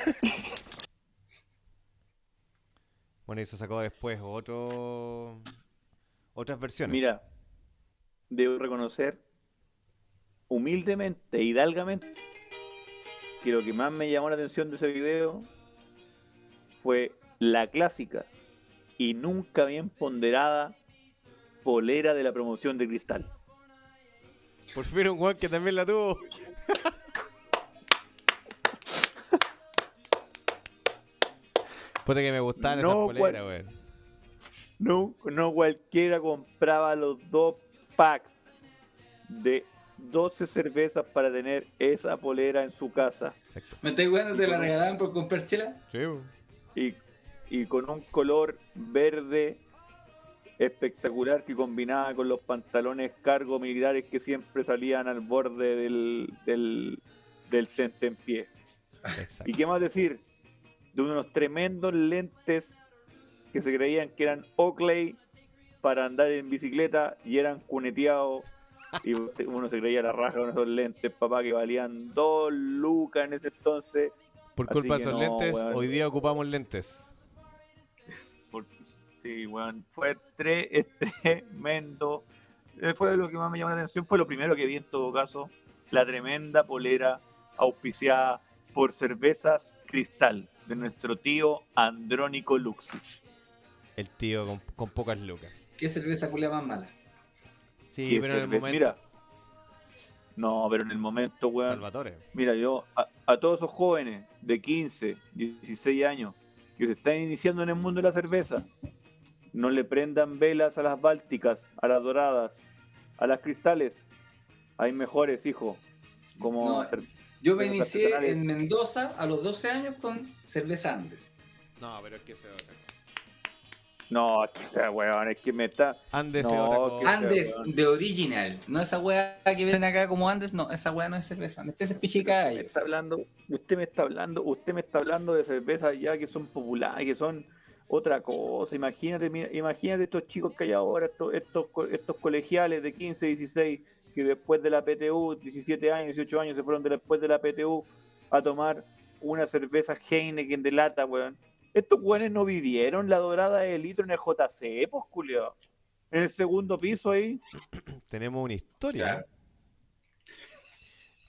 Bueno, y se sacó después otro... otras versiones. Mira, debo reconocer humildemente hidalgamente que lo que más me llamó la atención de ese video fue la clásica y nunca bien ponderada polera de la promoción de Cristal. Por fin un weón que también la tuvo. Puta que me gustaban esas No, poleras, cual- weón. No, no cualquiera compraba los dos packs. de 12 cervezas para tener esa polera en su casa. ¿Me estoy bueno te la regalaban por comprar chela? Sí, y, y con un color verde espectacular que combinaba con los pantalones cargo militares que siempre salían al borde del, del, del tentempié. ¿Y qué más decir? De unos tremendos lentes que se creían que eran Oakley para andar en bicicleta y eran cuneteados. Y uno se creía la raja con esos lentes, papá, que valían dos lucas en ese entonces. Por culpa de esos no, lentes, weón. hoy día ocupamos lentes. Sí, weón. Fue tre- tremendo. Eh, Fue lo que más me llamó la atención. Fue lo primero que vi en todo caso. La tremenda polera auspiciada por cervezas Cristal de nuestro tío Andrónico Luxich. El tío con, con pocas lucas. ¿Qué cerveza culia más mala? Sí, pero en el momento. Mira. No, pero en el momento, weón. Salvatore. Mira, yo a, a todos esos jóvenes de 15, 16 años que se están iniciando en el mundo de la cerveza, no le prendan velas a las bálticas, a las doradas, a las cristales. Hay mejores, hijo. Como No, Yo me inicié en Mendoza a los 12 años con cerveza Andes. No, pero es que se otra No, es que sea, weón, es que me está. Andes no, es sea, Andes de original. No esa weá que vienen acá como Andes, no, esa weá no es cerveza. Andes es pichica Me está hablando, usted me está hablando, usted me está hablando de cervezas ya que son populares, que son otra cosa. Imagínate, mira, imagínate estos chicos que hay ahora, estos, estos, co- estos colegiales de 15, 16, que después de la PTU, 17 años, 18 años, se fueron de- después de la PTU a tomar una cerveza Heineken de lata, weón. Estos weones no vivieron la dorada de litro en el JC, pues, culiao. En el segundo piso ahí. Tenemos una historia.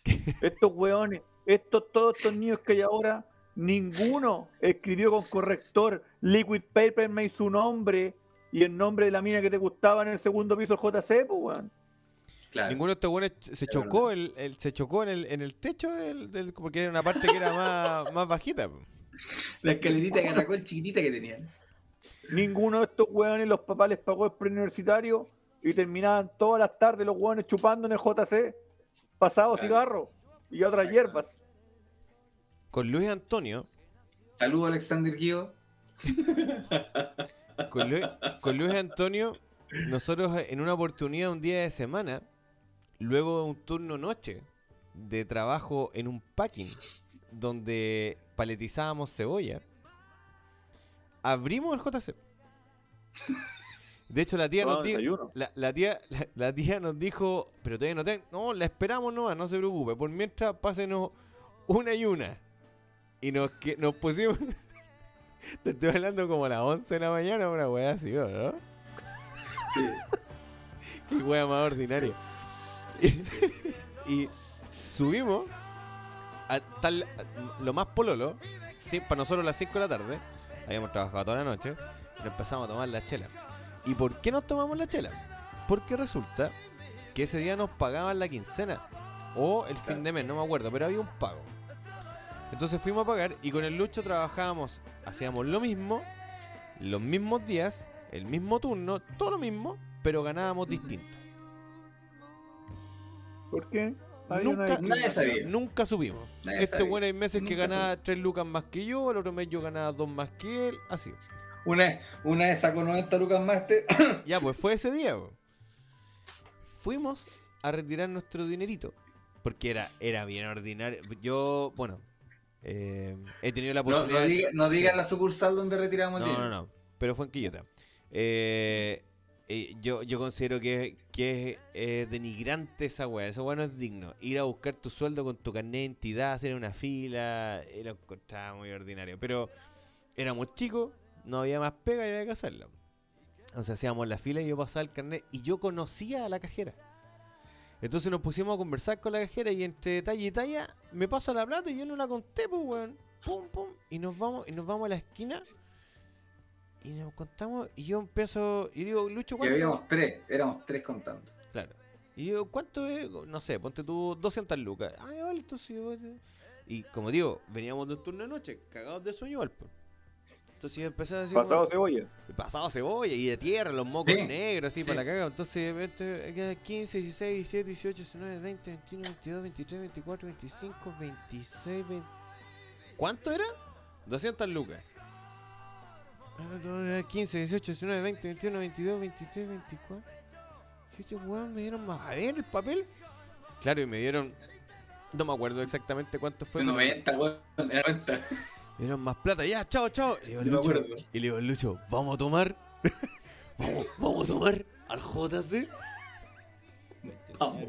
Estos weones, estos, todos estos niños que hay ahora, ninguno escribió con corrector Liquid Paper me su nombre y el nombre de la mina que te gustaba en el segundo piso del JC, pues weón. Ninguno de estos buenos se chocó, el, el- se chocó en el, en el techo del, del- porque era una parte que era más, más bajita. La escalerita de caracol chiquitita que tenían. Ninguno de estos weones los papás les pagó el preuniversitario y terminaban todas las tardes los weones chupando en el JC, pasado cigarro y otras hierbas. Con Luis Antonio, Saludo Alexander Guido. con Luis, con Luis Antonio, nosotros en una oportunidad, un día de semana, luego de un turno noche de trabajo en un packing, donde paletizábamos cebolla, abrimos el JC. De hecho, la tía, nos dijo, la, la tía, la, la tía nos dijo, pero todavía no no, la esperamos nomás, no se preocupe, por mientras pásenos una y una. Y nos, que, nos pusimos, te estoy hablando como a las 11 de la mañana, una weá así, ¿o ¿no? Sí. Qué wea más ordinaria. Y, subimos a tal, lo más pololo, para nosotros las 5 de la tarde, habíamos trabajado toda la noche, y empezamos a tomar la chela. ¿Y por qué nos tomamos la chela? Porque resulta que ese día nos pagaban la quincena, o el fin de mes, no me acuerdo, pero había un pago. Entonces fuimos a pagar y con el Lucho trabajábamos, hacíamos lo mismo, los mismos días, el mismo turno, todo lo mismo, pero ganábamos distinto. ¿Por qué? Una Nunca, discriminación. nunca subimos. Nadie este sabía. bueno hay meses que ganaba 3 lucas más que yo, el otro mes yo ganaba 2 más que él, así. Una, una vez sacó 90 lucas más este. Ya, pues fue ese día. Fuimos a retirar nuestro dinerito. Porque era, era bien ordinario. Yo, bueno, eh, he tenido la No, posibilidad. no, no digas la sucursal donde retiramos el No, dinero. no, no. Pero fue en Quillota. Eh, eh, yo, yo considero que, que es eh, denigrante esa weá. Esa weá no es digno. Ir a buscar tu sueldo con tu carnet de identidad, hacer una fila. eh, Lo encontraba muy ordinario. Pero éramos chicos, no había más pega y había que hacerlo. Entonces hacíamos la fila y yo pasaba el carnet y yo conocía a la cajera. Entonces nos pusimos a conversar con la cajera y entre talla y talla me pasa la plata y yo no la conté, pues weón. Pum, pum. Y nos vamos, y nos vamos a la esquina y nos contamos y yo empiezo y digo, Lucho, Y ¿cuánto? habíamos tres, éramos tres contando. Claro. Y yo, ¿cuánto es? No sé, ponte tú 200 lucas. Ay, vale, entonces yo- Y como digo, veníamos de un turno de noche, cagados de sueño, po. Entonces yo empecé así. Pasado como- cebolla. Pasado cebolla y de tierra, los mocos Sí, negros, así sí. para la caga. Entonces, de repente, queda 15, 16, 17, 18, 19, 20, 21, 22, 23, 24, 25, 26, 20. ¿Cuánto era? 200 lucas. Ah, 15, 18, 19, 20, 21, 22, 23, 24. Sí, este weón me dieron más. A ver el papel. Claro, y me dieron. No me acuerdo exactamente cuánto fue. pero- 90, weón. Era 90. me dieron más plata. Ya, chao, chao. Y le digo, Yo Lucho, acuerdo. y le digo, Lucho, vamos a tomar. vamos, vamos a tomar al JC. Vamos.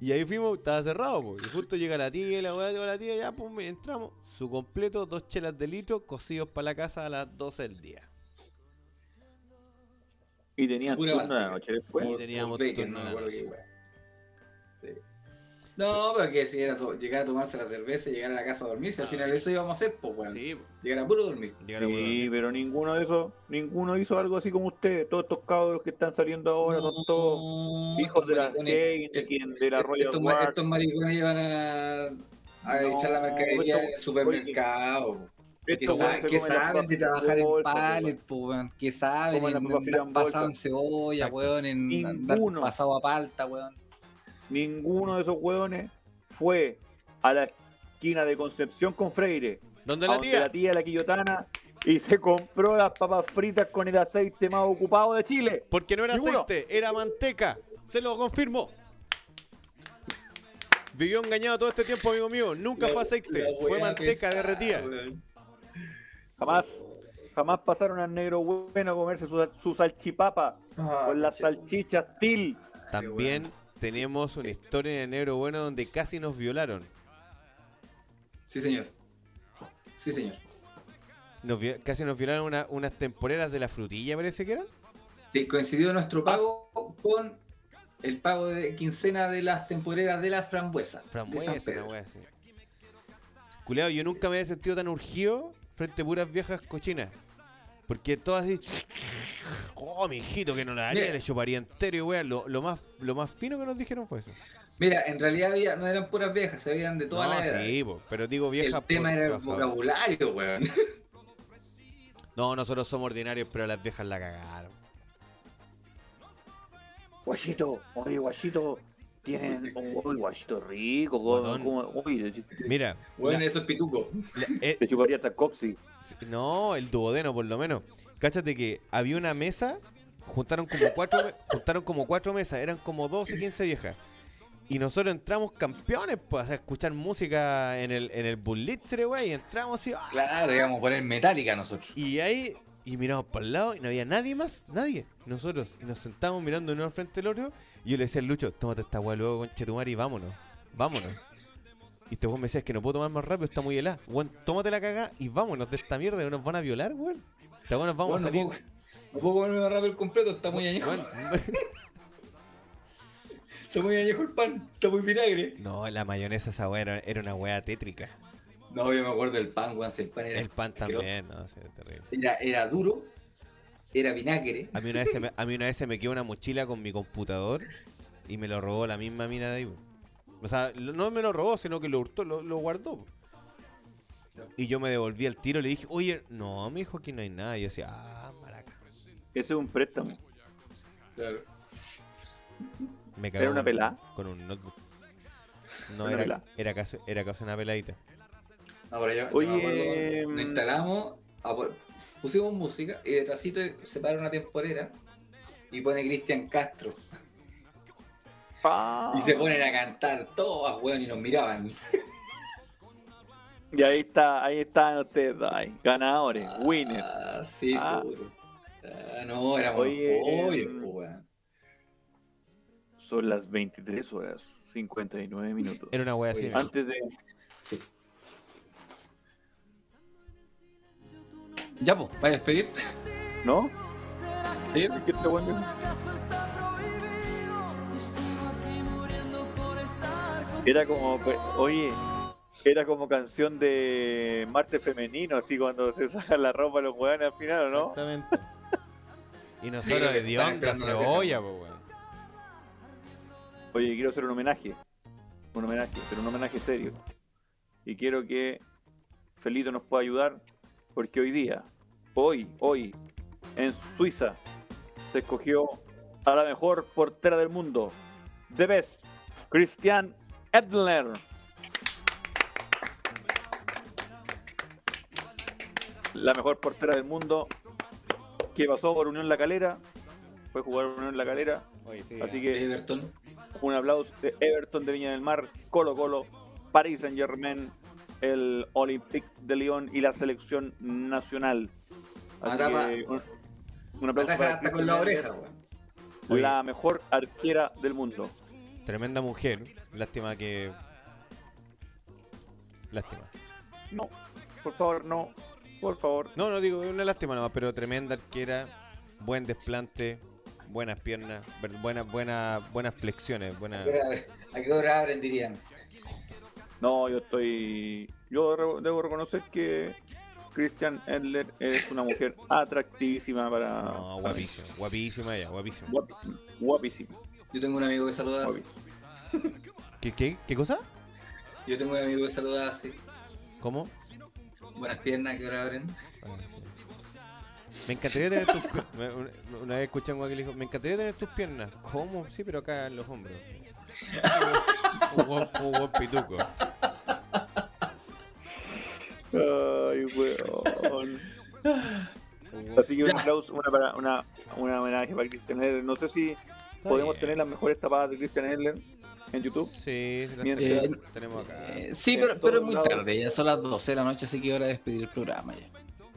Y ahí fuimos, estaba cerrado, po. y justo llega la tía y la weá llegó la tía, ya, pues entramos. Su completo, dos chelas de litro, cocidos para la casa a las 12 del día. Y tenían Pura turno de la noche después. Y teníamos turno no de la noche. Sí. No, pero que si era to- llegar a tomarse la cerveza y llegar a la casa a dormir, si al final eso íbamos a hacer, pues weón. Sí. Llegar a puro dormir. Llegar a puro Sí, dormir. pero ninguno de esos, ninguno hizo algo así como usted. Todos estos cabros que están saliendo ahora son todos No, hijos de la maricones- Heineken, de la Royal estos, Guard. estos maricones iban a, a No, echar la mercadería en el supermercado. Que, saben de trabajar en bolsa, po, weón. Que saben en en pasado en bolsa. cebolla, weón, en andar pasado a palta, weón. Ninguno de esos hueones fue a la esquina de Concepción con Freire. ¿Dónde la donde tía? la tía la quillotana y se compró las papas fritas con el aceite más ocupado de Chile. Porque no era Ninguno. aceite, era manteca. Se lo confirmo. Vivió engañado todo este tiempo, amigo mío. Nunca La- fue aceite, fue manteca pesada, derretida. weón. Jamás, jamás pasaron al negro bueno a comerse su, su salchipapa Ah, con las salchichas til. También tenemos una historia en el negro bueno donde casi nos violaron. Sí, señor. Sí, señor. Nos casi nos violaron una- unas temporeras de la frutilla, parece que eran. Sí, coincidió nuestro pago con el pago de quincena de las temporeras de la frambuesa. de San Frambuesa, Pedro. una wea así. Culeado, yo nunca me había sentido tan urgido frente a puras viejas cochinas. Porque todas así. Oh, mi hijito, que no la haría, Mira. le chuparía entero y wea. Lo, lo más, lo más fino que nos dijeron fue eso. Mira, en realidad había, no eran puras viejas, se habían de todas no, las edades. sí, po, pero digo vieja el tema por era el vocabulario, weón. No, nosotros somos ordinarios, pero las viejas la cagaron. Guachito, oye, guachito, tienen un guachito rico, uy, Mira, Bueno, eso es pituco. la- eh, te chuparía hasta Copsy. Sí, No, el duodeno por lo menos. Cáchate que había una mesa, juntaron como cuatro, juntaron como cuatro mesas, eran como 12, 15 viejas. Y nosotros entramos campeones, pues, a escuchar música en el, en el güey, y entramos así, ¡ah! Claro, íbamos a poner metálica nosotros. y ahí, y miramos para el lado, y no había nadie más, nadie, nosotros, y nos sentamos mirando uno al frente del otro, y yo le decía al Lucho, tómate esta weá luego, con Chetumar, y vámonos, vámonos. Y este weón me decía, es que no puedo tomar más rápido, está muy helada. Weón, tómate la caga y vámonos de esta mierda, que nos van a violar, weón. Esta weá nos vamos Bueno, a salir. no, puedo, no puedo comerme más rápido el completo, está muy añejo. Está muy añejo el pan, está muy vinagre. No, la mayonesa esa weá era, era una weá tétrica. No, yo me acuerdo del pan, weón, si el pan era, El pan también, no, sí, es terrible. era, era duro, era vinagre. A mí una vez se me, a mí una vez se me quedó una mochila con mi computador y me lo robó la misma mina de ahí. O sea, no me lo robó, sino que lo hurtó, lo, lo guardó. Y yo me devolví al tiro y le dije, oye, no, me dijo aquí no hay nada. Y yo decía, ah, maraca. Ese es un préstamo. Claro. Me ¿Era cagó una con- pelada? Con un notebook. No, ¿Una era, pelada? era, casi, era casi una peladita. No, pero yo, me acuerdo, mm. nos instalamos, pusimos música y detrásito se para una temporera y pone Cristian Castro. Ah. Y se ponen a cantar todas, weón, y nos miraban. Y ahí está, ahí están ustedes, ahí, ganadores, winners. Ah, sí, Ah. seguro. Ah, no, éramos Oye, pollos, em, weón. Son las 23 horas 59 minutos. Era una wea así. Antes de. Sí. Ya, pues, ¿vaya a despedir? ¿No? Sí. ¿Qué te bueno? Era como, oye, era como canción de Marte femenino, así cuando se sacan la ropa los hueones al final, ¿o no? Exactamente. Y nosotros de esperando la cebolla, po, weón. Oye, quiero hacer un homenaje. Un homenaje, pero un homenaje serio. Y quiero que Felito nos pueda ayudar, porque hoy día, hoy, hoy, en Suiza, se escogió a la mejor portera del mundo. The best, Christian Edler. La mejor portera del mundo que pasó por Unión La Calera. Fue jugar Unión La Calera. Así que Everton. un aplauso de Everton de Viña del Mar, Colo Colo, Paris Saint Germain, el Olympique de Lyon y la selección nacional. Así que un, un aplauso Hasta para hasta con la oreja, weón. la mejor arquera del mundo. Tremenda mujer. Lástima que. Lástima. No, por favor, no. Por favor. No, no digo, una lástima nomás, pero tremenda arquera, buen desplante, buenas piernas, buenas buena, buenas flexiones, buenas... ¿A qué hora- ¿A qué hora abren, dirían? No, yo estoy. Yo re- debo reconocer que Christian Edler es una mujer atractivísima para. No, guapísima, guapísima ella, guapísima. Guapísima. Guapísima. Yo tengo un amigo que saluda así. ¿Qué, qué, qué cosa? Yo tengo un amigo que saluda así. ¿Cómo? Buenas piernas, ¿a qué hora abren? Me encantaría tener tus piernas. Una, una vez escuché a un guay que le dijo, me encantaría tener tus piernas. ¿Cómo? Sí, pero acá en los hombros. Un pituco. Ay, weón. Así que un aplauso, una, para, una, una homenaje para Christian Edler. No sé si podemos bien. tener las mejores tapadas de Christian Edler en YouTube. Sí, las Mientras- tenemos, tenemos acá. Eh, sí, pero, pero es muy lados. tarde, ya son las 12 de la noche, así que hora de despedir el programa ya.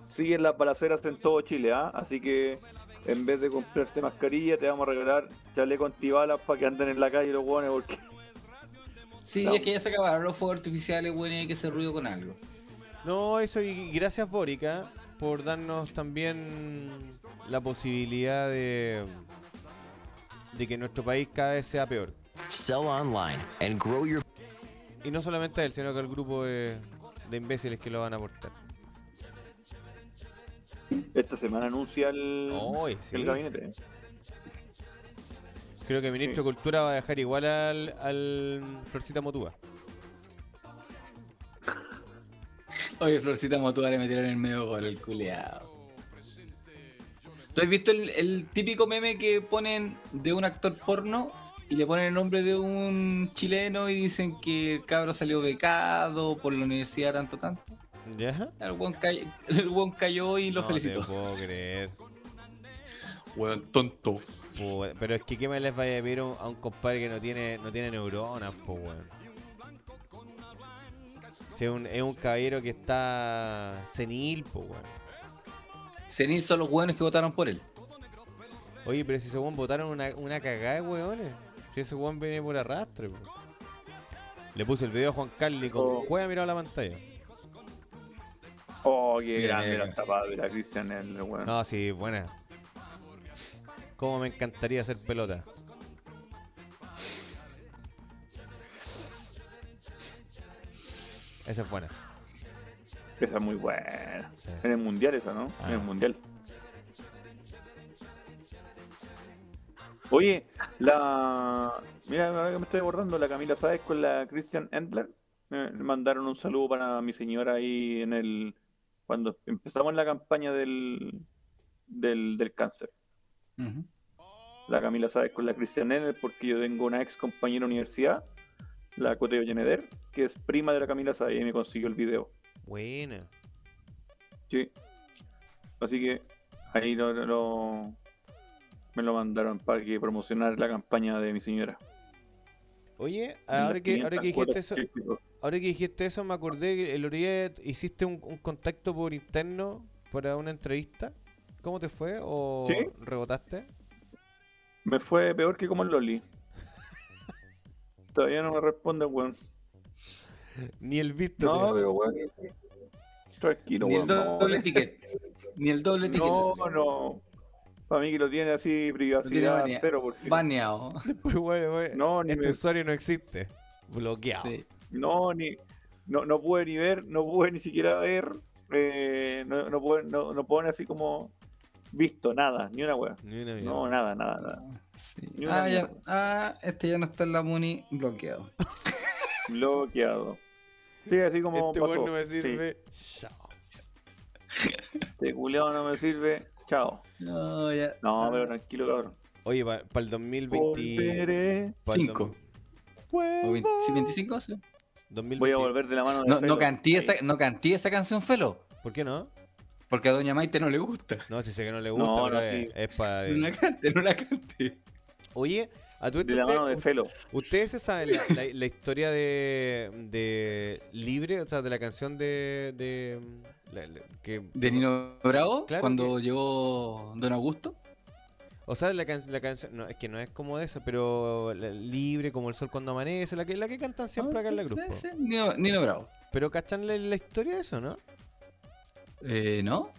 siguen las balaceras en todo Chile, ¿ah? Así que en vez de comprarte mascarilla, te vamos a regalar chaleco antibalas para que anden en la calle los hueones, porque Sí, No. es que ya se acabaron los fuegos artificiales, bueno, y hay que hacer ruido con algo. No, eso y gracias Bórica por darnos también la posibilidad de, de que nuestro país cada vez sea peor. Sell online and grow your Y no solamente a él, sino que al grupo de, de imbéciles que lo van a aportar. Esta semana anuncia el, sí. el gabinete. Creo que el ministro de Cultura va a dejar igual al, al Florcita Motúa. Oye, Florcita Motúa le metieron en el medio gol el culeado. ¿Tú has visto el, el típico meme que ponen de un actor porno y le ponen el nombre de un chileno y dicen que el cabro salió becado por la universidad tanto tanto? ¿Ya? El buen, cay- el buen cayó y lo no felicitó. te puedo creer. Weón, tonto. Pero es que ¿qué más les vaya a pedir a un- a compadre que no tiene, no tiene neuronas, po, weón? Si es un, es un caballero que está senil, po, weón. Senil son los buenos que votaron por él. Oye, pero si ese weón votaron una, una cagada de weones. Si ese weón viene por arrastre, po. Le puse el video a Juan Carlos y con Oh. cueva mirado la pantalla. Oh, qué Mira, grande mira. la tapada de la Christian Edler, weón. No, sí, buena. Cómo me encantaría hacer pelota. Esa es buena. Esa es muy buena. Sí. En el mundial esa, ¿no? Ah. En el mundial. Oye, la. Mira, ahora que me estoy acordando, la Camila Sáez con la Christian Endler. Me mandaron un saludo para mi señora ahí en el. Cuando empezamos la campaña del. del, del cáncer. La Camila Sáez con la Christian Endler, porque yo tengo una ex compañera de universidad, la Coteo Yeneder, que es prima de la Camila Sáez y me consiguió el video. Buena. Sí. Así que ahí lo, lo- lo- me lo mandaron para que promocionar la campaña de mi señora. Oye, ahora que, ahora 500 que dijiste eso. Ahora que dijiste eso, me acordé que el Oriet hiciste un, un contacto por interno para una entrevista. ¿Cómo te fue? ¿O Sí. rebotaste? Me fue peor que como el Loli. Todavía no me responde, weón. Ni el visto. No, pero weón. Tranquilo, Ni el weón. doble ticket. Ni el doble ticket. No, no. Para mí que lo tiene así privacidad cero. Porque... Baneado. Pues bueno, bueno, No, ni este me- usuario no existe. Bloqueado. Sí. No, ni. No, no pude ni ver, no pude ni siquiera ver. Eh, no, no, pude, no, no pone así como visto nada, ni una wea. Ni una No, nada, nada, nada. Ni una Ah, ya, ah, este ya no está en la Muni bloqueado. Bloqueado. Sí, así como Este pasó. weón no me sí. sirve. Chao. Sí, Este culiao no me sirve. Chao. No, ya. No, pero tranquilo, cabrón. Oye, para el 2020. Volveré. pa'l Cinco. dos- ¿O 20 sí, 25? Sí. 2020. Voy a volver de la mano de No, no, Felo. canté esa, no canté esa canción, Felo. ¿Por qué no? Porque a Doña Maite no le gusta. No, si sé que no le gusta, No, pero no, es, sí. es para. No la cante, no la cante. Oye, a tu De la mano de Felo. ¿Ustedes se saben la, la- la historia de, de Libre? O sea, de la canción de. de la- que, De Nino Bravo, Claro cuando llegó Don Augusto. O sea, la, can- la canción. No, es que no es como de esa, pero la- Libre, como el sol cuando amanece, la que, la que cantan siempre acá en la grupo. Nino, Nino Bravo. Pero ¿cachan la, la historia de eso, no? Eh, ¿No?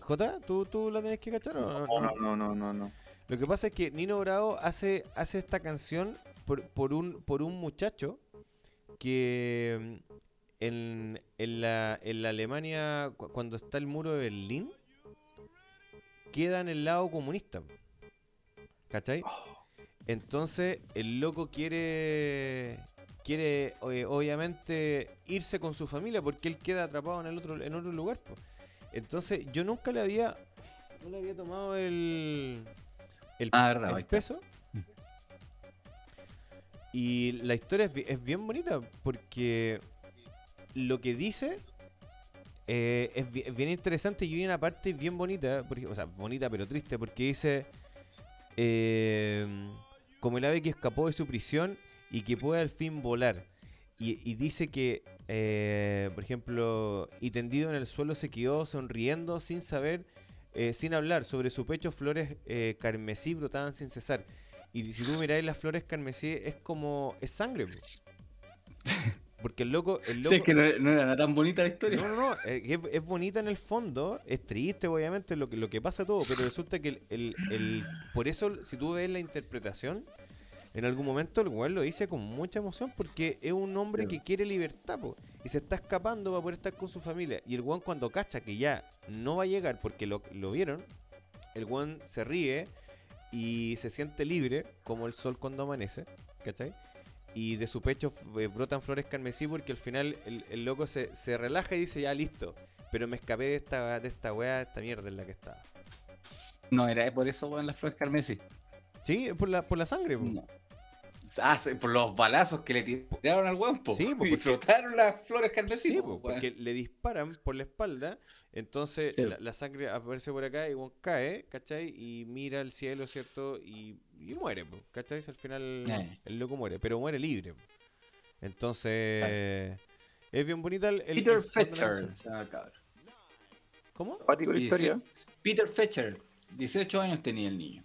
Jota, ¿tú, ¿tú la tenés que cachar o no? No, no, no, no, no. Lo que pasa es que Nino Bravo hace, hace esta canción por, por un, por un muchacho que mm, en, en, la, en la Alemania, cu- cuando está el muro de Berlín, queda en el lado comunista. ¿Cachai? Entonces el loco quiere quiere eh, obviamente irse con su familia porque él queda atrapado en el otro en otro lugar. po. Entonces yo nunca le había no le había tomado el el, Ah, verdad, el peso. Y la historia es, bi- es bien bonita porque lo que dice eh, es, bi- es bien interesante y hay una parte bien bonita, porque, o sea, bonita pero triste, porque dice, eh, como el ave que escapó de su prisión y que puede al fin volar. Y, dice que, eh, por ejemplo, y tendido en el suelo se quedó sonriendo sin saber, eh, sin hablar, sobre su pecho flores eh, carmesí brotaban sin cesar. Y si tú miráis las flores carmesí, es como, es sangre. po. Porque el loco, el loco Sí, es que no, no era tan bonita la historia. no, no, no, es, es bonita en el fondo, es triste obviamente lo que, lo que pasa todo, pero resulta que el, el- el- por eso si tú ves la interpretación, en algún momento el weón lo dice con mucha emoción porque es un hombre que quiere libertad po, y se está escapando para poder estar con su familia. Y el weón cuando cacha que ya no va a llegar porque lo, lo vieron, el weón se ríe y se siente libre como el sol cuando amanece, ¿cachai? Y de su pecho eh, brotan flores carmesí porque al final el, el loco se, se relaja y dice, ya listo, pero me escapé de esta, de esta weá, de esta mierda en la que estaba. No, era por eso, weón, las flores carmesí. Sí, por la, por la sangre. po. No. Ah, por los balazos que le tiraron al weón, po. Sí, po, y porque- flotaron las flores carmesí, Sí, po, porque le disparan por la espalda, entonces Sí. la, la sangre aparece por acá y weón cae, ¿cachai? Y mira al cielo, ¿cierto? Y, y muere, ¿cachai? Al final Eh. el loco muere, pero muere libre. Entonces, es bien bonita el... el- Peter el Fetcher. ¿Cómo? Historia. Peter Fetcher. 18 años tenía el niño.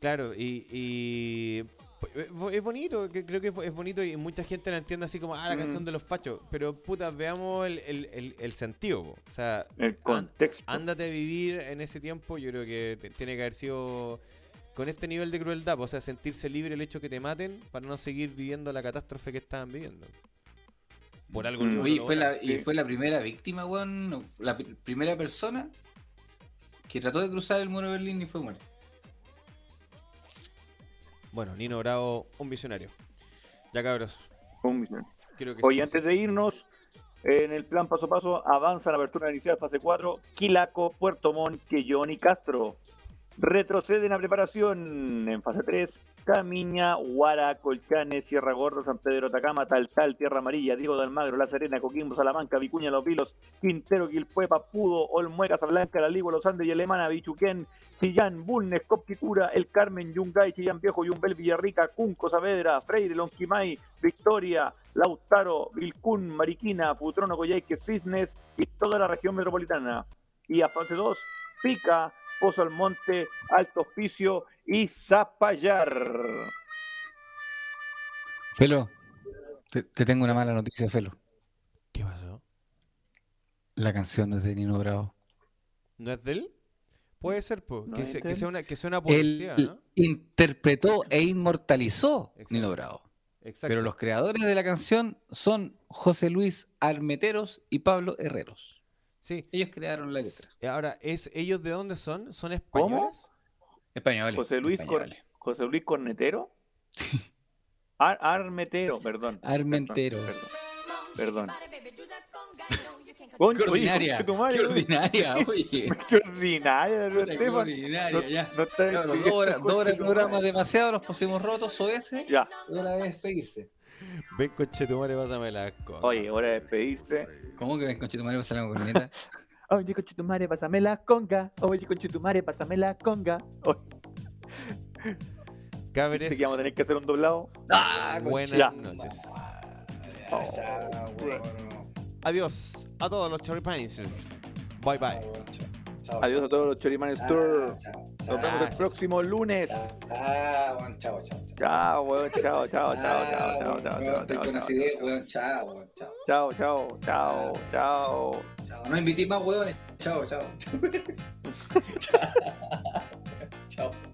Claro, y, y pues, es bo- es bonito, creo que es bonito y mucha gente la entiende así como, ah, la Mm. canción de los fachos, pero puta, veamos el, el, el, el sentido, po. o sea, El contexto. ándate a vivir en ese tiempo, yo creo que tiene que haber sido con este nivel de crueldad, po, o sea, sentirse libre el hecho que te maten para no seguir viviendo la catástrofe que estaban viviendo. Por algo Mm. fue la, y fue la primera víctima, weón. no, La pr- primera persona que trató de cruzar el muro de Berlín y fue muerta. Bueno, Nino Bravo, un visionario. Ya cabros, Un que Oye, antes de irnos, en el plan paso a paso, avanza la apertura inicial fase 4, Quilaco, Puerto Montt, Quellón y Castro. Retroceden a preparación en fase 3, Camiña, Huara, Colchane, Sierra Gorda, San Pedro, Atacama, Taltal, Tierra Amarilla, Diego de Almagro, La Serena, Coquimbo, Salamanca, Vicuña, Los Vilos, Quintero, Quilpue, Papudo, Olmué, Casablanca, La Ligua, Los Andes y Alemana, Bichuquén, Chillán, Bulnes, Copquicura, El Carmen, Yungay, Chillán Viejo, Yumbel, Villarrica, Cunco, Saavedra, Freire, Lonquimay, Victoria, Lautaro, Vilcún, Mariquina, Futrono, Coyhaique, Cisnes y toda la región metropolitana. Y a fase 2, Pica, Pozo Almonte, Alto Hospicio y Zapallar. Felo, te, te tengo una mala noticia, Felo. ¿Qué pasó? La canción es de Nino Bravo. ¿No es de él? Puede ser, po, No que, es se- que sea una, que sea una Él poesía, ¿no? interpretó e inmortalizó Exacto. Nino Bravo. Exacto. Pero los creadores de la canción son José Luis Armeteros y Pablo Herreros. Sí. Ellos crearon la letra. Ahora, ¿es, ¿ellos de dónde son? ¿Son españoles? Españoles. José Luis, Cor-. José Luis Cornetero. Ar- Armetero, perdón. Armentero. Perdón. perdón. Concha, Qué ordinaria, madre, qué ordinaria, oye. Qué ordinaria, qué ordinaria, No- ya. no Claro, dos horas, de programa demasiado, nos pusimos rotos, OS. Ya. Hora de despedirse. Ven, conchetumare, pásame la conga. Oye, hora de despedirse. ¿Cómo que ven, conchetumare, pasar la corneta? Oye, conchetumare, pásame la conga. Oye, conchetumare, pásame la conga. Oye, Cabres, ¿viste que vamos a tener que hacer un doblado? Ah, buenas Ya. noches. Adiós a todos los choripanes. Bye bye. Chao, Adiós a todos los Chorimanes Tour. chao, Nos vemos el próximo lunes. Ah, chao, chao, chao. Chao, weón. Chao, chao, chao, chao, chao, chao, Weón, chao, Estoy chao, con chao. weón. Chao, weón. Chao. Chao, chao, chao, chao. Chao. No invité más weones. Chao, chao. Chao.